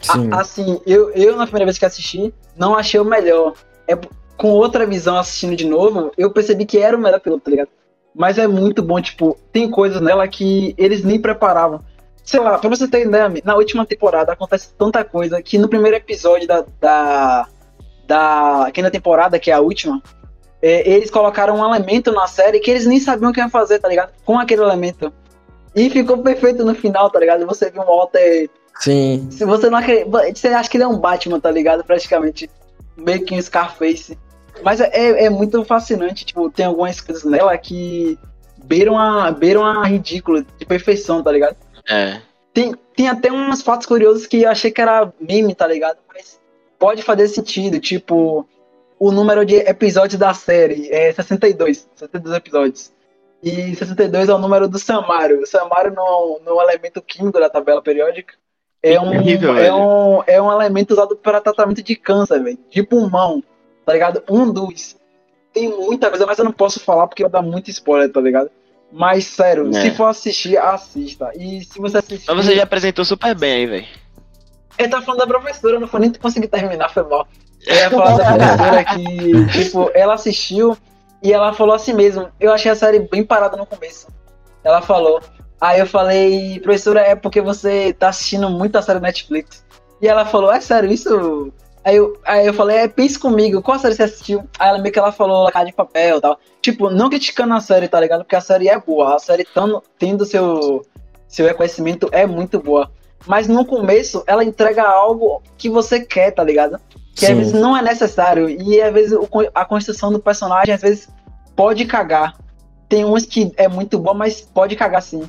Sim. A- assim, eu, eu na primeira vez que assisti, não achei o melhor. É, com outra visão assistindo de novo, eu percebi que era o melhor piloto, tá ligado? Mas é muito bom, tipo, tem coisas nela que eles nem preparavam. Sei lá, pra você ter ideia, na última temporada acontece tanta coisa que no primeiro episódio da. da, da quinta temporada, que é a última, é, eles colocaram um elemento na série que eles nem sabiam o que ia fazer, tá ligado? Com aquele elemento. E ficou perfeito no final, tá ligado? Você viu um Walter Sim. se você não acredita. Você acha que ele é um Batman, tá ligado? Praticamente. Meio que um Scarface. Mas é, é, é muito fascinante, tipo, tem algumas coisas nela que beiram a, beiram a ridículo, de perfeição, tá ligado? É. Tem, tem até uns fatos curiosos que eu achei que era meme, tá ligado? Mas pode fazer sentido, tipo, o número de episódios da série é 62, 62 episódios. E 62 é o número do Samário. O Samário não, é um- não é elemento químico da tabela periódica. É um, é velho. um, é um elemento usado para tratamento de câncer, velho. De pulmão, tá ligado? Um dos. tem muita coisa, mas eu não posso falar porque vai dar muito spoiler, tá ligado? Mas, sério, É. se for assistir, assista. E se você assistir. Mas você já apresentou super bem aí, velho. Eu tava falando da professora, não foi nem conseguir terminar, foi mal. Eu ia falar da professora que, tipo, ela assistiu e ela falou assim mesmo. Eu achei a série bem parada no começo. Ela falou. Aí eu falei, professora, é porque você tá assistindo muita série Netflix. E ela falou, é sério, isso. Aí eu, aí eu falei, é, pense comigo, qual série você assistiu? Aí ela meio que ela falou La Casa de Papel e tal. Tipo, não criticando a série, tá ligado? Porque a série é boa. A série tando, tendo seu, seu reconhecimento é muito boa. Mas no começo ela entrega algo que você quer, tá ligado? Que às Sim. vezes não é necessário. E às vezes a construção do personagem às vezes pode cagar. Tem uns que é muito bom, mas pode cagar sim.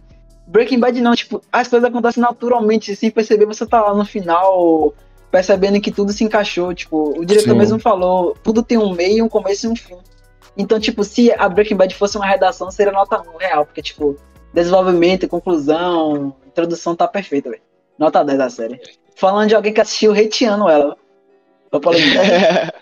Breaking Bad não, tipo, as coisas acontecem naturalmente, sem perceber, você tá lá no final percebendo que tudo se encaixou, tipo, o diretor Sim. mesmo falou, tudo tem um meio, um começo e um fim. Então, tipo, se a Breaking Bad fosse uma redação, seria nota 1 real, porque, tipo, desenvolvimento, conclusão, introdução tá perfeita, velho. Nota 10 da série. Falando de alguém que assistiu hateando ela. Só pra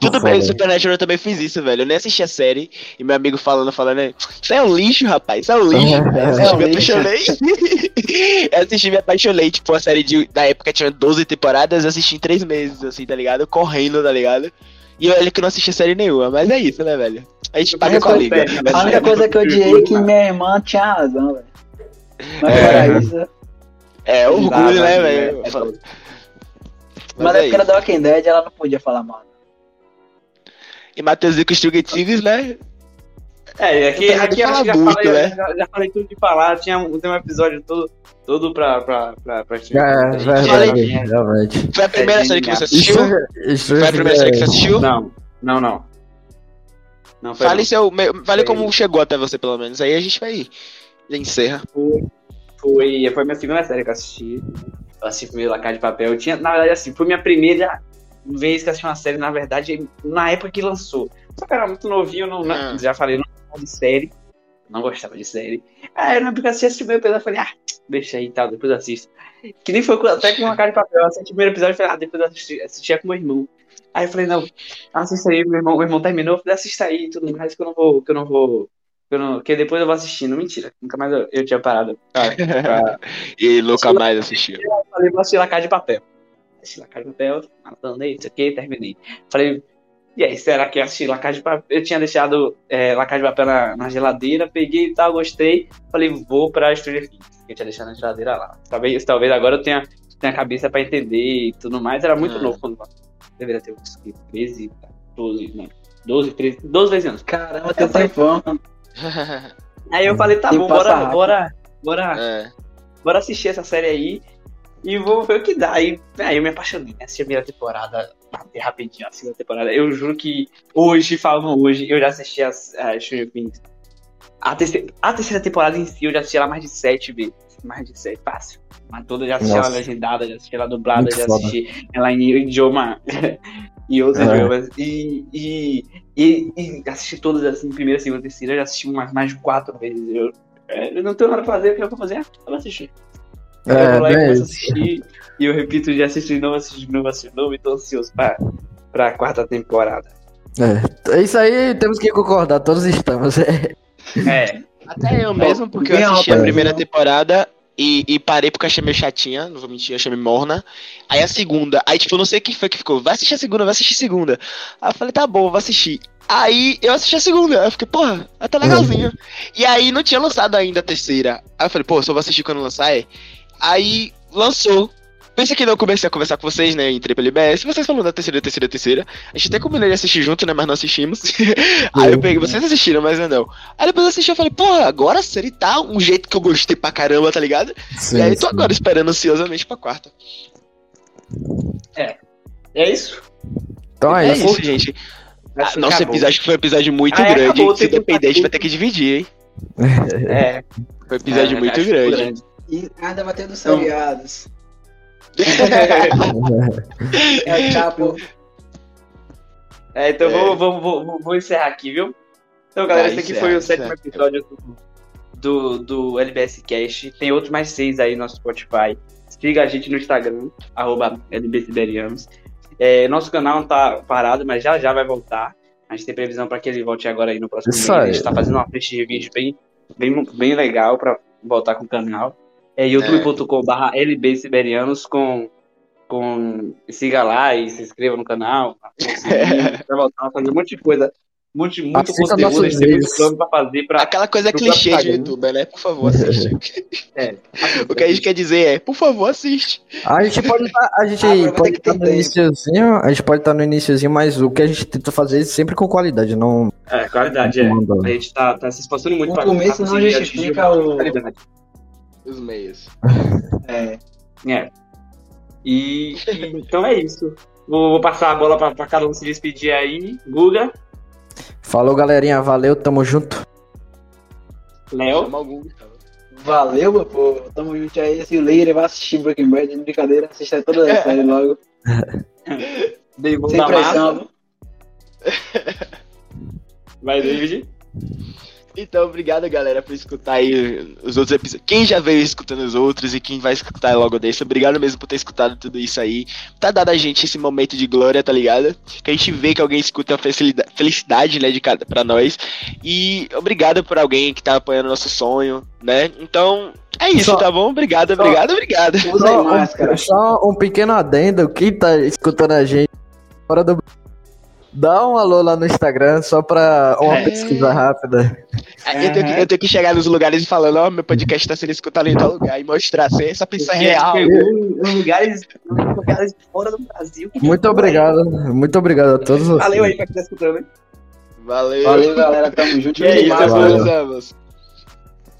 Tudo foda. bem, o Supernatural eu também fiz isso, velho. Eu nem assisti a série e meu amigo falando, falando, né? Isso é um lixo, rapaz, isso é um lixo. Eu É assisti, um me lixo. apaixonei. eu assisti, me apaixonei. Tipo, a série de, da época tinha 12 temporadas, eu assisti em 3 meses, assim, tá ligado? Correndo, tá ligado? E olha que eu não assisti série nenhuma, mas é isso, né, velho? A gente paga com a liga. A única coisa que eu odiei é que minha irmã tinha razão, velho. Mas É. isso. É orgulho, né, Exato, velho? é Mas, é é era isso. da Walking Dead, ela não podia falar mal. E Matheus e Strugativos, né? É, aqui, aqui eu acho que já muito, falei, né? já, já falei tudo de falar. Tinha um, tem um episódio todo, todo pra, pra, pra, pra É, verdade, Falei. realmente. Foi a primeira É série que você assistiu? Isso Foi a primeira série que você assistiu? Não, não, não. Não, foi Fale, seu, fale Foi. como chegou até você, pelo menos. Aí a gente vai. Já encerra. Foi, foi minha segunda série que eu assisti. Eu assisti primeiro La Casa de Papel. Eu tinha, na verdade, assim, foi minha primeira vez que eu assisti uma série, na verdade, na época que lançou. Só que eu era muito novinho, não, não- Ah. já falei, não gostava de série. Não gostava de série. Aí na época eu assisti o primeiro episódio, eu falei, ah, deixa aí e tal, depois eu assisto. Que nem foi até com La Casa de Papel. Eu assisti o primeiro episódio e falei, ah, depois eu assisti, assistia com meu irmão. Aí eu falei, não, assista aí, meu irmão, meu irmão terminou, eu falei, assista aí e tudo mais, que eu não vou, que eu não vou. Que, eu não, que depois eu vou assistindo. Mentira, nunca mais eu, eu tinha parado. pra- pra, e nunca mais assistiu. Falei, vou assistir La Casa de Papel. Assisti Casa de Papel, matando aí, isso aqui, terminei. Falei, e aí, será que eu assisti La Casa de Papel? Eu tinha deixado é, La Casa de Papel na, na geladeira, peguei e tal, gostei. Falei, vou pra Stranger Things, que eu tinha deixado na geladeira lá. Talvez, talvez agora eu tenha, tenha a cabeça pra entender e tudo mais. Era muito Ah. novo quando deveria ter uns 13, 12, não, 12, 13, 12, 13 anos. Caramba, tem tempão. Aí eu falei, tá bom, bora, rápido. bora, bora, é. bora assistir essa série aí e vou ver o que dá. Aí, aí eu me apaixonei, né? Assisti a primeira temporada, batei rapidinho a segunda temporada. Eu juro que hoje, falando hoje, eu já assisti as a Stranger Things. A terceira, a terceira temporada em si, eu já assisti ela mais de sete vezes. Mais de sete, fácil. Mas toda, eu já assisti Nossa. ela legendada, já assisti ela dublada, Muito já foda. assisti ela em idioma e outros É. idiomas. E, e, e, e assisti todas assim, primeira, segunda, terceira, eu já assisti umas mais de quatro vezes. Eu, é, eu não tenho nada pra fazer, o que eu vou fazer? Eu vou assistir. Eu É, vou lá e começo a assistir. E eu repito de assistir de novo, assistir de novo, assistir de novo, e tô ansioso pra, pra quarta temporada. É. Isso aí temos que concordar, todos estamos. É. É, Até eu mesmo, porque eu assisti a primeira temporada e, e parei porque eu achei meio chatinha, não vou mentir, eu achei meio morna. Aí a segunda, aí tipo, eu não sei quem foi que ficou, vai assistir a segunda, vai assistir a segunda. Aí eu falei, tá bom, vou assistir. Aí eu assisti a segunda, aí eu fiquei, porra, ela tá legalzinha. E aí não tinha lançado ainda a terceira. Aí eu falei, pô, só vou assistir quando lançar, é. Aí lançou. Pensei que não comecei a conversar com vocês, né? Entrei pelo IBS, vocês falando da terceira, terceira, terceira. A gente até combinou de assistir junto, né? Mas não assistimos. aí eu peguei, vocês assistiram, mas eu não. Aí depois eu assisti eu falei, porra, agora a série tá um jeito que eu gostei pra caramba, tá ligado? Sim, e aí tô sim. agora esperando ansiosamente pra quarta. é isso. Então é, É isso. isso, gente. Ah, Acho que nosso acabou. episódio foi um episódio muito Ah, é, grande. acabou, Se depender, a gente vai ter que dividir, hein? É, Foi um episódio é, muito acho grande. E ainda vai ter dos seriados. um É o Chapo. É, então É. Vou, vou, vou, vou- vou encerrar aqui, viu? Então, galera, Vai, esse aqui foi o sétimo episódio do, do, do LBS Cast. Tem outros mais seis aí no Spotify. Siga a gente no Instagram, arroba LBSiberianos. É, nosso canal tá parado, mas já já vai voltar. A gente tem previsão para que ele volte agora aí no próximo Isso mês. aí. A gente tá fazendo uma frente de vídeo bem, bem, bem legal para voltar com o canal. É youtube.com.br lbsiberianos com, com. Siga lá e se inscreva no canal. Vai voltar a fazer um monte de coisa. Muito, muito Assista conteúdo, a nossos gente tem muito vídeos. plano pra fazer pra. Aquela coisa clichê de youtuber, né? Por favor, assiste. É. o que a gente quer dizer é, por favor, assiste. A gente pode tá, a gente Aproveita pode estar tem no tempo. iniciozinho, a gente pode estar no iniciozinho, mas o que a gente tenta fazer é sempre com qualidade, não É, qualidade, é. Mandando. A gente tá, tá se esforçando muito O pra começo não conseguir justifica atingir o- qualidade. Os meios. É. É. E, e- então é isso. Vou, vou passar a bola pra, pra cada um se despedir aí. Guga, Falou, galerinha, valeu, tamo junto. Léo. Valeu, meu povo. Tamo junto aí. Se o Leire vai assistir Breaking Bad, brincadeira, assista toda a série logo. Sem pressão. Vai, David. Então, obrigado, galera, por escutar aí os outros episódios. Quem já veio escutando os outros e quem vai escutar logo desse, obrigado mesmo por ter escutado tudo isso aí. Tá dado a gente esse momento de glória, tá ligado? Que a gente vê que alguém escuta a felicidade, felicidade né, de cada, pra nós. E obrigado por alguém que tá apoiando nosso sonho, né? Então, é isso, Só- tá bom? Obrigado, obrigado, obrigado. Só máscara. um, só um pequeno adendo, quem tá escutando a gente fora do. Dá um alô lá no Instagram só pra uma É. pesquisa rápida. Eu tenho, que, eu tenho que chegar nos lugares e falando, ó, meu podcast tá sendo escutado em tal lugar e mostrar se essa pessoa é real. Lugares, lugares fora do Brasil. Muito obrigado, muito obrigado a todos vocês. Valeu aí pra quem tá escutando, hein? Valeu. Valeu, galera. Tamo junto. E é isso, Máscara. Valeu. Meus amos.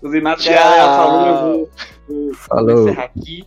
Os imagens que Tchau. a Léo falou, eu vou, vou, vou Falou. encerrar aqui.